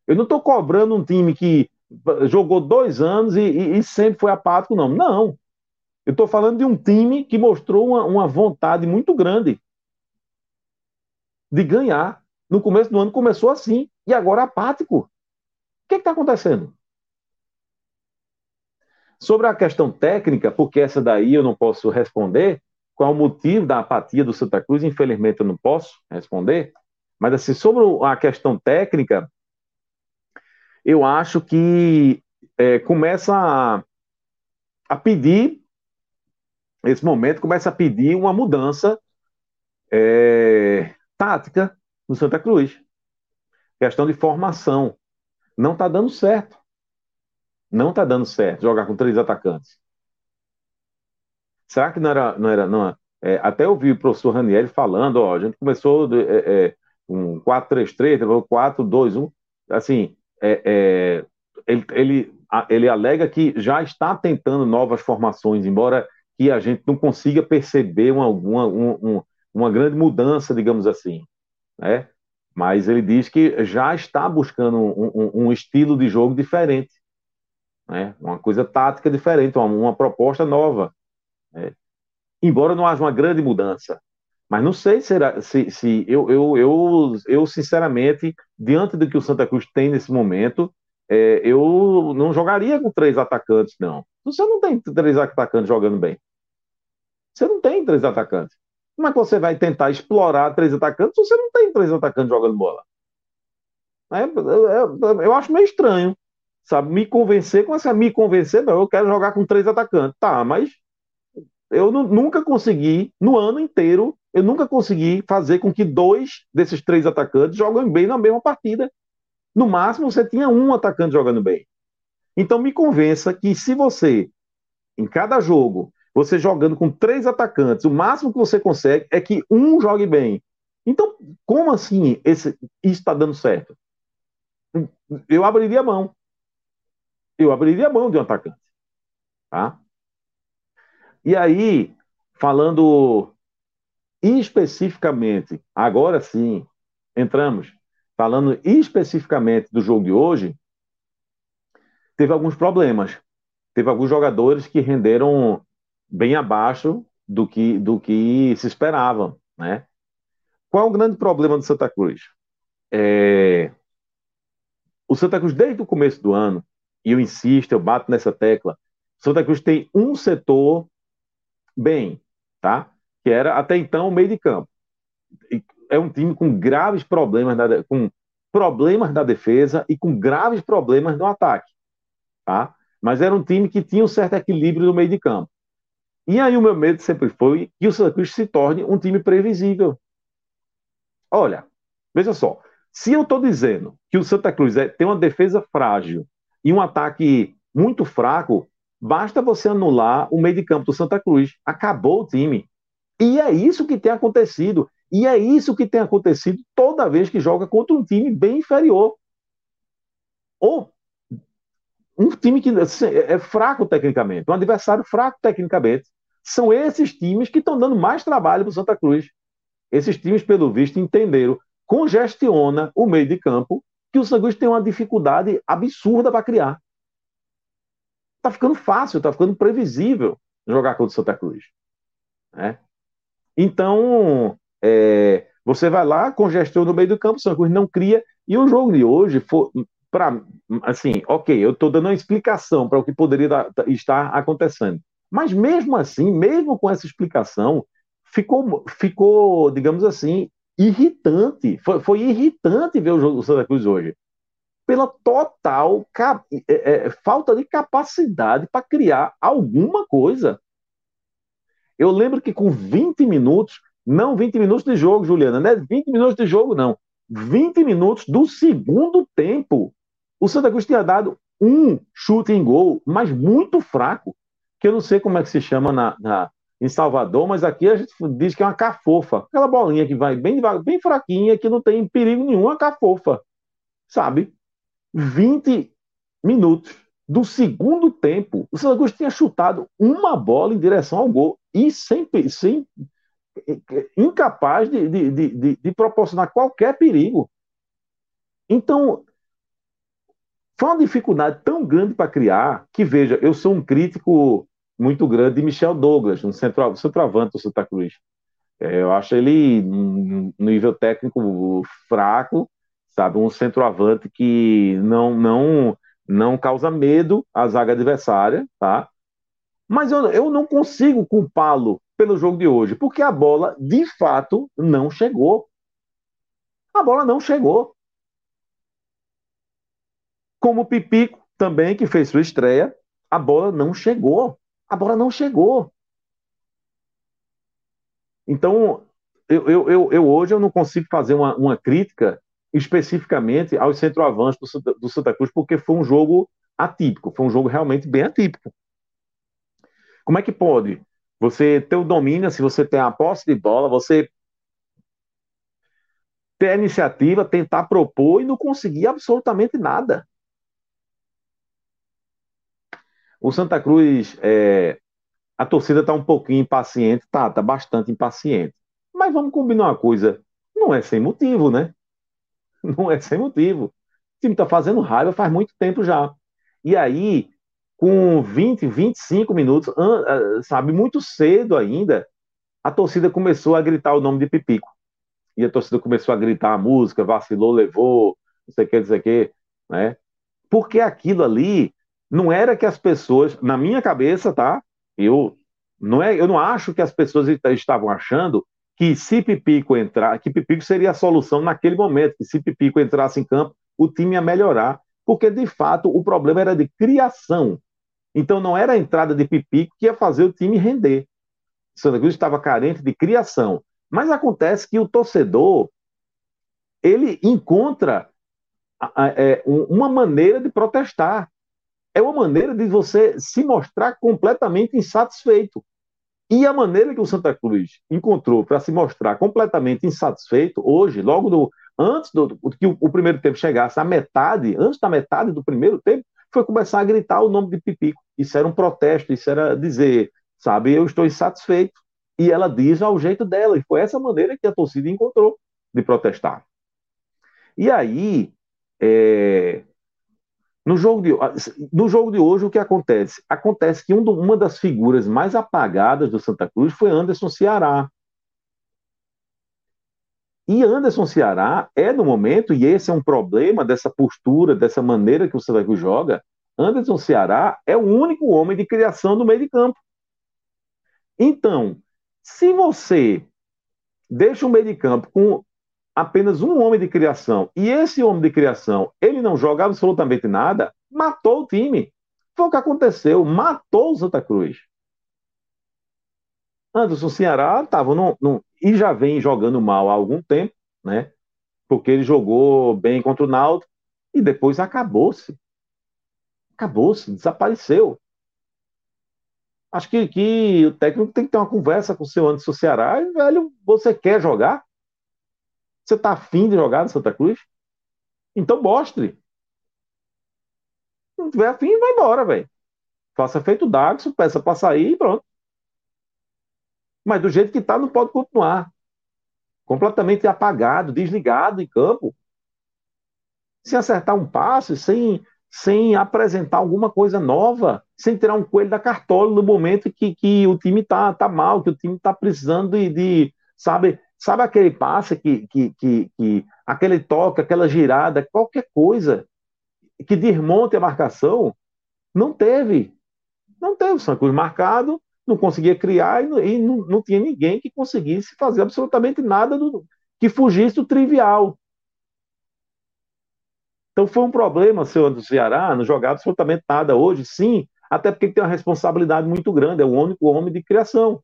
S4: Eu não estou cobrando um time que jogou dois anos e, e, e sempre foi apático, não. Não. Eu estou falando de um time que mostrou uma, uma vontade muito grande de ganhar. No começo do ano começou assim, e agora apático. O que está acontecendo? Sobre a questão técnica, porque essa daí eu não posso responder, qual o motivo da apatia do Santa Cruz, infelizmente eu não posso responder, mas assim, sobre a questão técnica, eu acho que é, começa a, a, pedir, nesse momento, começa a pedir uma mudança é, tática no Santa Cruz. Questão de formação. Não está dando certo. Não está dando certo jogar com três atacantes. Será que não era. Não era não, é, até eu vi o professor Raniel falando, ó, a gente começou de, é, é, um 4-3-3, depois 4-2-1. Assim, é, é, ele, ele, ele alega que já está tentando novas formações, embora que a gente não consiga perceber uma, uma, uma, uma grande mudança, digamos assim. Né? Mas ele diz que já está buscando um, um, um estilo de jogo diferente né? uma coisa tática diferente, uma, uma proposta nova. Né? Embora não haja uma grande mudança. Mas não sei será, se, se eu, eu, eu, eu, sinceramente, diante do que o Santa Cruz tem nesse momento, é, eu não jogaria com três atacantes, não. Você não tem três atacantes jogando bem. Você não tem três atacantes. Como é que você vai tentar explorar três atacantes se você não tem três atacantes jogando bola? É, eu, eu, acho meio estranho, sabe? Me convencer, com essa me convencer, não, eu quero jogar com três atacantes. Tá, mas eu nunca consegui, no ano inteiro, eu nunca consegui fazer com que dois desses três atacantes joguem bem na mesma partida. No máximo, você tinha um atacante jogando bem. Então, me convença que se você, em cada jogo, você jogando com três atacantes, o máximo que você consegue é que um jogue bem. Então, como assim esse, isso está dando certo? Eu abriria a mão. Eu abriria a mão de um atacante. Tá? E aí, falando especificamente, agora sim, entramos, falando especificamente do jogo de hoje, teve alguns problemas. Teve alguns jogadores que renderam bem abaixo do que, do que se esperava, né? Qual é o grande problema do Santa Cruz? É... O Santa Cruz, desde o começo do ano, e eu insisto, eu bato nessa tecla, Santa Cruz tem um setor bem, tá? Que era até então o meio de campo. É um time com graves problemas na, com problemas da defesa e com graves problemas no ataque, tá? Mas era um time que tinha um certo equilíbrio no meio de campo. E aí o meu medo sempre foi que o Santa Cruz se torne um time previsível. Olha, veja só, se eu estou dizendo que o Santa Cruz é, tem uma defesa frágil e um ataque muito fraco, basta você anular o meio de campo do Santa Cruz. Acabou o time. E é isso que tem acontecido. E é isso que tem acontecido toda vez que joga contra um time bem inferior. Ou um time que assim, é fraco tecnicamente, um adversário fraco tecnicamente. São esses times que estão dando mais trabalho para o Santa Cruz. Esses times, pelo visto, entenderam, congestiona o meio de campo, que o Santa Cruz tem uma dificuldade absurda para criar. Está ficando fácil, está ficando previsível jogar contra o Santa Cruz. Né? Então, é, você vai lá, congestiona no meio do campo, o Santa Cruz não cria, e o jogo de hoje foi, para assim, ok, eu estou dando uma explicação para o que poderia estar acontecendo. Mas mesmo assim, mesmo com essa explicação, ficou, ficou digamos assim, irritante. Foi, foi irritante ver o jogo do Santa Cruz hoje. Pela total é, é, falta de capacidade para criar alguma coisa. Eu lembro que com 20 minutos, não 20 minutos de jogo, Juliana, não é 20 minutos de jogo, não. 20 minutos do segundo tempo, o Santa Cruz tinha dado um chute em gol, mas muito fraco, que eu não sei como é que se chama na, na em Salvador, mas aqui a gente diz que é uma cafofa. Aquela bolinha que vai bem bem fraquinha, que não tem perigo nenhum, uma cafofa. Sabe? 20 minutos do segundo tempo, o Cruz tinha chutado uma bola em direção ao gol e sem, sem incapaz de, de, de, de proporcionar qualquer perigo. Então, foi uma dificuldade tão grande para criar que, veja, eu sou um crítico muito grande de Michel Douglas, um centro, centroavante do Santa Cruz. É, eu acho ele um nível técnico fraco, sabe, um centroavante que não não não causa medo à zaga adversária, tá? Mas eu, eu não consigo culpá-lo pelo jogo de hoje, porque a bola de fato não chegou. A bola não chegou como o Pipico também, que fez sua estreia, a bola não chegou. A bola não chegou. Então, eu, eu, eu, eu hoje eu não consigo fazer uma, uma crítica especificamente aos centroavantes do, do Santa Cruz, porque foi um jogo atípico, foi um jogo realmente bem atípico. Como é que pode você ter o domínio, se você tem a posse de bola, você ter a iniciativa, tentar propor e não conseguir absolutamente nada. O Santa Cruz, é, a torcida está um pouquinho impaciente, tá, tá bastante impaciente. Mas vamos combinar uma coisa, não é sem motivo, né? Não é sem motivo. O time está fazendo raiva faz muito tempo já. E aí, com 20, 25 minutos, sabe, muito cedo ainda, a torcida começou a gritar o nome de Pipico. E a torcida começou a gritar a música, vacilou, levou, não sei o que, não sei o que, né? Porque aquilo ali não era que as pessoas, na minha cabeça, tá? Eu não é, eu não acho que as pessoas estavam achando que se Pipico entrar, que Pipico seria a solução naquele momento, que se Pipico entrasse em campo, o time ia melhorar, porque de fato o problema era de criação. Então não era a entrada de Pipico que ia fazer o time render. Santa Cruz estava carente de criação. Mas acontece que o torcedor ele encontra é, uma maneira de protestar. É uma maneira de você se mostrar completamente insatisfeito. E a maneira que o Santa Cruz encontrou para se mostrar completamente insatisfeito hoje, logo do, antes do, que o, o, primeiro tempo chegasse à metade, antes da metade do primeiro tempo, foi começar a gritar o nome de Pipico. Isso era um protesto, isso era dizer, sabe, eu estou insatisfeito. E ela diz ao jeito dela, e foi essa maneira que a torcida encontrou de protestar. E aí, é, no, jogo de, no jogo de hoje, o que acontece? Acontece que um uma das figuras mais apagadas do Santa Cruz foi Anderson Ceará. E Anderson Ceará é, no momento, e esse é um problema dessa postura, dessa maneira que o Santa Cruz joga, Anderson Ceará é o único homem de criação do meio de campo. Então, se você deixa o meio de campo com apenas um homem de criação e esse homem de criação ele não joga absolutamente nada, matou o time. Foi o que aconteceu, matou o Santa Cruz. Anderson Ceará estava no, no, e já vem jogando mal há algum tempo, né? Porque ele jogou bem contra o Naldo e depois acabou-se. Acabou-se, desapareceu. Acho que, que o técnico tem que ter uma conversa com o seu Anderson Ceará e, velho, você quer jogar? Você está afim de jogar no Santa Cruz? Então mostre. Se não tiver afim, vai embora, velho. Faça feito o peça para sair e pronto. Mas do jeito que está, não pode continuar. Completamente apagado, desligado em campo. Sem acertar um passe, sem, sem apresentar alguma coisa nova, sem tirar um coelho da cartola no momento que, que o time está tá mal, que o time está precisando de, de, sabe, sabe aquele passe que, que, que, que, aquele toque, aquela girada, qualquer coisa que desmonte a marcação, não teve. Não teve o Santos marcado, não conseguia criar e, não, e não, não, tinha ninguém que conseguisse fazer absolutamente nada do, que fugisse do trivial. Então foi um problema, senhor do Ceará, não jogar absolutamente nada hoje, sim, até porque tem uma responsabilidade muito grande, é o único homem de criação.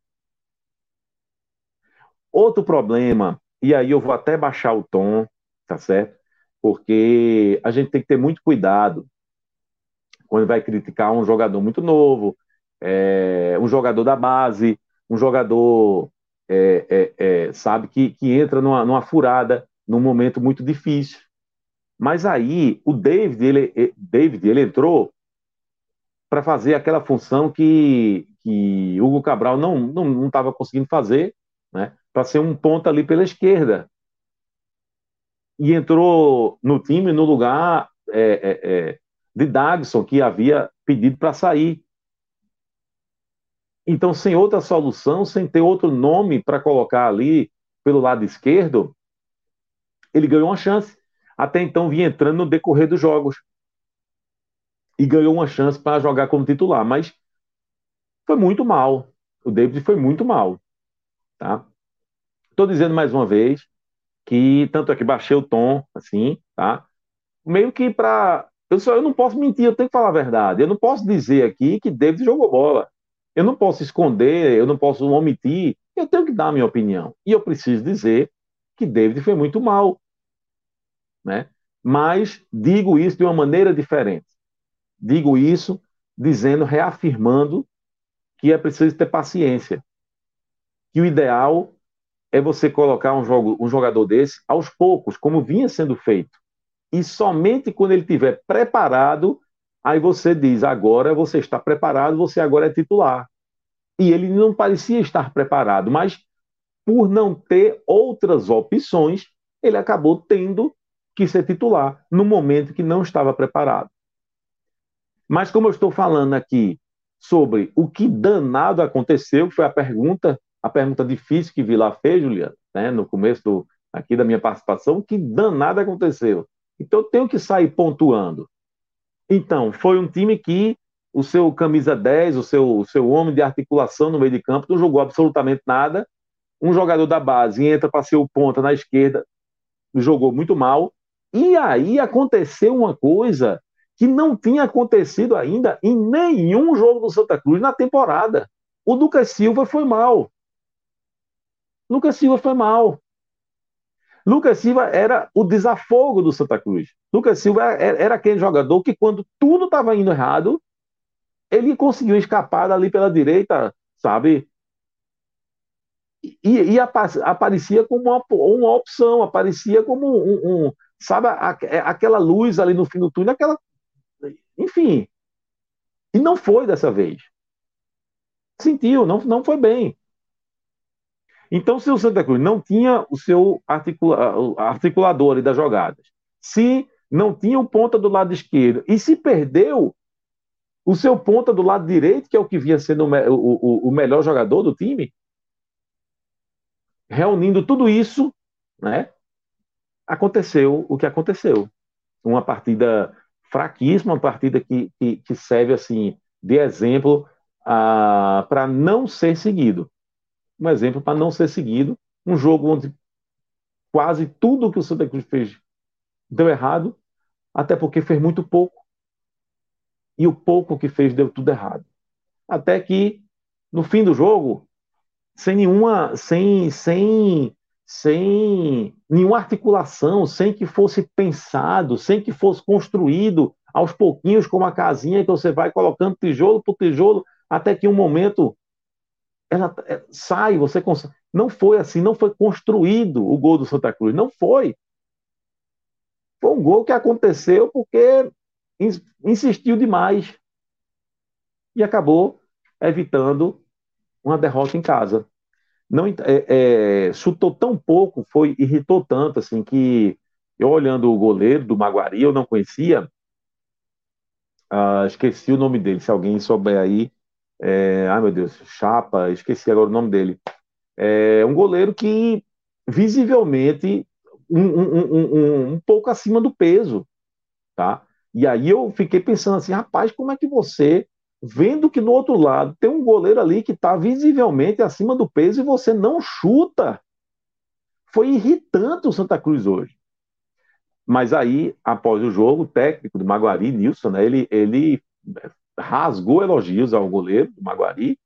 S4: Outro problema, e aí eu vou até baixar o tom, tá certo? Porque a gente tem que ter muito cuidado quando vai criticar um jogador muito novo, é, um jogador da base, um jogador, é, é, é, sabe, que, que entra numa, numa furada, num momento muito difícil. Mas aí o David, ele, David, ele entrou para fazer aquela função que, que Hugo Cabral não estava não, não conseguindo fazer, né? Para ser um ponta ali pela esquerda. E entrou no time no lugar é, é, é de Dagson, que havia pedido para sair. Então, sem outra solução, sem ter outro nome para colocar ali pelo lado esquerdo, ele ganhou uma chance. Até então vinha entrando no decorrer dos jogos. E ganhou uma chance para jogar como titular, mas foi muito mal. O David foi muito mal. Tá? Estou dizendo mais uma vez que tanto é que baixei o tom, assim, tá? Meio que para eu só eu não posso mentir, eu tenho que falar a verdade. Eu não posso dizer aqui que David jogou bola. Eu não posso esconder, eu não posso omitir, eu tenho que dar a minha opinião. E eu preciso dizer que David foi muito mal. Né? Mas digo isso de uma maneira diferente. Digo isso dizendo, reafirmando que é preciso ter paciência. Que o ideal é você colocar um, jogo, um jogador desse aos poucos, como vinha sendo feito. E somente quando ele estiver preparado Aí você diz, agora você está preparado, você agora é titular. E ele não parecia estar preparado, mas por não ter outras opções, ele acabou tendo que ser titular no momento que não estava preparado. Mas como eu estou falando aqui sobre o que danado aconteceu, que foi a pergunta, a pergunta difícil que Vila fez, Juliana, né, no começo do, aqui da minha participação, que danado aconteceu. Então eu tenho que sair pontuando. Então, foi um time que o seu camisa 10, o seu, o seu homem de articulação no meio de campo, não jogou absolutamente nada um jogador da base entra para ser o ponta na esquerda, jogou muito mal. E aí aconteceu uma coisa que não tinha acontecido ainda em nenhum jogo do Santa Cruz na temporada. O Lucas Silva foi mal. Lucas Silva foi mal. Lucas Silva era o desafogo do Santa Cruz. Lucas Silva era aquele jogador que, quando tudo estava indo errado, ele conseguiu escapar ali pela direita, sabe? E, e aparecia como uma, uma, opção, aparecia como um, um sabe, é, aquela luz ali no fim do túnel, aquela. Enfim. E não foi dessa vez. Sentiu, não, não foi bem. Então, se o Santa Cruz não tinha o seu articula, articulador das jogadas, se não tinha o ponta do lado esquerdo e se perdeu o seu ponta do lado direito, que é o que vinha sendo o, o, o melhor jogador do time, reunindo tudo isso, né, aconteceu o que aconteceu. Uma partida fraquíssima, uma partida que, que, que serve assim de exemplo ah, para não ser seguido um exemplo para não ser seguido. Um jogo onde quase tudo que o Santa Cruz fez deu errado, até porque fez muito pouco. E o pouco que fez deu tudo errado. Até que, no fim do jogo, sem nenhuma, sem, sem, sem nenhuma articulação, sem que fosse pensado, sem que fosse construído aos pouquinhos, como a casinha que você vai colocando tijolo por tijolo, até que um momento ela é, sai, você consegue. Não foi assim, não foi construído o gol do Santa Cruz, não foi. Foi um gol que aconteceu porque insistiu demais e acabou evitando uma derrota em casa. Não é, é, chutou tão pouco, foi irritou tanto assim que eu olhando o goleiro do Maguari, eu não conhecia, ah, esqueci o nome dele. Se alguém souber aí, é, ai meu Deus, Chapa, esqueci agora o nome dele. É um goleiro que visivelmente um, um, um, um, pouco acima do peso, tá? E aí eu fiquei pensando assim, rapaz, como é que você, vendo que no outro lado tem um goleiro ali que está visivelmente acima do peso e você não chuta? Foi irritante o Santa Cruz hoje. Mas aí, após o jogo, o técnico do Maguari, Nilson, né, ele, ele rasgou elogios ao goleiro do Maguari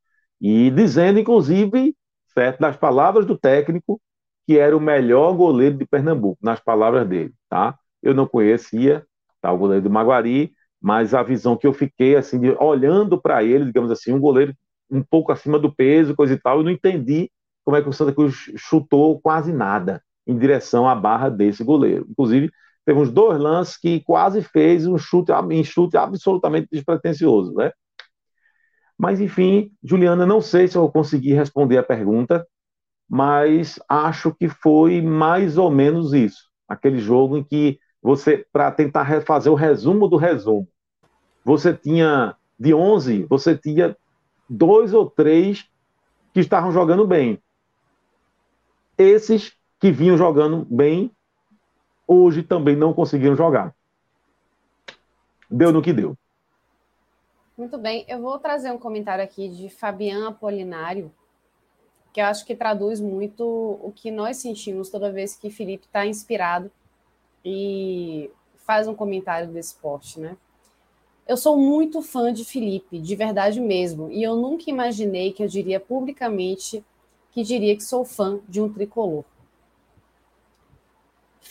S4: e dizendo, inclusive, certo, nas palavras do técnico, que era o melhor goleiro de Pernambuco, nas palavras dele, tá? Eu não conhecia tá, o goleiro do Maguari, mas a visão que eu fiquei, assim, de, olhando para ele, digamos assim, um goleiro um pouco acima do peso, coisa e tal, eu não entendi como é que o Santa Cruz chutou quase nada em direção à barra desse goleiro. Inclusive, teve uns dois lances que quase fez um chute, um chute absolutamente despretensioso, né? Mas, enfim, Juliana, não sei se eu consegui responder a pergunta, mas acho que foi mais ou menos isso. Aquele jogo em que você, para tentar fazer o resumo do resumo, você tinha, de 11, você tinha dois ou três que estavam jogando bem. Esses que vinham jogando bem hoje também não conseguiram jogar. Deu no que deu.
S1: Muito bem, eu vou trazer um comentário aqui de Fabian Apolinário, que eu acho que traduz muito o que nós sentimos toda vez que Felipe está inspirado e faz um comentário desse esporte, né? Eu sou muito fã de Felipe, de verdade mesmo, e eu nunca imaginei que eu diria publicamente que diria que sou fã de um tricolor.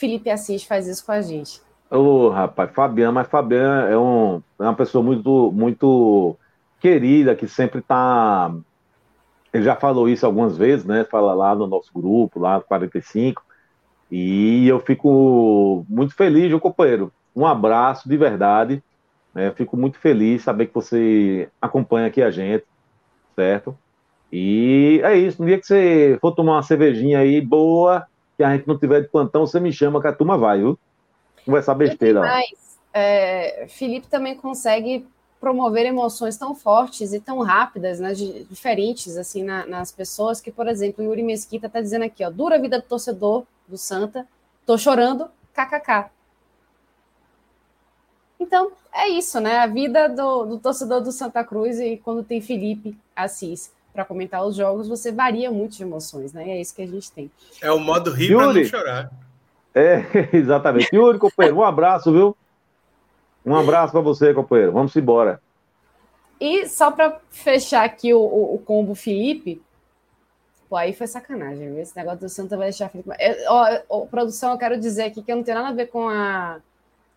S1: Felipe Assis faz isso com a gente.
S4: Ô, oh, rapaz, Fabiano, mas Fabiano é, um, é uma pessoa muito, muito querida, que sempre está. Ele já falou isso algumas vezes, né? Fala lá no nosso grupo, lá no 45. E eu fico muito feliz, meu companheiro. Um abraço de verdade. Né? Fico muito feliz saber que você acompanha aqui a gente, certo? E é isso. No dia que você for tomar uma cervejinha aí boa, que a gente não tiver de plantão, você me chama que a turma vai, viu? Conversar besteira.
S1: Mas, é, Felipe também consegue promover emoções tão fortes e tão rápidas, né, diferentes assim na, nas pessoas que, por exemplo, o Yuri Mesquita está dizendo aqui, ó, dura vida do torcedor do Santa, tô chorando, kkk. Então, é isso, né? A vida do, do torcedor do Santa Cruz e quando tem Felipe Assis para comentar os jogos, você varia muito de emoções, né? É isso que a gente tem.
S5: É o modo rir para não chorar.
S4: É, exatamente. Yuri, companheiro, um abraço, viu? Um abraço para você, companheiro. Vamos embora.
S1: E só para fechar aqui o, o, o, combo Felipe, pô, aí foi sacanagem, viu? Esse negócio do Santa vai deixar Felipe. Eu, ó, ó, produção, eu quero dizer aqui que eu não tenho nada a ver com a,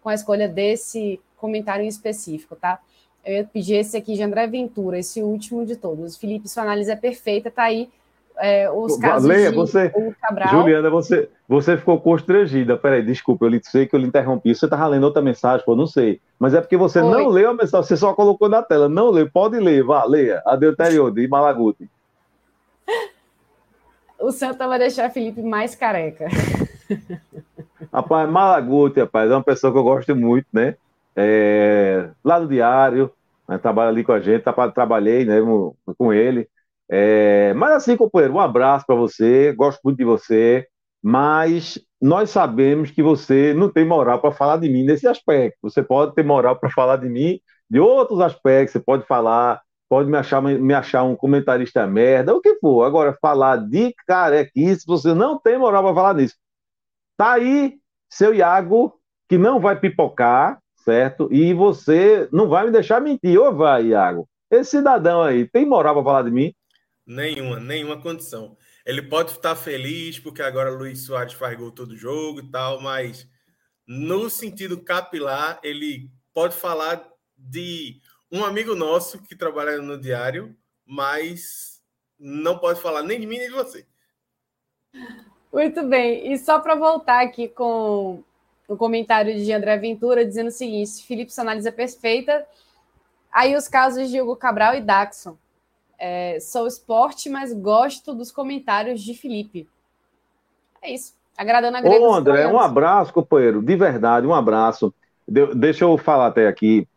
S1: com a escolha desse comentário em específico, tá? Eu ia pedir esse aqui de André Ventura, esse último de todos. Felipe, sua análise é perfeita, tá aí é, os casos
S4: Leia, de você, Cabral. Juliana, você, você ficou constrangida. Peraí, desculpa, eu sei que eu lhe interrompi. Você estava lendo outra mensagem, pô, não sei. Mas é porque você Oi. não leu a mensagem, você só colocou na tela. Não leu, pode ler, vá, leia. A de Malaguti.
S1: O Santa vai deixar Felipe mais careca.
S4: Rapaz, Malaguti, rapaz, é uma pessoa que eu gosto muito, né? É, lá no Diário, né, trabalha ali com a gente, tá, trabalhei né, com ele. É, mas assim, companheiro, um abraço para você, gosto muito de você, mas nós sabemos que você não tem moral para falar de mim nesse aspecto. Você pode ter moral para falar de mim de outros aspectos, você pode falar, pode me achar, me achar um comentarista merda, o que for. Agora, falar de carequice, você não tem moral para falar nisso. Tá aí, seu Iago, que não vai pipocar, certo? E você não vai me deixar mentir, ou vai, Iago? Esse cidadão aí tem moral para falar de mim?
S5: Nenhuma, nenhuma condição. Ele pode estar feliz porque agora Luiz Soares faz gol todo jogo e tal, mas no sentido capilar, ele pode falar de um amigo nosso que trabalha no diário, mas não pode falar nem de mim nem de você.
S1: Muito bem. E só para voltar aqui com o comentário de André Ventura, dizendo o seguinte: Felipe, sua análise é perfeita. Aí os casos de Hugo Cabral e Daxon. É, sou esporte, mas gosto dos comentários de Felipe. É isso. Agradando a grande.
S4: Ô, André, um abraço, companheiro. De verdade, um abraço. De, deixa eu falar até aqui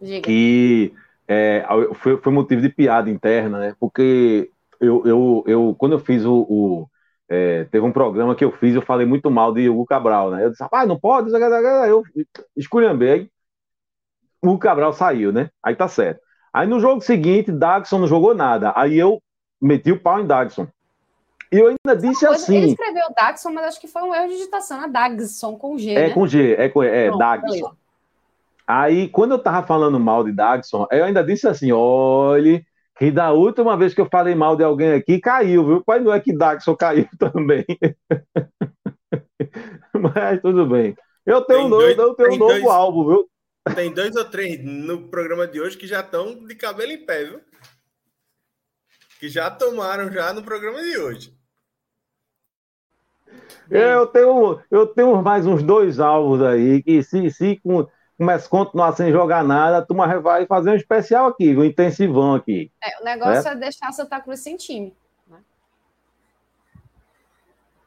S4: Diga. que é, foi, foi, motivo de piada interna, né? Porque eu, eu, eu quando eu fiz o. o é, teve um programa que eu fiz, eu falei muito mal de Hugo Cabral, né? Eu disse, rapaz, não pode, eu esculhambei. O Cabral saiu, né? Aí tá certo. Aí no jogo seguinte, Dagson não jogou nada. Aí eu meti o pau em Dagson. E eu ainda disse assim. Ele
S1: escreveu Dagson, mas acho que foi um erro de digitação. É Dagson com G.
S4: É
S1: né?
S4: com G, é, com, é Pronto, Dagson. Aí, quando eu tava falando mal de Dagson, eu ainda disse assim: olhe, que da última vez que eu falei mal de alguém aqui, caiu, viu? Mas não é que Dagson caiu também. mas tudo bem. Eu tenho, dois, eu tenho um novo dois, alvo, viu?
S5: Tem dois ou três no programa de hoje que já estão de cabelo em pé, viu? Que já tomaram já no programa de hoje.
S4: Eu tenho, eu tenho mais uns dois alvos aí que se, se começa a continuar sem jogar nada, a turma vai fazer um especial aqui, um intensivão aqui.
S1: É, o negócio é, é deixar Santa Cruz sem time. Né?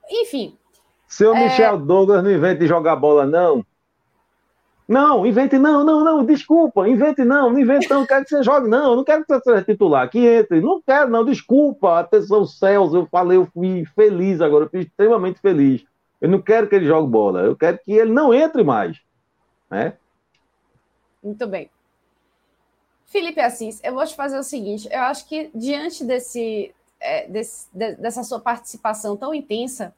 S1: Enfim.
S4: Seu é... Michel Douglas não inventa de jogar bola, não. Não, invente não, não, não, desculpa, invente não, não invente não, quero que você jogue não, não quero que você seja titular, que entre, não quero não, desculpa, atenção céus, eu falei, eu fui feliz agora, eu fui extremamente feliz, eu não quero que ele jogue bola, eu quero que ele não entre mais, né?
S1: Muito bem. Felipe Assis, eu vou te fazer o seguinte, eu acho que diante desse, é, desse dessa sua participação tão intensa,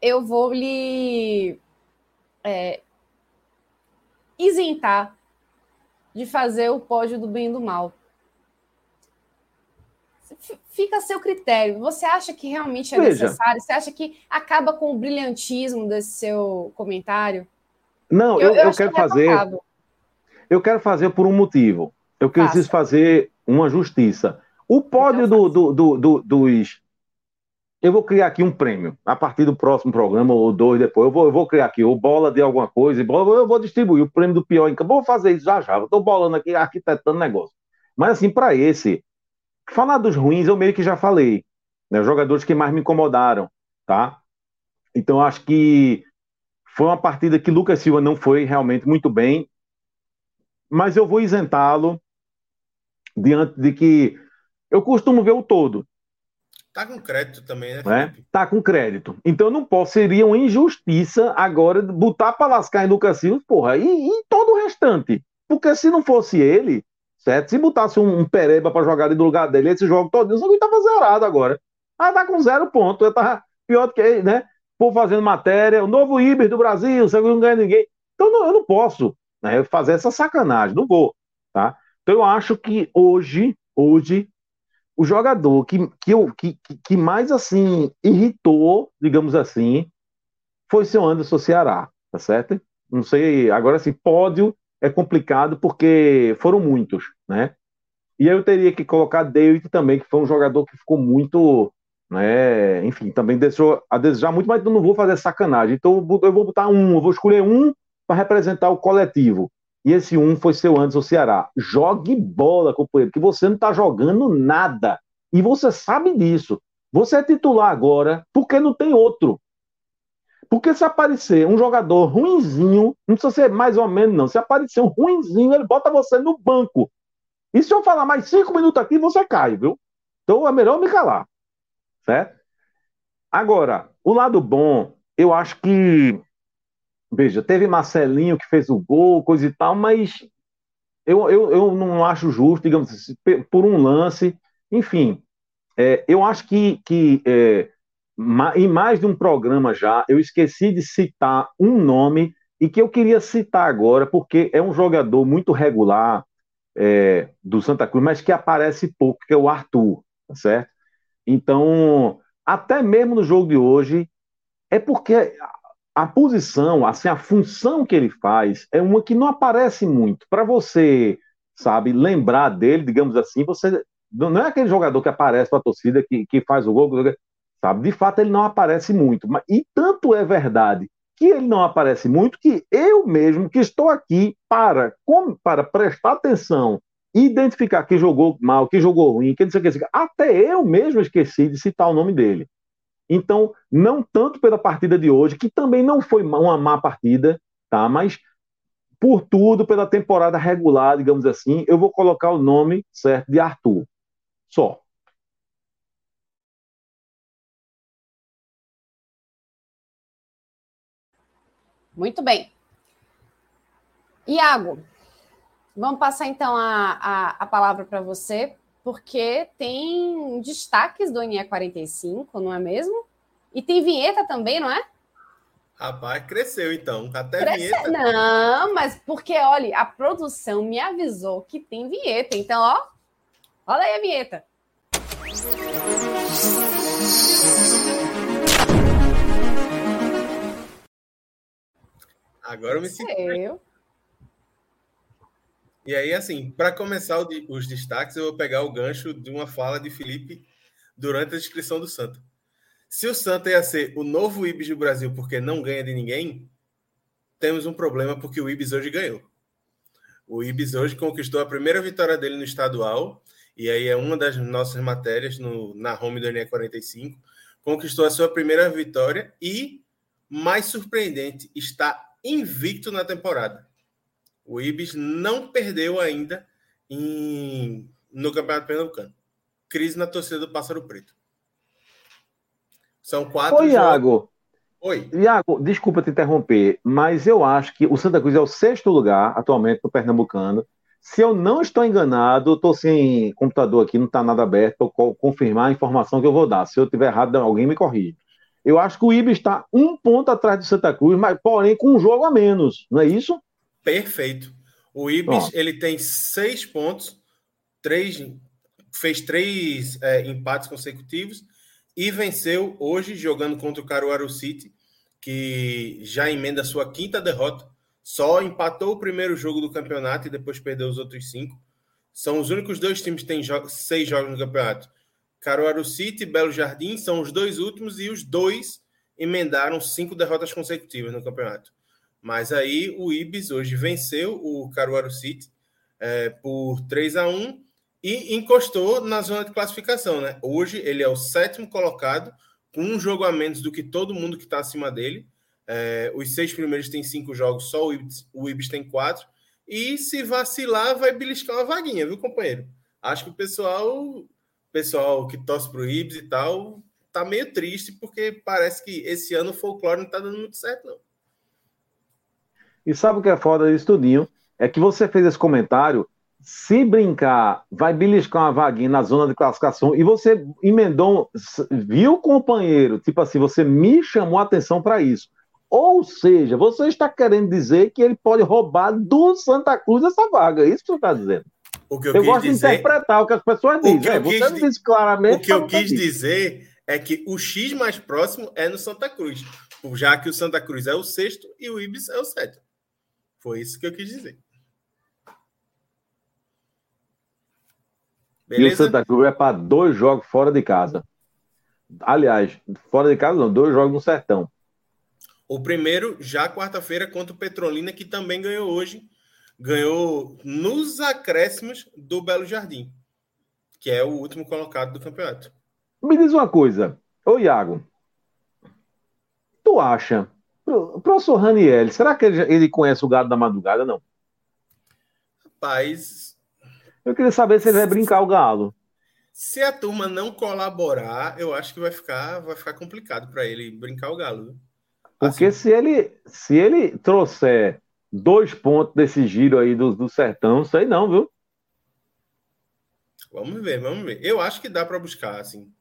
S1: eu vou lhe... É, isentar de fazer o pódio do bem e do mal. Fica a seu critério. Você acha que realmente é Veja. necessário? Você acha que acaba com o brilhantismo desse seu comentário?
S4: Não, eu, eu, eu, eu quero fazer. Eu quero fazer por um motivo. Eu preciso fazer uma justiça. O pódio então, do, do, do, dos eu vou criar aqui um prêmio. A partir do próximo programa, ou dois depois, eu vou, eu vou criar aqui o bola de alguma coisa, eu vou distribuir o prêmio do pior em campo. Vou fazer isso já já. Estou bolando aqui, arquitetando negócio. Mas assim, para esse, falar dos ruins, eu meio que já falei. Né? Os jogadores que mais me incomodaram, tá? Então, acho que foi uma partida que Lucas Silva não foi realmente muito bem, mas eu vou isentá-lo diante de que eu costumo ver o todo.
S5: Tá com crédito também, né?
S4: É? Tá com crédito. Então não posso, seria uma injustiça agora botar para lascar em Lucas Silva, porra, e, e todo o restante. Porque se não fosse ele, certo? Se botasse um, um Pereba para jogar ali no lugar dele, esse jogo todo, o Cruz tava zerado agora. Ah, tá com zero ponto. Eu tava pior do que ele, né? Por fazendo matéria, o novo Iber do Brasil, Cruz não ganha ninguém. Então não, eu não posso né, fazer essa sacanagem, não vou, tá? Então eu acho que hoje, hoje, o jogador que, que, que, que mais assim irritou, digamos assim, foi seu Anderson Ceará, tá certo? Não sei, agora assim, pódio é complicado porque foram muitos, né? E eu teria que colocar David também, que foi um jogador que ficou muito, né? Enfim, também deixou a desejar muito, mas eu não vou fazer sacanagem. Então eu vou botar um, eu vou escolher um para representar o coletivo. E esse um foi seu Anderson Ceará. Jogue bola, companheiro, que você não está jogando nada. E você sabe disso. Você é titular agora porque não tem outro. Porque se aparecer um jogador ruinzinho, não precisa ser mais ou menos, não. Se aparecer um ruinzinho, ele bota você no banco. E se eu falar mais cinco minutos aqui, você cai, viu? Então é melhor me calar. Certo? Agora, o lado bom, eu acho que Veja, teve Marcelinho que fez o gol, coisa e tal, mas eu, eu, eu não acho justo, digamos assim, por um lance. Enfim, é, eu acho que, que é, em mais de um programa já, eu esqueci de citar um nome e que eu queria citar agora, porque é um jogador muito regular é, do Santa Cruz, mas que aparece pouco, que é o Arthur, tá certo? Então, até mesmo no jogo de hoje, é porque a posição, assim, a função que ele faz é uma que não aparece muito. Para você, sabe, lembrar dele, digamos assim, você não é aquele jogador que aparece para a torcida que, que faz o gol, sabe? De fato, ele não aparece muito. Mas, e tanto é verdade que ele não aparece muito que eu mesmo que estou aqui para, como, para prestar atenção e identificar que jogou mal, que jogou ruim, que não sei o que, até eu mesmo esqueci de citar o nome dele. Então, não tanto pela partida de hoje, que também não foi uma má partida, tá? Mas por tudo, pela temporada regular, digamos assim, eu vou colocar o nome certo de Arthur. Só.
S1: Muito bem. Iago, vamos passar então a, a, a palavra para você porque tem destaques do NE45, não é mesmo? E tem vinheta também, não é?
S5: Rapaz, cresceu então, até Cresce... vinheta.
S1: Não, mas porque, olha, a produção me avisou que tem vinheta. Então, ó, olha aí a vinheta.
S5: Agora eu me sinto. E aí, assim, para começar os destaques, eu vou pegar o gancho de uma fala de Felipe durante a descrição do Santa. Se o Santa ia ser o novo Ibis do Brasil porque não ganha de ninguém, temos um problema porque o Ibis hoje ganhou. O Ibis hoje conquistou a primeira vitória dele no estadual, e aí é uma das nossas matérias no, na home do NE45. Conquistou a sua primeira vitória e, mais surpreendente, está invicto na temporada. O Ibis não perdeu ainda em, no Campeonato Pernambucano. Crise na torcida do Pássaro Preto. São quatro.
S4: Oi, Iago. Oi. Iago, desculpa te interromper, mas eu acho que o Santa Cruz é o sexto lugar atualmente no Pernambucano. Se eu não estou enganado, estou sem computador aqui, não está nada aberto para confirmar a informação que eu vou dar. Se eu tiver errado, alguém me corrige. Eu acho que o Ibis está um ponto atrás do Santa Cruz, mas porém com um jogo a menos, não é isso?
S5: Perfeito. O Ibis ele tem seis pontos, três, fez três é, empates consecutivos e venceu hoje jogando contra o Caruaru City, que já emenda sua quinta derrota. Só empatou o primeiro jogo do campeonato e depois perdeu os outros cinco. São os únicos dois times que têm jo seis jogos no campeonato. Caruaru City e Belo Jardim são os dois últimos e os dois emendaram cinco derrotas consecutivas no campeonato. Mas aí o Ibis hoje venceu o Caruaru City é, por 3 a 1 e encostou na zona de classificação. Né? Hoje ele é o sétimo colocado, com um jogo a menos do que todo mundo que está acima dele. É, os seis primeiros têm cinco jogos, só o Ibis, o Ibis tem quatro. E se vacilar, vai beliscar uma vaguinha, viu, companheiro? Acho que o pessoal, pessoal que torce para o Ibis e tal, tá meio triste, porque parece que esse ano o folclore não está dando muito certo, não.
S4: E sabe o que é foda disso tudinho? É que você fez esse comentário se brincar, vai beliscar uma vaguinha na zona de classificação e você emendou, viu, companheiro? Tipo assim, você me chamou a atenção para isso. Ou seja, você está querendo dizer que ele pode roubar do Santa Cruz essa vaga. É isso que você está dizendo.
S5: O que eu,
S4: Eu, gosto
S5: dizer,
S4: de interpretar o que as pessoas
S5: O que
S4: dizem.
S5: eu
S4: É, você não disse claramente.
S5: o que eu quis dizer é que o X mais próximo é no Santa Cruz, já que o Santa Cruz é o sexto e o Ibis é o sétimo. Foi isso que eu quis dizer.
S4: E o
S5: Beleza?
S4: Santa Cruz é para dois jogos fora de casa. Aliás, fora de casa não, dois jogos no sertão.
S5: O primeiro, já quarta-feira, contra o Petrolina, que também ganhou hoje. Ganhou nos acréscimos do Belo Jardim, que é o último colocado do campeonato.
S4: Me diz uma coisa, ô Iago. Tu acha, pro, professor Raniel, será que ele, conhece o gado da madrugada? Não.
S5: Rapaz,
S4: Eu queria saber se ele vai brincar o galo.
S5: se a turma não colaborar, eu acho que vai ficar, vai ficar complicado para ele brincar o galo.
S4: Porque
S5: Assim,
S4: se ele se ele trouxer dois pontos desse giro aí do, do sertão, sei não, viu?
S5: Vamos ver, vamos ver. Eu acho que dá para buscar, assim.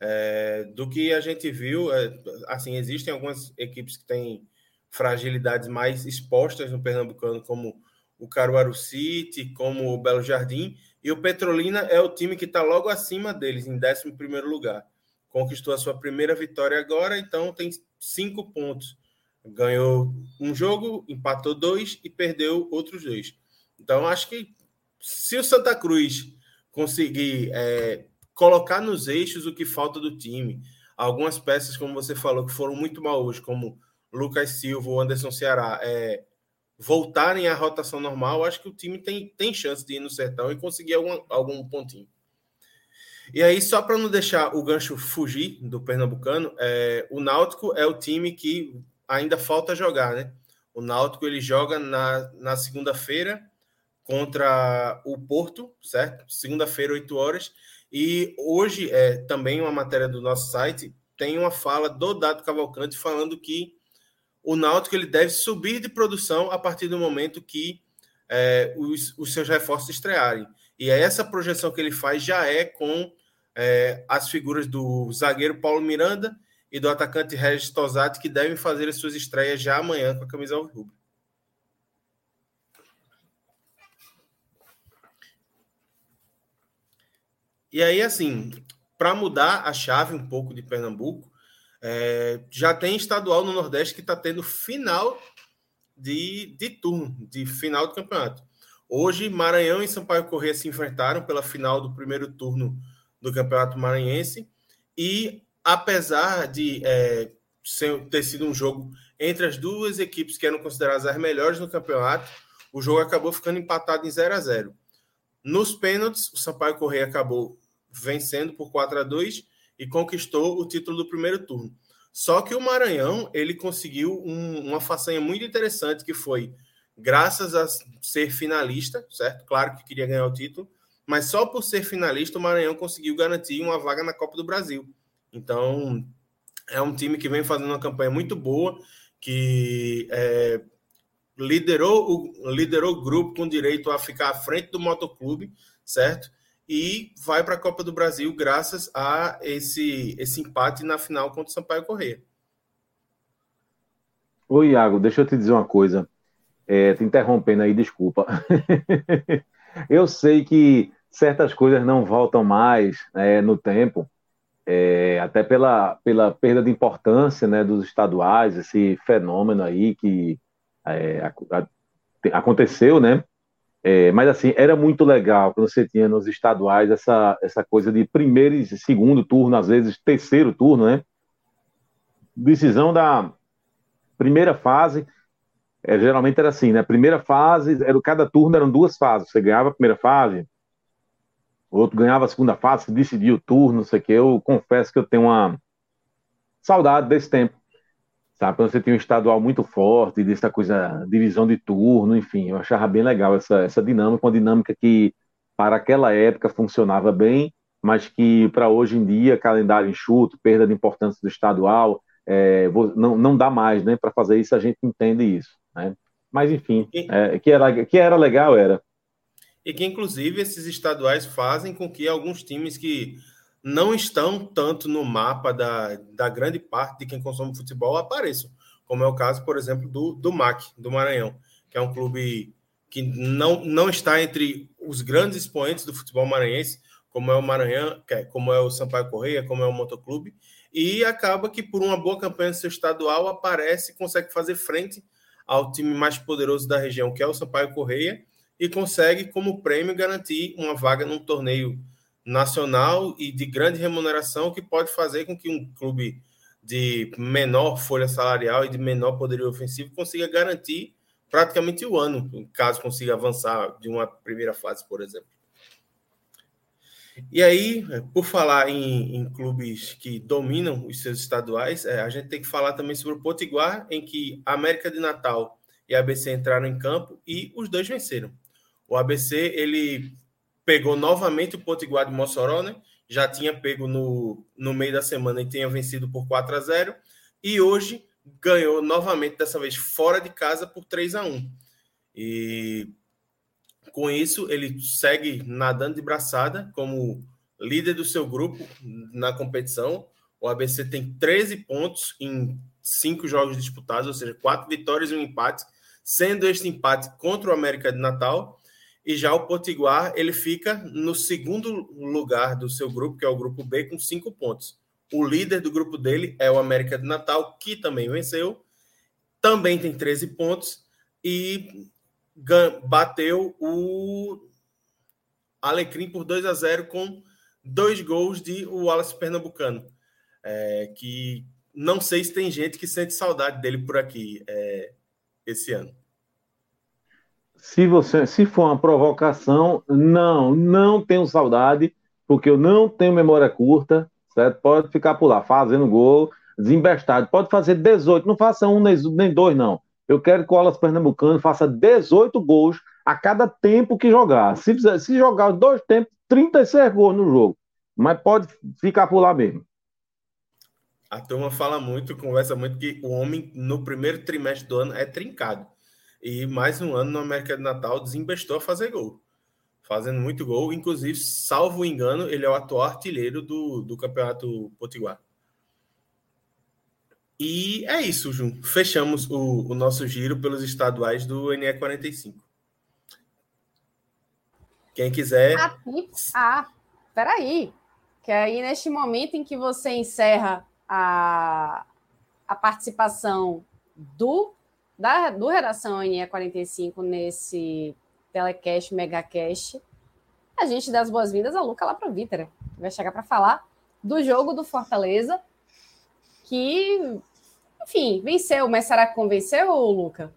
S5: É, do que a gente viu, é, assim, existem algumas equipes que têm fragilidades mais expostas no Pernambucano, como o Caruaru City, como o Belo Jardim, e o Petrolina é o time que está logo acima deles, em 11 primeiro lugar. Conquistou a sua primeira vitória agora, então tem cinco pontos. Ganhou um jogo, empatou dois e perdeu outros dois. Então, acho que se o Santa Cruz conseguir é, colocar nos eixos o que falta do time. Algumas peças, como você falou, que foram muito mal hoje, como Lucas Silva Anderson Ceará, é, voltarem à rotação normal, acho que o time tem, tem chance de ir no sertão e conseguir algum, algum pontinho. E aí, só para não deixar o gancho fugir do Pernambucano, é, o Náutico é o time que ainda falta jogar, né? O Náutico ele joga na, na segunda-feira contra o Porto, certo? Segunda-feira, 8 horas. E hoje, é, também uma matéria do nosso site, tem uma fala do Dado Cavalcante falando que o Náutico ele deve subir de produção a partir do momento que é, os, os seus reforços estrearem. E essa projeção que ele faz já é com é, as figuras do zagueiro Paulo Miranda e do atacante Regis Tosati, que devem fazer as suas estreias já amanhã com a camisa rubro. E aí, assim, para mudar a chave um pouco de Pernambuco, é, já tem estadual no Nordeste que está tendo final de, de turno, de final do campeonato. Hoje, Maranhão e Sampaio Corrêa se enfrentaram pela final do primeiro turno do Campeonato Maranhense. E apesar de é, ter sido um jogo entre as duas equipes que eram consideradas as melhores no campeonato, o jogo acabou ficando empatado em 0 a 0 Nos pênaltis, o Sampaio Correia acabou vencendo por 4 a 2 e conquistou o título do primeiro turno. Só que o Maranhão ele conseguiu um, uma façanha muito interessante que foi graças a ser finalista, certo? Claro que queria ganhar o título, mas só por ser finalista o Maranhão conseguiu garantir uma vaga na Copa do Brasil. Então é um time que vem fazendo uma campanha muito boa, que é, liderou, o, liderou o grupo com direito a ficar à frente do motoclube, certo? E vai para a Copa do Brasil graças a esse, esse empate na final contra o Sampaio Corrêa.
S4: Ô, Iago, deixa eu te dizer uma coisa. É, te interrompendo aí, desculpa. eu sei que certas coisas não voltam mais é, no tempo, é, até pela, pela perda de importância né, dos estaduais, esse fenômeno aí que é, a, a, aconteceu, né? É, mas assim, era muito legal quando você tinha nos estaduais essa, essa coisa de primeiro e segundo turno, às vezes terceiro turno, né? Decisão da primeira fase, é, geralmente era assim, né? Primeira fase, era, cada turno eram duas fases. Você ganhava a primeira fase, o outro ganhava a segunda fase, decidia o turno, não sei o que. Eu confesso que eu tenho uma saudade desse tempo. Sabe, quando você tinha um estadual muito forte, dessa coisa, divisão de turno, enfim, eu achava bem legal essa, essa dinâmica, uma dinâmica que para aquela época funcionava bem, mas que para hoje em dia, calendário enxuto, perda de importância do estadual, é, não, não dá mais, né? Para fazer isso, a gente entende isso, né? Mas enfim, é, que, era, que era legal, era.
S5: e que, inclusive, esses estaduais fazem com que alguns times que não estão tanto no mapa da, da grande parte de quem consome futebol apareçam, como é o caso, por exemplo, do, do MAC, do Maranhão, que é um clube que não, não está entre os grandes expoentes do futebol maranhense, como é o Maranhão, é, como é o Sampaio Correia, como é o Motoclube, e acaba que por uma boa campanha no seu estadual aparece e consegue fazer frente ao time mais poderoso da região, que é o Sampaio Correia, e consegue como prêmio garantir uma vaga num torneio nacional e de grande remuneração que pode fazer com que um clube de menor folha salarial e de menor poderio ofensivo consiga garantir praticamente o ano, caso consiga avançar de uma primeira fase, por exemplo. E aí, por falar em, em, clubes que dominam os seus estaduais, é, a gente tem que falar também sobre o Potiguar, em que a América de Natal e a ABC entraram em campo e os dois venceram. O ABC ele pegou novamente o Potiguar de Mossoró, né? já tinha pego no, no meio da semana e tinha vencido por 4 a 0 e hoje ganhou novamente, dessa vez fora de casa, por 3 a 1 E com isso, ele segue nadando de braçada como líder do seu grupo na competição. O ABC tem 13 pontos em cinco jogos disputados, ou seja, quatro vitórias e um empate, sendo este empate contra o América de Natal. E já o Potiguar, ele fica no segundo lugar do seu grupo, que é o grupo B, com cinco pontos. O líder do grupo dele é o América de Natal, que também venceu, também tem 13 pontos, e bateu o Alecrim por 2 a 0 com dois gols de Wallace Pernambucano. É, que não sei se tem gente que sente saudade dele por aqui é, esse ano.
S4: Se você, se for uma provocação, não, não tenho saudade, porque eu não tenho memória curta, certo? Pode ficar por lá, fazendo gol, desembestado. Pode fazer 18, não faça um nem dois, não. Eu quero que o Alas Pernambucano faça 18 gols a cada tempo que jogar. Se, se jogar dois tempos, 36 gols no jogo. Mas pode ficar por lá mesmo.
S5: A turma fala muito, conversa muito que o homem no primeiro trimestre do ano é trincado. E mais um ano no América do Natal desembestou a fazer gol. Fazendo muito gol, inclusive, salvo engano, ele é o atual artilheiro do, do Campeonato Potiguar. E é isso, Ju. Fechamos o, o nosso giro pelos estaduais do NE45. Quem quiser.
S1: Aqui, ah, peraí. Que aí, neste momento em que você encerra a, a participação do, da, do Redação NE45 nesse telecast, megacast, a gente dá as boas-vindas ao Luca Laprovítera, que vai chegar para falar do jogo do Fortaleza que, enfim, venceu, mas será que convenceu, Luca?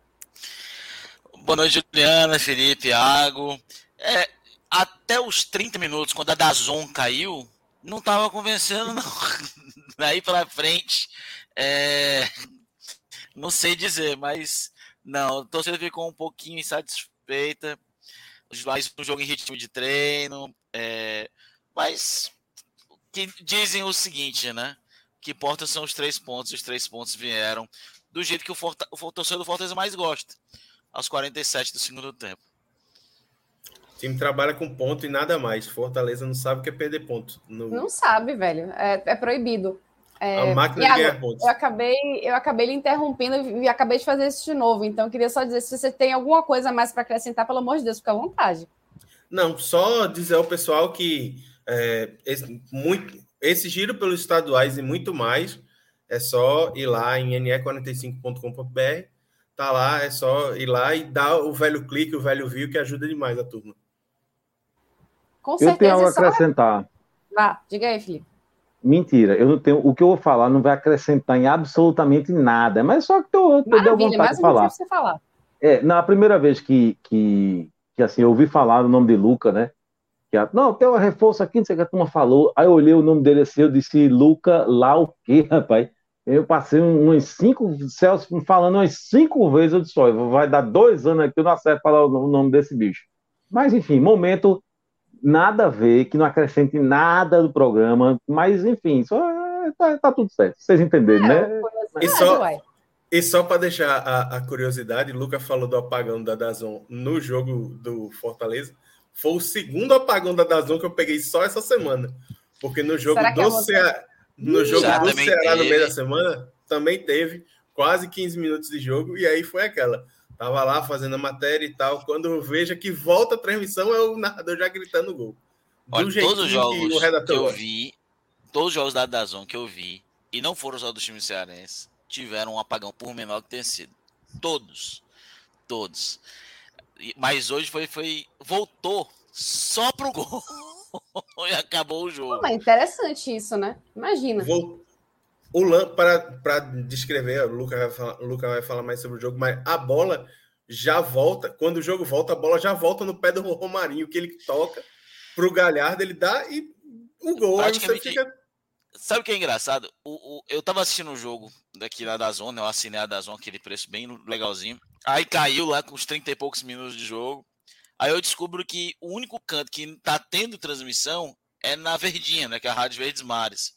S6: Boa noite, Juliana, Felipe, Iago. É, até os 30 minutos, quando a Dazon caiu, não estava convencendo, não. Daí para frente, é... não sei dizer, mas não, a torcida ficou um pouquinho insatisfeita. Mais um jogo em ritmo de treino, é... mas que dizem o seguinte, né? que importa são os três pontos, os três pontos vieram do jeito que o, Forta, o torcedor do Fortaleza mais gosta, aos 47 do segundo tempo.
S5: O time trabalha com ponto e nada mais. Fortaleza não sabe o que é perder ponto.
S1: No... Não sabe, velho. É, é proibido. É...
S5: A máquina de ganhar pontos.
S1: Eu acabei, eu acabei lhe interrompendo e acabei de fazer isso de novo. Então, eu queria só dizer: se você tem alguma coisa mais para acrescentar, pelo amor de Deus, fica à vontade.
S5: Não, só dizer ao pessoal que é, esse, muito, esse giro pelos estaduais e muito mais é só ir lá em ne45.com.br. Tá lá, é só ir lá e dar o velho clique, o velho view, que ajuda demais a turma.
S4: Com certeza. Eu tenho algo a acrescentar.
S1: Vá, diga aí, Felipe.
S4: Mentira, eu não tenho. O que eu vou falar não vai acrescentar em absolutamente nada, mas só que eu, eu deu vontade de falar.
S1: Você falar.
S4: É, na primeira vez que, que, que assim, eu ouvi falar o nome de Luca, né? Que a, não, tem um reforço aqui, não sei o que a turma falou. Aí eu olhei o nome dele assim, eu disse, Luca, lá o quê, rapaz? Eu passei umas cinco, Celso falando umas cinco vezes, eu disse, olha, vai dar dois anos aqui, eu não acerto falar o nome desse bicho. Mas, enfim, momento nada a ver, que não acrescente nada do programa, mas, enfim, só, tá, tá tudo certo, vocês entenderam, é, né?
S5: E só, e só para deixar a, a curiosidade, Luca falou do apagão da Dazon no jogo do Fortaleza, foi o segundo apagão da Dazon que eu peguei só essa semana. Porque no jogo
S1: Será é
S5: do,
S1: você-
S5: Cea... no jogo
S6: Já
S5: do
S6: também
S5: Ceará no meio
S6: teve.
S5: da semana, também teve quase 15 minutos de jogo, e aí foi aquela. Tava lá fazendo a matéria e tal. Quando eu vejo que volta a transmissão, é o narrador já gritando gol. Do
S6: Olha, todos os
S5: que
S6: jogos
S5: o
S6: que
S5: redator
S6: eu vi, todos os jogos da Dazon que eu vi, e não foram só do time cearense, tiveram um apagão por menor que tenha sido. Todos. Todos. E- Mas hoje foi, foi. Voltou só pro gol. e acabou o
S1: Pô,
S6: jogo.
S1: mas interessante isso, né? Imagina.
S5: Vou... O Lan, para descrever, o Luca vai, falar, o Luca vai falar mais sobre o jogo, mas a bola já volta. Quando o jogo volta, a bola já volta no pé do Romarinho, que ele toca pro Galhardo, ele dá e o gol.
S6: Praticamente-
S5: fica.
S6: Sabe o que é engraçado? O, o- eu tava assistindo o jogo daqui lá da Zona, eu assinei a da Zona, aquele preço bem legalzinho. Aí caiu lá com uns 30 e poucos minutos de jogo. Aí eu descubro que o único canto que tá tendo transmissão é na Verdinha, né? Que é a Rádio Verdes Mares.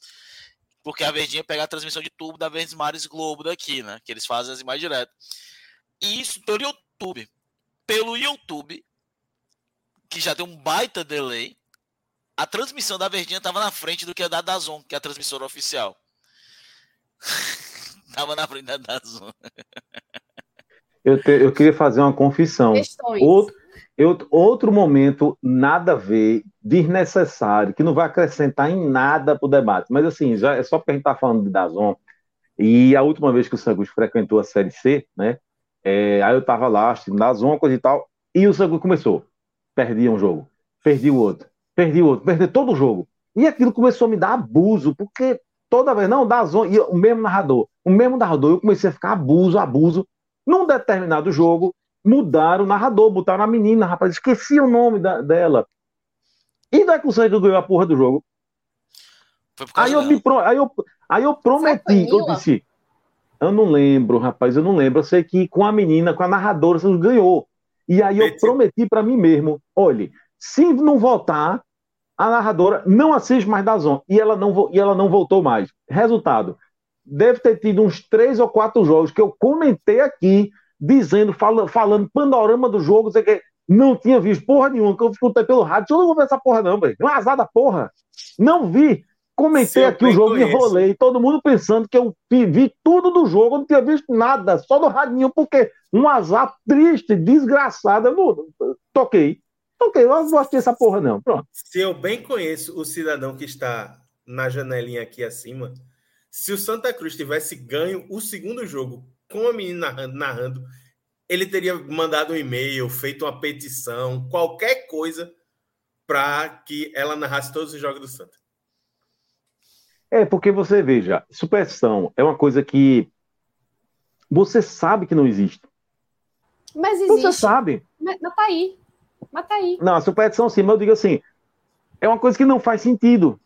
S6: Porque a Verdinha pega a transmissão de tubo da Verdes Mares Globo daqui, né? Que eles fazem as imagens direto. E isso pelo YouTube. Pelo YouTube, que já tem um baita delay, a transmissão da Verdinha tava na frente do que a da Dazon, que é a transmissora oficial. tava na frente da Dazon.
S4: Eu, te- eu queria fazer uma confissão.
S1: Questões.
S4: Outro, eu- outro momento nada a ver, desnecessário, que não vai acrescentar em nada para o debate. Mas assim, já é só porque a gente está falando de Dazon. E a última vez que o Sangus frequentou a Série C, né? é, aí eu estava lá assistindo Dazon, coisa e tal, e o Sangus começou. Perdi um jogo, perdi o outro, perdi o outro, perdi todo o jogo. E aquilo começou a me dar abuso, porque toda vez, não, Dazon, e o mesmo narrador, o mesmo narrador, eu comecei a ficar abuso, abuso. Num determinado jogo, mudaram o narrador, botaram a menina, rapaz, esqueci o nome da- dela. E daí que o Santos ganhou a porra do jogo.
S6: Foi por causa
S4: Aí eu, me pro- aí eu, aí eu prometi, eu disse, eu não lembro, rapaz, eu não lembro. Eu sei que com a menina, com a narradora, você ganhou. E aí eu prometi pra mim mesmo, olha, se não voltar, a narradora não assiste mais da Zon. E ela não, e ela não voltou mais. Resultado, deve ter tido uns três ou quatro jogos que eu comentei aqui, dizendo, fala- falando panorama do jogo, sei que não tinha visto porra nenhuma, que eu escutei pelo rádio. Eu não vou ver essa porra, não, velho. Um azar da porra. Não vi. Comentei aqui o jogo e
S5: conheço.
S4: enrolei. Todo mundo pensando que eu vi, tudo do jogo, eu não tinha visto nada, só no radinho, porque um azar triste, desgraçado. Eu não, toquei. Toquei, eu não vou assistir essa porra, não. Pronto.
S5: Se eu bem conheço o cidadão que está na janelinha aqui acima, se o Santa Cruz tivesse ganho o segundo jogo com a menina narrando, narrando, ele teria mandado um e-mail, feito uma petição, qualquer coisa para que ela narrasse todos os jogos do Santa.
S4: É, porque você veja, superstição é uma coisa que você sabe que não existe.
S1: Mas
S4: Você
S1: existe.
S4: sabe.
S1: Mas, mas tá aí. Mas tá aí.
S4: Não, a superstição sim, mas eu digo assim, é uma coisa que não faz sentido.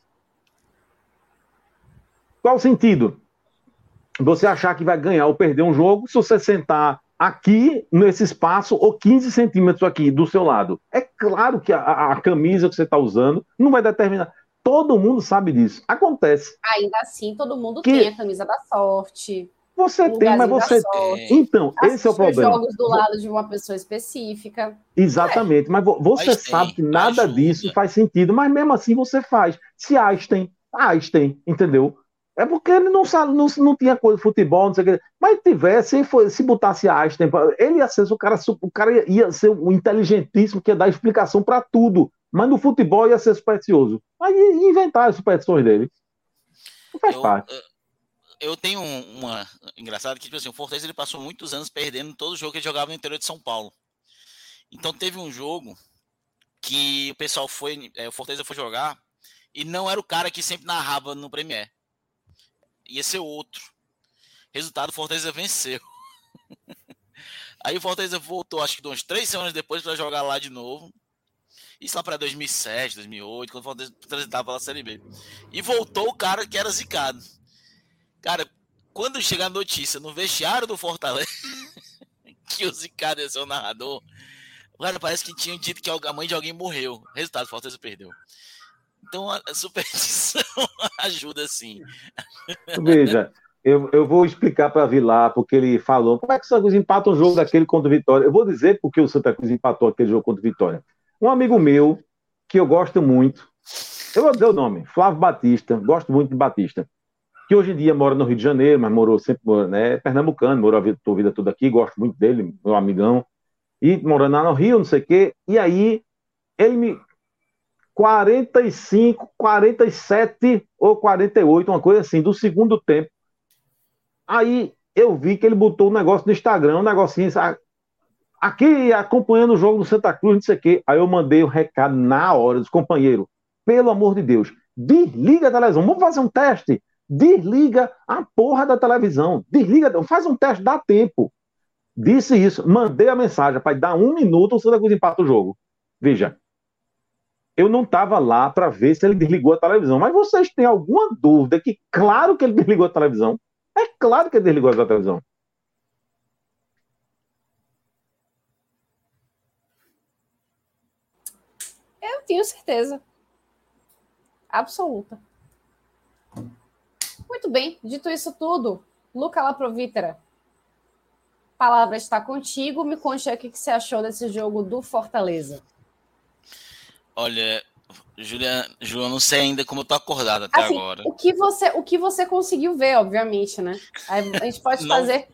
S4: Qual o sentido? Você achar que vai ganhar ou perder um jogo se você sentar aqui nesse espaço ou 15 centímetros aqui do seu lado. É claro que a, a- a camisa que você está usando não vai determinar. Todo mundo sabe disso. Acontece.
S1: Ainda assim, todo mundo
S4: Que-
S1: tem a camisa da sorte.
S4: Você tem, mas você.
S1: sorte.
S4: Então, esse é o problema.
S1: jogos do lado de uma pessoa específica.
S4: Exatamente, mas vo- você
S6: Mas tem,
S4: sabe que nada
S6: ajuda.
S4: disso faz sentido, mas mesmo assim você faz. Se Einstein, Einstein, entendeu? É porque ele não sabe, não, não tinha coisa de futebol, não sei o que. Mas tivesse, se, se botasse Einstein, ele ia ser o cara, o cara ia- ser o inteligentíssimo que ia dar explicação para tudo. Mas no futebol ia ser supersticioso. Aí ia inventar as superstições dele. Não faz
S6: Eu,
S4: parte.
S6: eu- eu tenho um- uma engraçada que tipo assim, o Fortaleza ele passou muitos anos perdendo todo jogo que ele jogava no interior de São Paulo. Então teve um jogo que o pessoal foi, é, o Fortaleza foi jogar e não era o cara que sempre narrava no Premier. Ia ser outro. Resultado, Fortaleza venceu. Aí o Fortaleza voltou, acho que uns três semanas depois para jogar lá de novo. Isso lá para 2007, 2008, quando o Fortaleza estava na Série B. E voltou o cara que era zicado. Cara, quando chega a notícia no vestiário do Fortaleza que o zicado ia ser o narrador, cara, parece que tinham dito que a mãe de alguém morreu. Resultado, o Fortaleza perdeu. Então a superstição ajuda sim.
S4: Veja, eu, eu vou explicar para Vilar, porque ele falou como é que o Santa Cruz empata um jogo daquele contra o Vitória. Eu vou dizer porque o Santa Cruz empatou aquele jogo contra o Vitória. Um amigo meu, que eu gosto muito, eu vou dizer o nome, Flávio Batista, gosto muito de Batista, que hoje em dia mora no Rio de Janeiro, mas morou sempre, né, pernambucano, morou a vida, a vida toda aqui, gosto muito dele, meu amigão, e morando lá no Rio, não sei o quê, e aí ele me, 45, 47 ou 48, uma coisa assim, do segundo tempo. Aí eu vi que ele botou um negócio no Instagram, um negocinho, aqui acompanhando o jogo do Santa Cruz, não sei o quê. Aí eu mandei o recado na hora dos companheiros. Pelo amor de Deus, desliga a televisão, vamos fazer um teste. Desliga a porra da televisão. Desliga, faz um teste, dá tempo. Disse isso, mandei a mensagem, para dar um minuto, o Santa Cruz empata o jogo. Veja, eu não estava lá para ver se ele desligou a televisão. Mas vocês têm alguma dúvida que, claro que ele desligou a televisão? É claro que ele desligou a televisão.
S1: Eu tenho certeza. Absoluta. Muito bem, dito isso tudo, Luca Laprovítera, palavra está contigo. Me conte aí o que você achou desse jogo do Fortaleza.
S6: Olha, Julia, João, não sei ainda como eu tô acordado até assim, agora.
S1: O que, você, o que você conseguiu ver, obviamente, né? A gente pode fazer.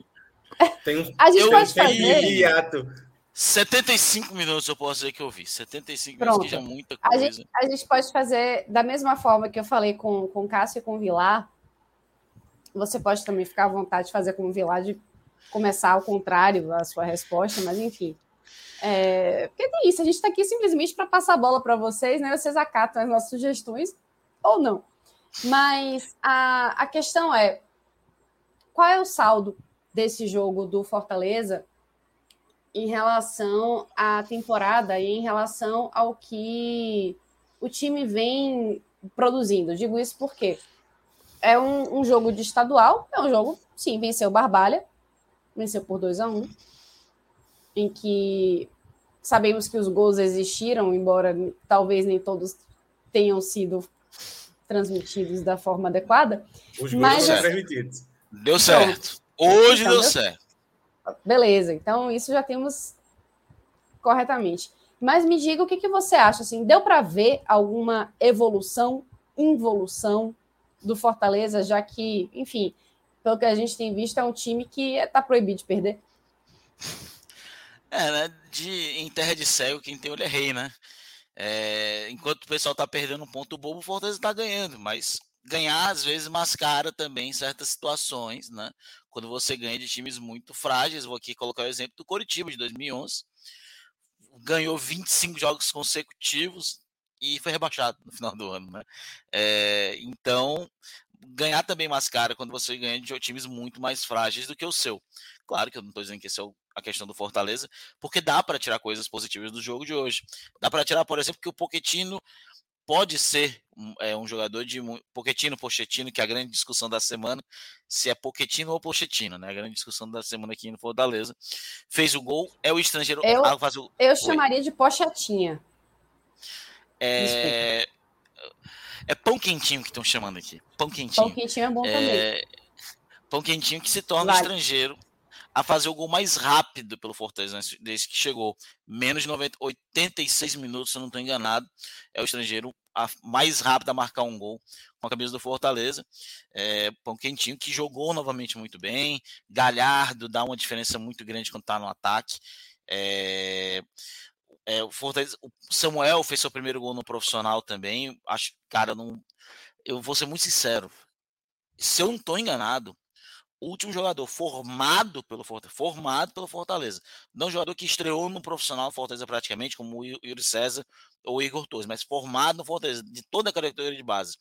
S5: Tem um, a gente pode fazer. Hiato.
S6: 75 minutos eu posso dizer que eu vi. 75 Pronto. minutos, que já é muita coisa.
S1: A gente, a gente pode fazer da mesma forma que eu falei com, com Cássio e com o Vilar. Você pode também ficar à vontade de fazer com o Vilar, de começar ao contrário a sua resposta, mas enfim. É, porque tem isso, a gente está aqui simplesmente para passar a bola para vocês, né? Vocês acatam as nossas sugestões ou não. Mas a, a questão é: qual é o saldo desse jogo do Fortaleza em relação à temporada e em relação ao que o time vem produzindo? Digo isso porque é um, um jogo de estadual, é um jogo, sim, venceu o Barbalha, venceu por 2 a 1 um, em que sabemos que os gols existiram, embora talvez nem todos tenham sido transmitidos da forma adequada.
S5: Os gols mas, transmitidos.
S6: Deu certo. Hoje então, deu, deu certo.
S1: Beleza, então isso já temos corretamente. Mas me diga o que, que você acha, assim, deu para ver alguma evolução, involução do Fortaleza, já que, enfim, pelo que a gente tem visto, é um time que está proibido de perder.
S6: É, né? De, em terra de cego, quem tem olho é rei, né? É, enquanto o pessoal tá perdendo um ponto bobo, o Fortaleza tá ganhando, mas ganhar às vezes mascara também certas situações, né? Quando você ganha de times muito frágeis, vou aqui colocar o exemplo do Coritiba de 2011, ganhou 25 jogos consecutivos e foi rebaixado no final do ano, né? É, então, ganhar também mascara quando você ganha de times muito mais frágeis do que o seu. Claro que eu não estou dizendo que esse é a questão do Fortaleza, porque dá para tirar coisas positivas do jogo de hoje. Dá para tirar, por exemplo, que o Poquetino pode ser um, é, um jogador de Poquetino, Pochettino, que é a grande discussão da semana, se é Poquetino ou Pochettino, né? A grande discussão da semana aqui no Fortaleza. Fez o gol, é o estrangeiro.
S1: Eu,
S6: ah,
S1: o... eu chamaria de Pochetinha.
S6: É... é pão quentinho que estão chamando aqui. Pão quentinho.
S1: Pão quentinho é bom é... também.
S6: Pão quentinho que se torna vale. estrangeiro a fazer o gol mais rápido pelo Fortaleza desde que chegou. Menos de 90, 86 minutos, se eu não estou enganado. É o estrangeiro mais rápido a marcar um gol com a camisa do Fortaleza. É, Pão Quentinho, que jogou novamente muito bem. Galhardo dá uma diferença muito grande quando está no ataque. É, é, o, Fortaleza, o Samuel fez seu primeiro gol no profissional também. Acho, cara, não, eu vou ser muito sincero. Se eu não estou enganado, último jogador formado pelo Fortaleza, formado pelo Fortaleza. Não jogador que estreou no profissional Fortaleza praticamente, como o Yuri César ou o Igor Torres, mas formado no Fortaleza, de toda a categoria de base.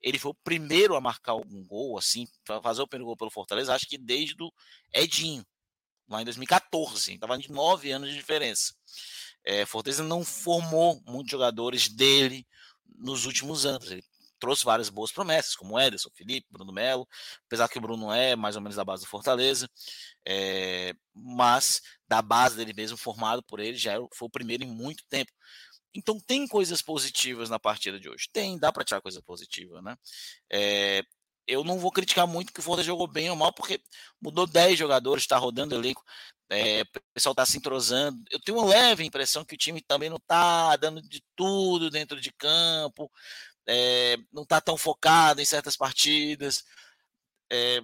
S6: Ele foi o primeiro a marcar algum gol, assim, fazer o primeiro gol pelo Fortaleza, acho que desde o Edinho, lá em 2014. Estava de nove anos de diferença. É, Fortaleza não formou muitos jogadores dele nos últimos anos. Ele trouxe várias boas promessas, como Ederson, Felipe, Bruno Melo, apesar que o Bruno é mais ou menos da base do Fortaleza, é, mas da base dele mesmo, formado por ele, já foi o primeiro em muito tempo. Então tem coisas positivas na partida de hoje. Tem, dá para tirar coisa positiva, né? É, eu não vou criticar muito que o Fortaleza jogou bem ou mal, porque mudou 10 jogadores, está rodando elenco. É, o pessoal está se entrosando. Eu tenho uma leve impressão que o time também não está dando de tudo dentro de campo, é, não está tão focado em certas partidas. É,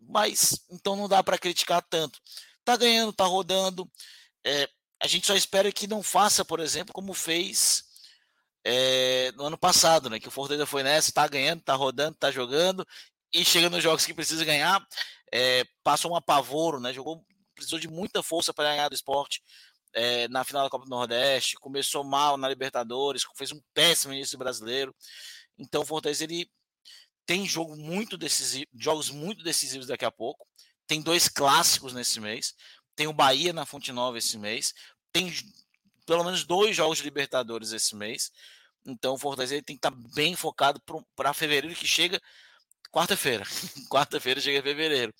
S6: mas então não dá para criticar tanto. Tá ganhando, tá rodando. A gente só espera que não faça, por exemplo, como fez no ano passado, né? Que o Fortaleza foi nessa, tá ganhando, tá rodando, tá jogando e chega nos jogos que precisa ganhar, é, passa um apavoro, né? Jogou, precisou de muita força para ganhar do esporte é, na final da Copa do Nordeste, começou mal na Libertadores, fez um péssimo início brasileiro. Então o Fortaleza ele tem jogo muito decisivo, jogos muito decisivos daqui a pouco. Tem dois clássicos nesse mês. Tem o Bahia na Fonte Nova esse mês. Tem pelo menos dois jogos de Libertadores esse mês. Então o Fortaleza tem que estar tá bem focado para fevereiro que chega quarta-feira. quarta-feira chega fevereiro.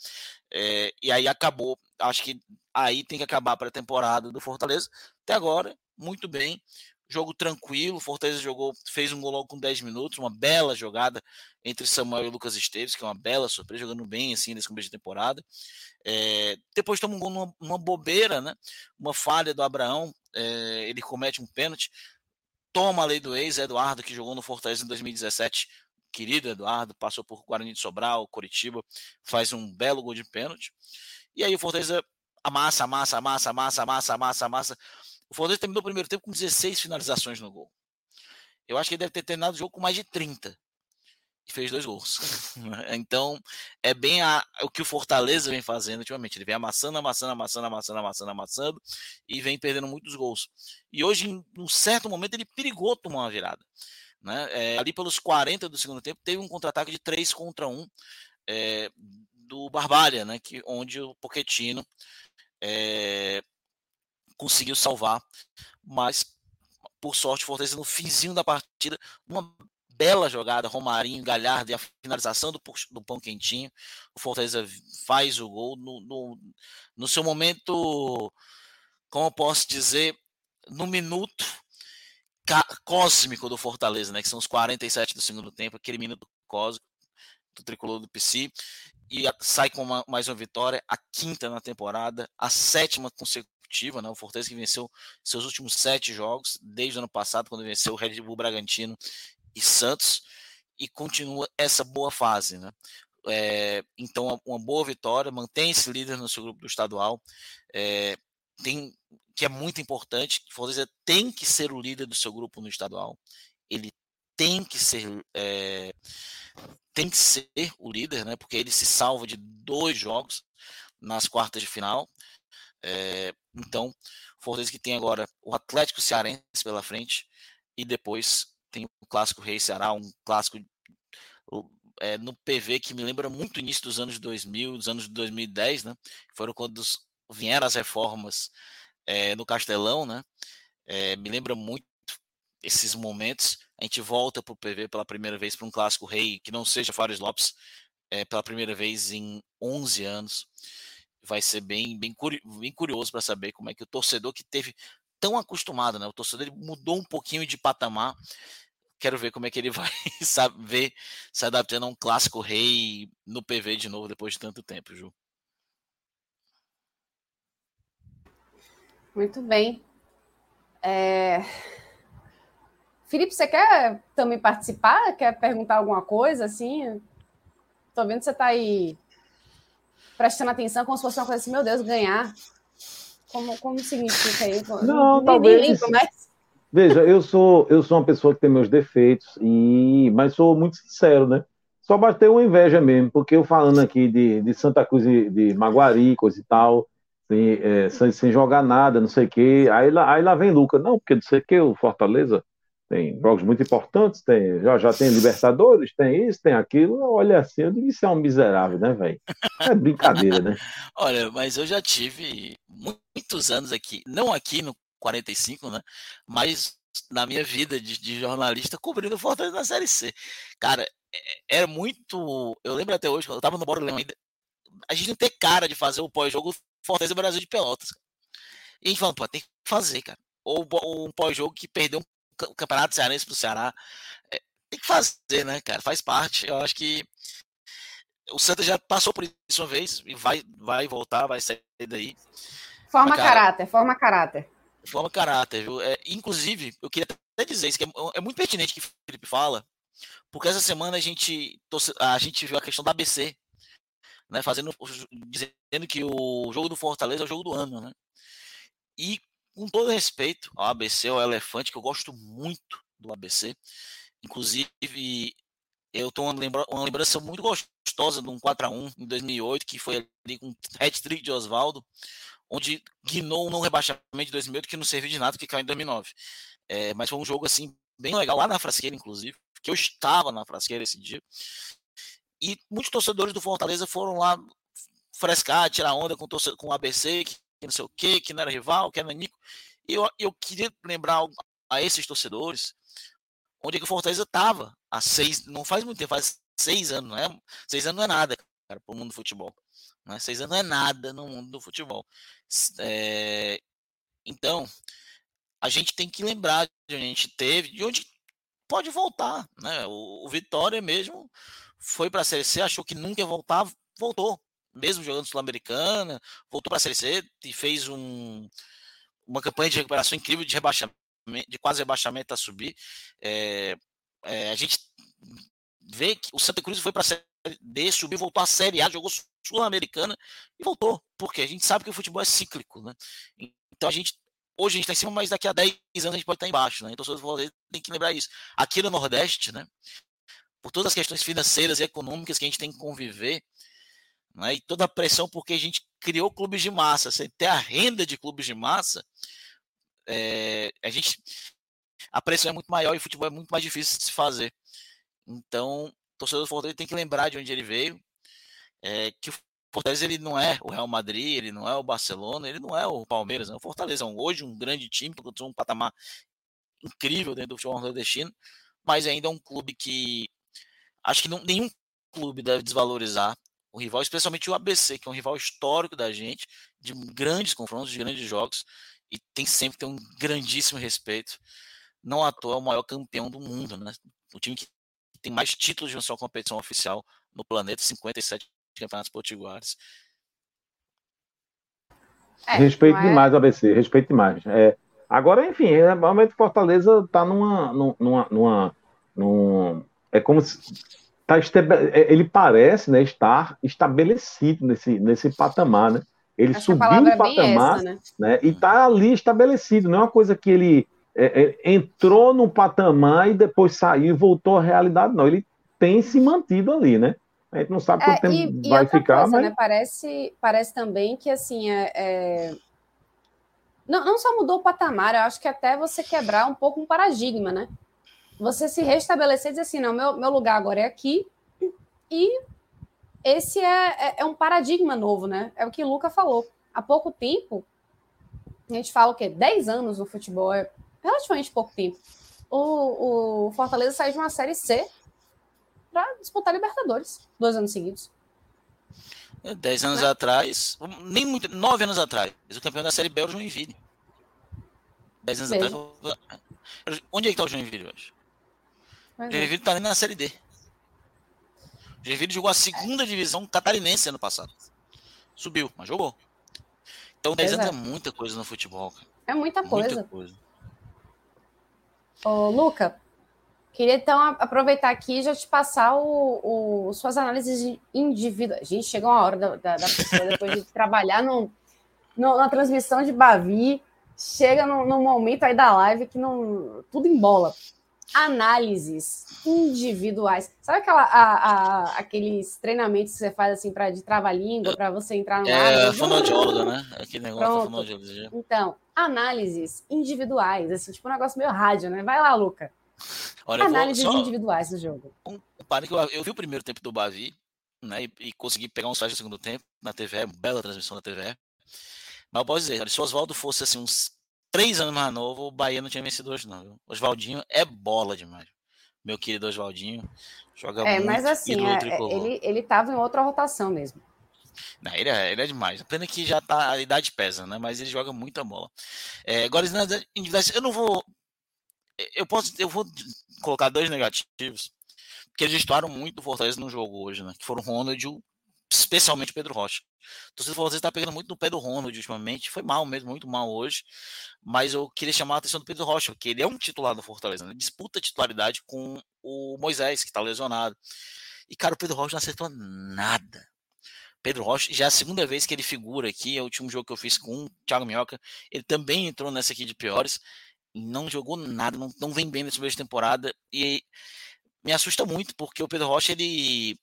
S6: É, e aí acabou. Acho que aí tem que acabar a temporada do Fortaleza. Até agora, muito bem. Jogo tranquilo. Fortaleza jogou, fez um gol logo com 10 minutos. Uma bela jogada entre Samuel e Lucas Esteves, que é uma bela surpresa, jogando bem assim nesse começo de temporada. É, depois toma um gol numa, numa, bobeira, né? Uma falha do Abraão. É, ele comete um pênalti. Toma a lei do ex, Eduardo, que jogou no Fortaleza em 2017 querido Eduardo, passou por Guarani de Sobral, Curitiba, faz um belo gol de pênalti. E aí o Fortaleza amassa, amassa, amassa, amassa, amassa, amassa, amassa. O Fortaleza terminou o primeiro tempo com 16 finalizações no gol. Eu acho que ele deve ter terminado o jogo com mais de 30 e fez dois gols. então, é bem a, o que o Fortaleza vem fazendo ultimamente. Ele vem amassando, amassando, amassando, amassando, amassando, amassando e vem perdendo muitos gols. E hoje, em um certo momento, ele perigou tomar uma virada. Né? É, ali pelos 40 do segundo tempo, teve um contra-ataque de 3 contra 1 é, do Barbalha, né? que, onde o Poquetino é, conseguiu salvar, mas por sorte, Fortaleza no finzinho da partida, uma bela jogada, Romarinho, Galhardo e a finalização do, do pão quentinho. O Fortaleza faz o gol no, no, no seu momento, como eu posso dizer, no minuto cósmico do Fortaleza, né? Que são os 47 do segundo tempo, aquele minuto cósmico do tricolor do PC. E sai com uma, mais uma vitória, a quinta na temporada, a sétima consecutiva, né? O Fortaleza que venceu seus últimos sete jogos, desde o ano passado, quando venceu o Red Bull Bragantino e Santos, e continua essa boa fase, né? É, então, uma boa vitória, mantém-se líder no seu grupo do estadual, é, tem que é muito importante. O Fortaleza tem que ser o líder do seu grupo no estadual. Ele tem que ser é, tem que ser o líder, né? Porque ele se salva de dois jogos nas quartas de final. É, então, Fortaleza que tem agora o Atlético Cearense pela frente e depois tem o clássico Rei Ceará, um clássico é, no PV que me lembra muito o início dos anos 2000, dos anos de 2010, né? Foram quando vieram as reformas é, no Castelão, né? É, me lembra muito esses momentos. A gente volta para o PV pela primeira vez para um clássico rei que não seja Fares Lopes, é, pela primeira vez em 11 anos. Vai ser bem, bem, bem curioso para saber como é que o torcedor que teve tão acostumado, né? O torcedor ele mudou um pouquinho de patamar. Quero ver como é que ele vai saber se adaptando a um clássico rei no PV de novo depois de tanto tempo, Ju.
S1: Muito bem. É... Felipe, você quer também participar? Quer perguntar alguma coisa assim? Tô vendo que você está aí prestando atenção como se fosse uma coisa assim, meu Deus, ganhar. Como, como significa isso?
S4: Não, nem, talvez. Nem lembro, mas... Veja, eu sou, eu sou uma pessoa que tem meus defeitos, e mas sou muito sincero, né? Só bater uma inveja mesmo, porque eu falando aqui de, de Santa Cruz de, de Maguari, coisa e tal, sem, é, sem, sem, jogar nada, não sei o quê. Aí lá, aí lá vem Lucas, não, porque não sei o quê, o Fortaleza tem jogos muito importantes, tem, já, já tem Libertadores, tem isso, tem aquilo. Olha assim, eu digo isso é um miserável, né, velho? É brincadeira, né?
S6: Olha, mas eu já tive muitos anos aqui, não aqui no 45, né? Mas na minha vida de, de jornalista cobrindo Fortaleza na Série C. Cara, é, é muito. Eu lembro até hoje, quando eu tava no Bora ainda, a gente não tem cara de fazer o pós-jogo Fortaleza Brasil de Pelotas. E a gente falou, pô, tem que fazer, cara. Ou um pós-jogo que perdeu um campeonato cearense pro Ceará. É, tem que fazer, né, cara? Faz parte. Eu acho que o Santa já passou por isso uma vez e vai, vai voltar, vai sair daí.
S1: Forma cara, caráter, forma caráter.
S6: Forma caráter, viu? É, inclusive, eu queria até dizer isso, que é, é muito pertinente que o Felipe fala, porque essa semana a gente, a gente viu a questão da ABC, né, fazendo, dizendo que o jogo do Fortaleza é o jogo do ano, né? E com todo respeito ao ABC, ao Elefante, que eu gosto muito do ABC, inclusive eu tô uma, lembra uma lembrança muito gostosa de um 4x1 em 2008, que foi ali com hat-trick de Oswaldo, onde guinou um rebaixamento de 2008 que não serviu de nada, porque caiu em 2009. É, mas foi um jogo assim bem legal, lá na Frasqueira, inclusive, que eu estava na Frasqueira esse dia. E muitos torcedores do Fortaleza foram lá frescar, tirar onda com, com o ABC, que, que não sei o quê, que não era rival, que era Nico. Eu, eu queria lembrar a esses torcedores onde é que o Fortaleza estava há seis, não faz muito tempo, faz seis anos, não é? Seis anos não é nada, cara, para o mundo do futebol. Né? Seis anos não é nada no mundo do futebol. É, então, a gente tem que lembrar de onde a gente teve, de onde pode voltar. Né? O, o Vitória mesmo foi para a Série C, achou que nunca ia voltar, voltou. Mesmo jogando Sul-Americana, voltou para a Série C e fez um, uma campanha de recuperação incrível de rebaixamento, de quase rebaixamento a subir. É, é, a gente vê que o Santa Cruz foi para a Série D, subiu, voltou à Série A, jogou Sul-Americana e voltou. Porque a gente sabe que o futebol é cíclico. Né? Então a gente hoje a gente está em cima, mas daqui a 10 anos a gente pode estar embaixo, né? Então, você tem que lembrar isso. Aqui no Nordeste, né? por todas as questões financeiras e econômicas que a gente tem que conviver, né, e toda a pressão porque a gente criou clubes de massa, sem ter a renda de clubes de massa, é, a gente a pressão é muito maior e o futebol é muito mais difícil de se fazer. Então, o torcedor do Fortaleza tem que lembrar de onde ele veio, é, que o Fortaleza ele não é o Real Madrid, ele não é o Barcelona, ele não é o Palmeiras, né? o Fortaleza é hoje um grande time, um patamar incrível dentro do futebol nordestino, mas ainda é um clube que Acho que não, nenhum clube deve desvalorizar o rival, especialmente o ABC, que é um rival histórico da gente, de grandes confrontos, de grandes jogos, e tem sempre que ter um grandíssimo respeito. Não à toa é o maior campeão do mundo, né? O time que tem mais títulos de uma só competição oficial no planeta, 57 campeonatos potiguares.
S4: É, respeito é... demais o ABC, respeito demais. É, agora, enfim, realmente Fortaleza está numa, numa, numa, numa, é como se tá, é, ele parece né, estar estabelecido nesse, nesse patamar, né? Ele Acho subiu o é patamar essa, né? né? e está ali estabelecido. Não é uma coisa que ele é, é, entrou no patamar e depois saiu e voltou à realidade, não. Ele tem se mantido ali, né? A gente não sabe quanto tempo e, vai e ficar, coisa, mas...
S1: Né? Parece, parece também que, assim, é, Não, não só mudou o patamar, eu acho que até você quebrar um pouco um paradigma, né? Você se restabelecer e dizer assim, não, meu, meu lugar agora é aqui, e esse é, é, é, um paradigma novo, né? É o que o Luca falou. Há pouco tempo, a gente fala o quê? 10 anos no futebol, é relativamente pouco tempo. O, o Fortaleza saiu de uma Série C para disputar Libertadores, dois anos seguidos.
S6: Dez anos né? atrás, nem muito, nove anos atrás, o campeão da Série B era o Joinville. Dez anos atrás. Onde é que está o Joinville hoje? Mas Joinville é. tá ali na Série D. Joinville jogou a segunda divisão catarinense ano passado. Subiu, mas jogou. Então 10 anos é. é muita coisa no futebol. Cara.
S1: É muita coisa. Muita coisa. Ô, Luca, queria então aproveitar aqui e já te passar o, o suas análises individuais. Gente, chegou uma hora da, da, da pessoa, depois de trabalhar no, no, na transmissão de Bavi, chega no, no momento aí da live que não, tudo embola análises individuais. Sabe aquela, a, a, aqueles treinamentos que você faz assim para de trava-língua, para você entrar no
S6: É, fonoaudióloga, né? Aquele negócio da fonoaudióloga.
S1: Então, análises individuais, assim, tipo um negócio meio rádio, né? Vai lá, Luca. Olha, análises individuais do jogo.
S6: Um, que eu, eu, vi o primeiro tempo do Bavi, né? E, e consegui pegar um site do segundo tempo na TV, bela transmissão da TV. Mas eu posso dizer, se o Oswaldo fosse assim, uns três anos mais novo, o Bahia não tinha vencido hoje, não. Viu? Oswaldinho é bola demais. Meu querido Oswaldinho joga é, muito.
S1: Mas assim, é, ele, ele tava em outra rotação mesmo.
S6: Não, ele, é, ele é demais. Pena que já tá, a idade pesa, né? Mas ele joga muita bola. É, agora, eu não vou. Eu posso. Eu vou colocar dois negativos. Porque eles estouraram muito o Fortaleza no jogo hoje, né? Que foram o Ronald e o especialmente Pedro Rocha. O torcedor Fortaleza está pegando muito no pé do Ronald ultimamente. Foi mal mesmo, muito mal hoje. Mas eu queria chamar a atenção do Pedro Rocha, porque ele é um titular do Fortaleza. Né? Disputa titularidade com o Moisés, que está lesionado. E, cara, o Pedro Rocha não acertou nada. Pedro Rocha, já é a segunda vez que ele figura aqui. É o último jogo que eu fiz com o Thiago Minhoca. Ele também entrou nessa aqui de piores. Não jogou nada, não, não vem bem nessa primeira temporada. E me assusta muito, porque o Pedro Rocha, ele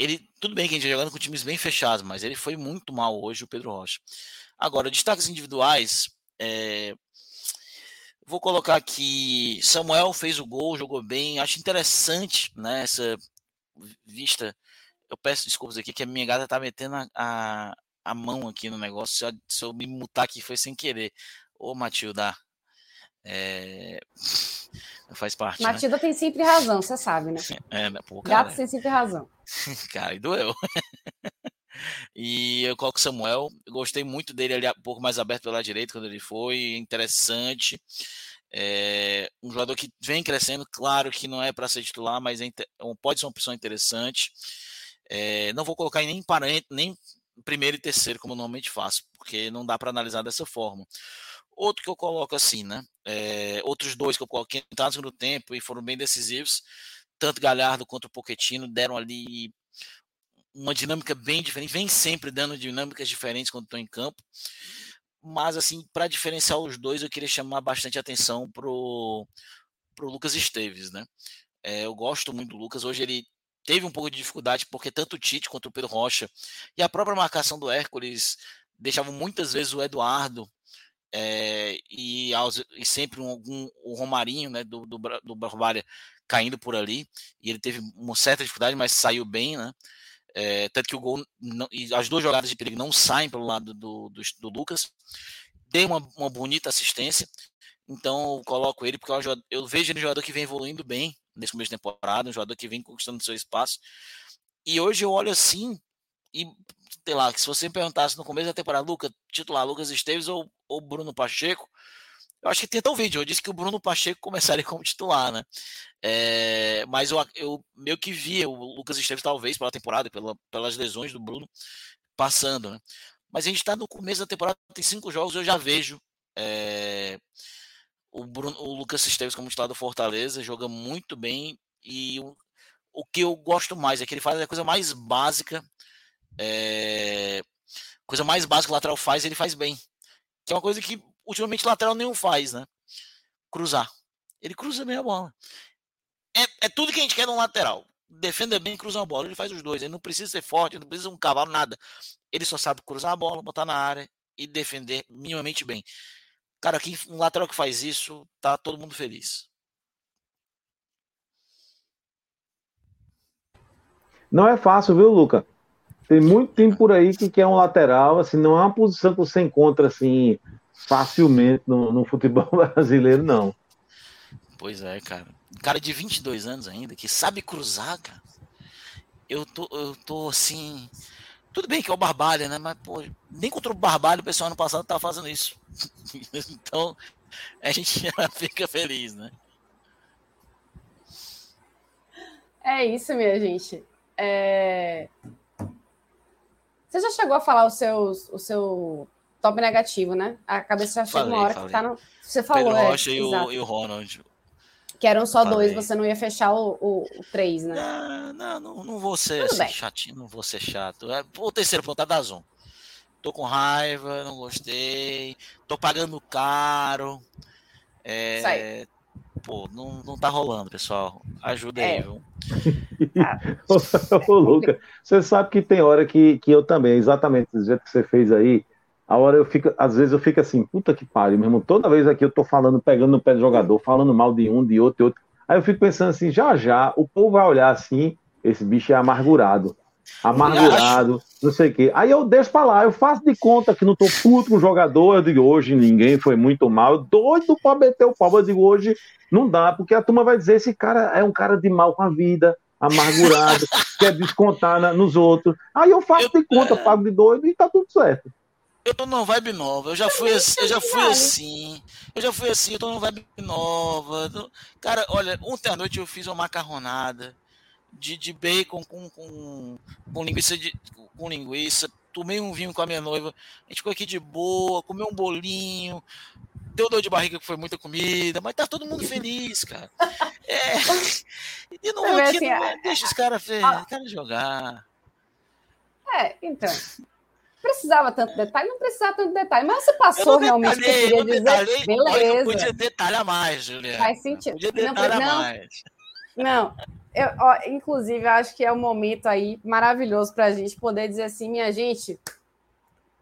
S6: ele, tudo bem que a gente tá jogando com times bem fechados, mas ele foi muito mal hoje, o Pedro Rocha. Agora, destaques individuais, é, vou colocar aqui, Samuel fez o gol, jogou bem, acho interessante, né, essa vista, eu peço desculpas aqui, que a minha gata tá metendo a, a, a mão aqui no negócio, se eu, se eu me mutar aqui foi sem querer. Ô, Matilda, é... Faz parte.
S1: Né? Matilda né? tem sempre razão, você sabe, né?
S6: É, né? Pô,
S1: Gato tem sempre razão.
S6: cara, e doeu. e eu coloco o Samuel. Eu gostei muito dele ali um pouco mais aberto pela direita quando ele foi. Interessante. É um jogador que vem crescendo, claro que não é para ser titular, mas é, pode ser uma opção interessante. É, não vou colocar em nem parente, nem primeiro e terceiro, como normalmente faço, porque não dá para analisar dessa forma. Outro que eu coloco assim, né? É, outros dois que eu coloquei entraram no tempo e foram bem decisivos, tanto Galhardo quanto o Poquetino deram ali uma dinâmica bem diferente, vem sempre dando dinâmicas diferentes quando estão em campo. Mas, assim, para diferenciar os dois, eu queria chamar bastante atenção pro, pro Lucas Esteves, né? É, eu gosto muito do Lucas. Hoje ele teve um pouco de dificuldade, porque tanto o Tite quanto o Pedro Rocha e a própria marcação do Hércules deixavam muitas vezes o Eduardo é, e, aos, e, sempre um, um, o Romarinho né, do, do, do Barbalha caindo por ali, e ele teve uma certa dificuldade, mas saiu bem, né? É, tanto que o gol não, e as duas jogadas de perigo não saem pelo lado do, do, do Lucas. Deu uma, uma, bonita assistência, então eu coloco ele porque eu, eu vejo ele um jogador que vem evoluindo bem nesse começo de temporada, um jogador que vem conquistando seu espaço. E hoje eu olho assim e sei lá, se você me perguntasse no começo da temporada, Lucas, titular Lucas Esteves ou, ou Bruno Pacheco, eu acho que tem até um vídeo. Eu disse que o Bruno Pacheco começaria como titular, né? É, mas eu, eu meio que via o Lucas Esteves, talvez, pela temporada, pela, pelas lesões do Bruno, passando, né? Mas a gente está no começo da temporada, tem cinco jogos, eu já vejo é, o, Bruno, o Lucas Esteves como titular do Fortaleza, joga muito bem. E o, o que eu gosto mais é que ele faz a coisa mais básica é, coisa mais básica que o lateral faz, ele faz bem. Que é uma coisa que ultimamente lateral nenhum faz, né? Cruzar. Ele cruza bem a bola. É, é tudo que a gente quer no lateral. Defenda bem e cruza a bola. Ele faz os dois. Ele não precisa ser forte, não precisa um cavalo, nada. Ele só sabe cruzar a bola, botar na área e defender minimamente bem. Cara, aqui um lateral que faz isso, tá todo mundo feliz.
S4: Não é fácil, viu, Luca? Tem muito tempo por aí que quer um lateral, assim, não é uma posição que você encontra assim facilmente no, no futebol brasileiro, não.
S6: Pois é, cara. Cara de 22 anos ainda, que sabe cruzar, cara. Eu tô, eu tô assim. Tudo bem que é o Barbalha, né? Mas, pô, nem contra o Barbalha o pessoal ano passado tava fazendo isso. então, a gente já fica feliz, né?
S1: É isso, minha gente. É... Você já chegou a falar o seu, o seu top negativo, né? A cabeça já chega falei, uma hora falei. que tá no. Você falou,
S6: Pedro
S1: é.
S6: Rocha e o, e o Ronald.
S1: Que eram só falei. dois, você não ia fechar o, o, o três, né?
S6: Não, não, não, não vou ser assim, chatinho, não vou ser chato. É, o terceiro ponto é da Zon. Tô com raiva, não gostei. Tô pagando caro. É, pô, não, não tá rolando, pessoal. Ajuda é. aí, viu?
S4: Ô, Luca, você sabe que tem hora que, que eu também, exatamente do jeito que você fez aí, a hora eu fico, às vezes eu fico assim, puta que pariu, meu irmão, toda vez aqui eu tô falando, pegando no pé do jogador, falando mal de um, de outro, de outro. Aí eu fico pensando assim, já já, o povo vai olhar assim, esse bicho é amargurado. Amargurado, não sei o quê. Aí eu deixo pra lá, eu faço de conta que não tô puto com o jogador, eu digo, hoje ninguém foi muito mal, eu doido pra meter o pau, eu digo, hoje não dá, porque a turma vai dizer, esse cara é um cara de mal com a vida, amargurado, quer descontar na, nos outros. Aí eu faço eu, de conta, é... pago de doido e tá tudo certo.
S6: Eu tô numa vibe nova, eu já fui assim, eu já fui assim, eu já fui assim, eu tô numa vibe nova. Cara, olha, ontem à noite eu fiz uma macarronada, de, de bacon com, com, com linguiça de, com linguiça. Tomei um vinho com a minha noiva. A gente ficou aqui de boa, comeu um bolinho. Deu dor de barriga que foi muita comida, mas tá todo mundo feliz, cara. É. E não, aqui, assim, não, é, deixa os caras cara jogar.
S1: É, então. Precisava tanto detalhe, não precisava tanto detalhe, mas você passou realmente o que eu queria dizer. Detalhei, Beleza.
S6: Podia detalhar mais, Juliana.
S1: Faz sentido.
S6: Podia detalhar não, mais.
S1: Não, eu, ó, inclusive, acho que é um momento aí maravilhoso para a gente poder dizer assim, minha gente,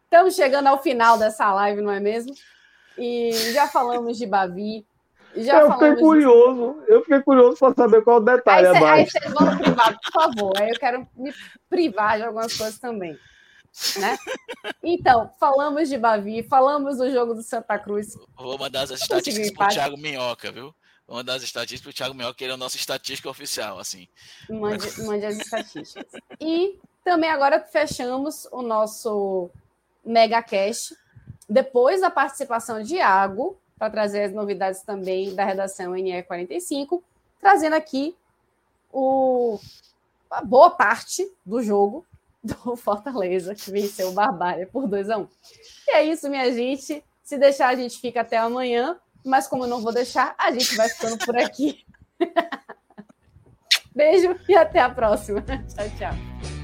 S1: estamos chegando ao final dessa live, não é mesmo? E já falamos de Bavi, já
S4: eu fiquei curioso, de... eu fiquei curioso para saber qual o detalhe
S1: aí
S4: abaixo.
S1: Aí vocês vão no privado, por favor. Aí eu quero me privar de algumas coisas também. Né? Então, falamos de Bavi, falamos do jogo do Santa Cruz.
S6: Vou mandar as estatísticas para o Thiago Minhoca, viu? Vou mandar as estatísticas para o Thiago Minhoca, que ele é o nosso estatístico oficial, assim.
S1: Mande, mande as estatísticas. E também agora fechamos o nosso Mega Cash. Depois da participação de Iago, para trazer as novidades também da redação NE45, trazendo aqui o, a boa parte do jogo do Fortaleza, que venceu o Barbária por 2 a 1 um. E é isso, minha gente. Se deixar, a gente fica até amanhã. Mas como eu não vou deixar, a gente vai ficando por aqui. Beijo e até a próxima. Tchau, tchau.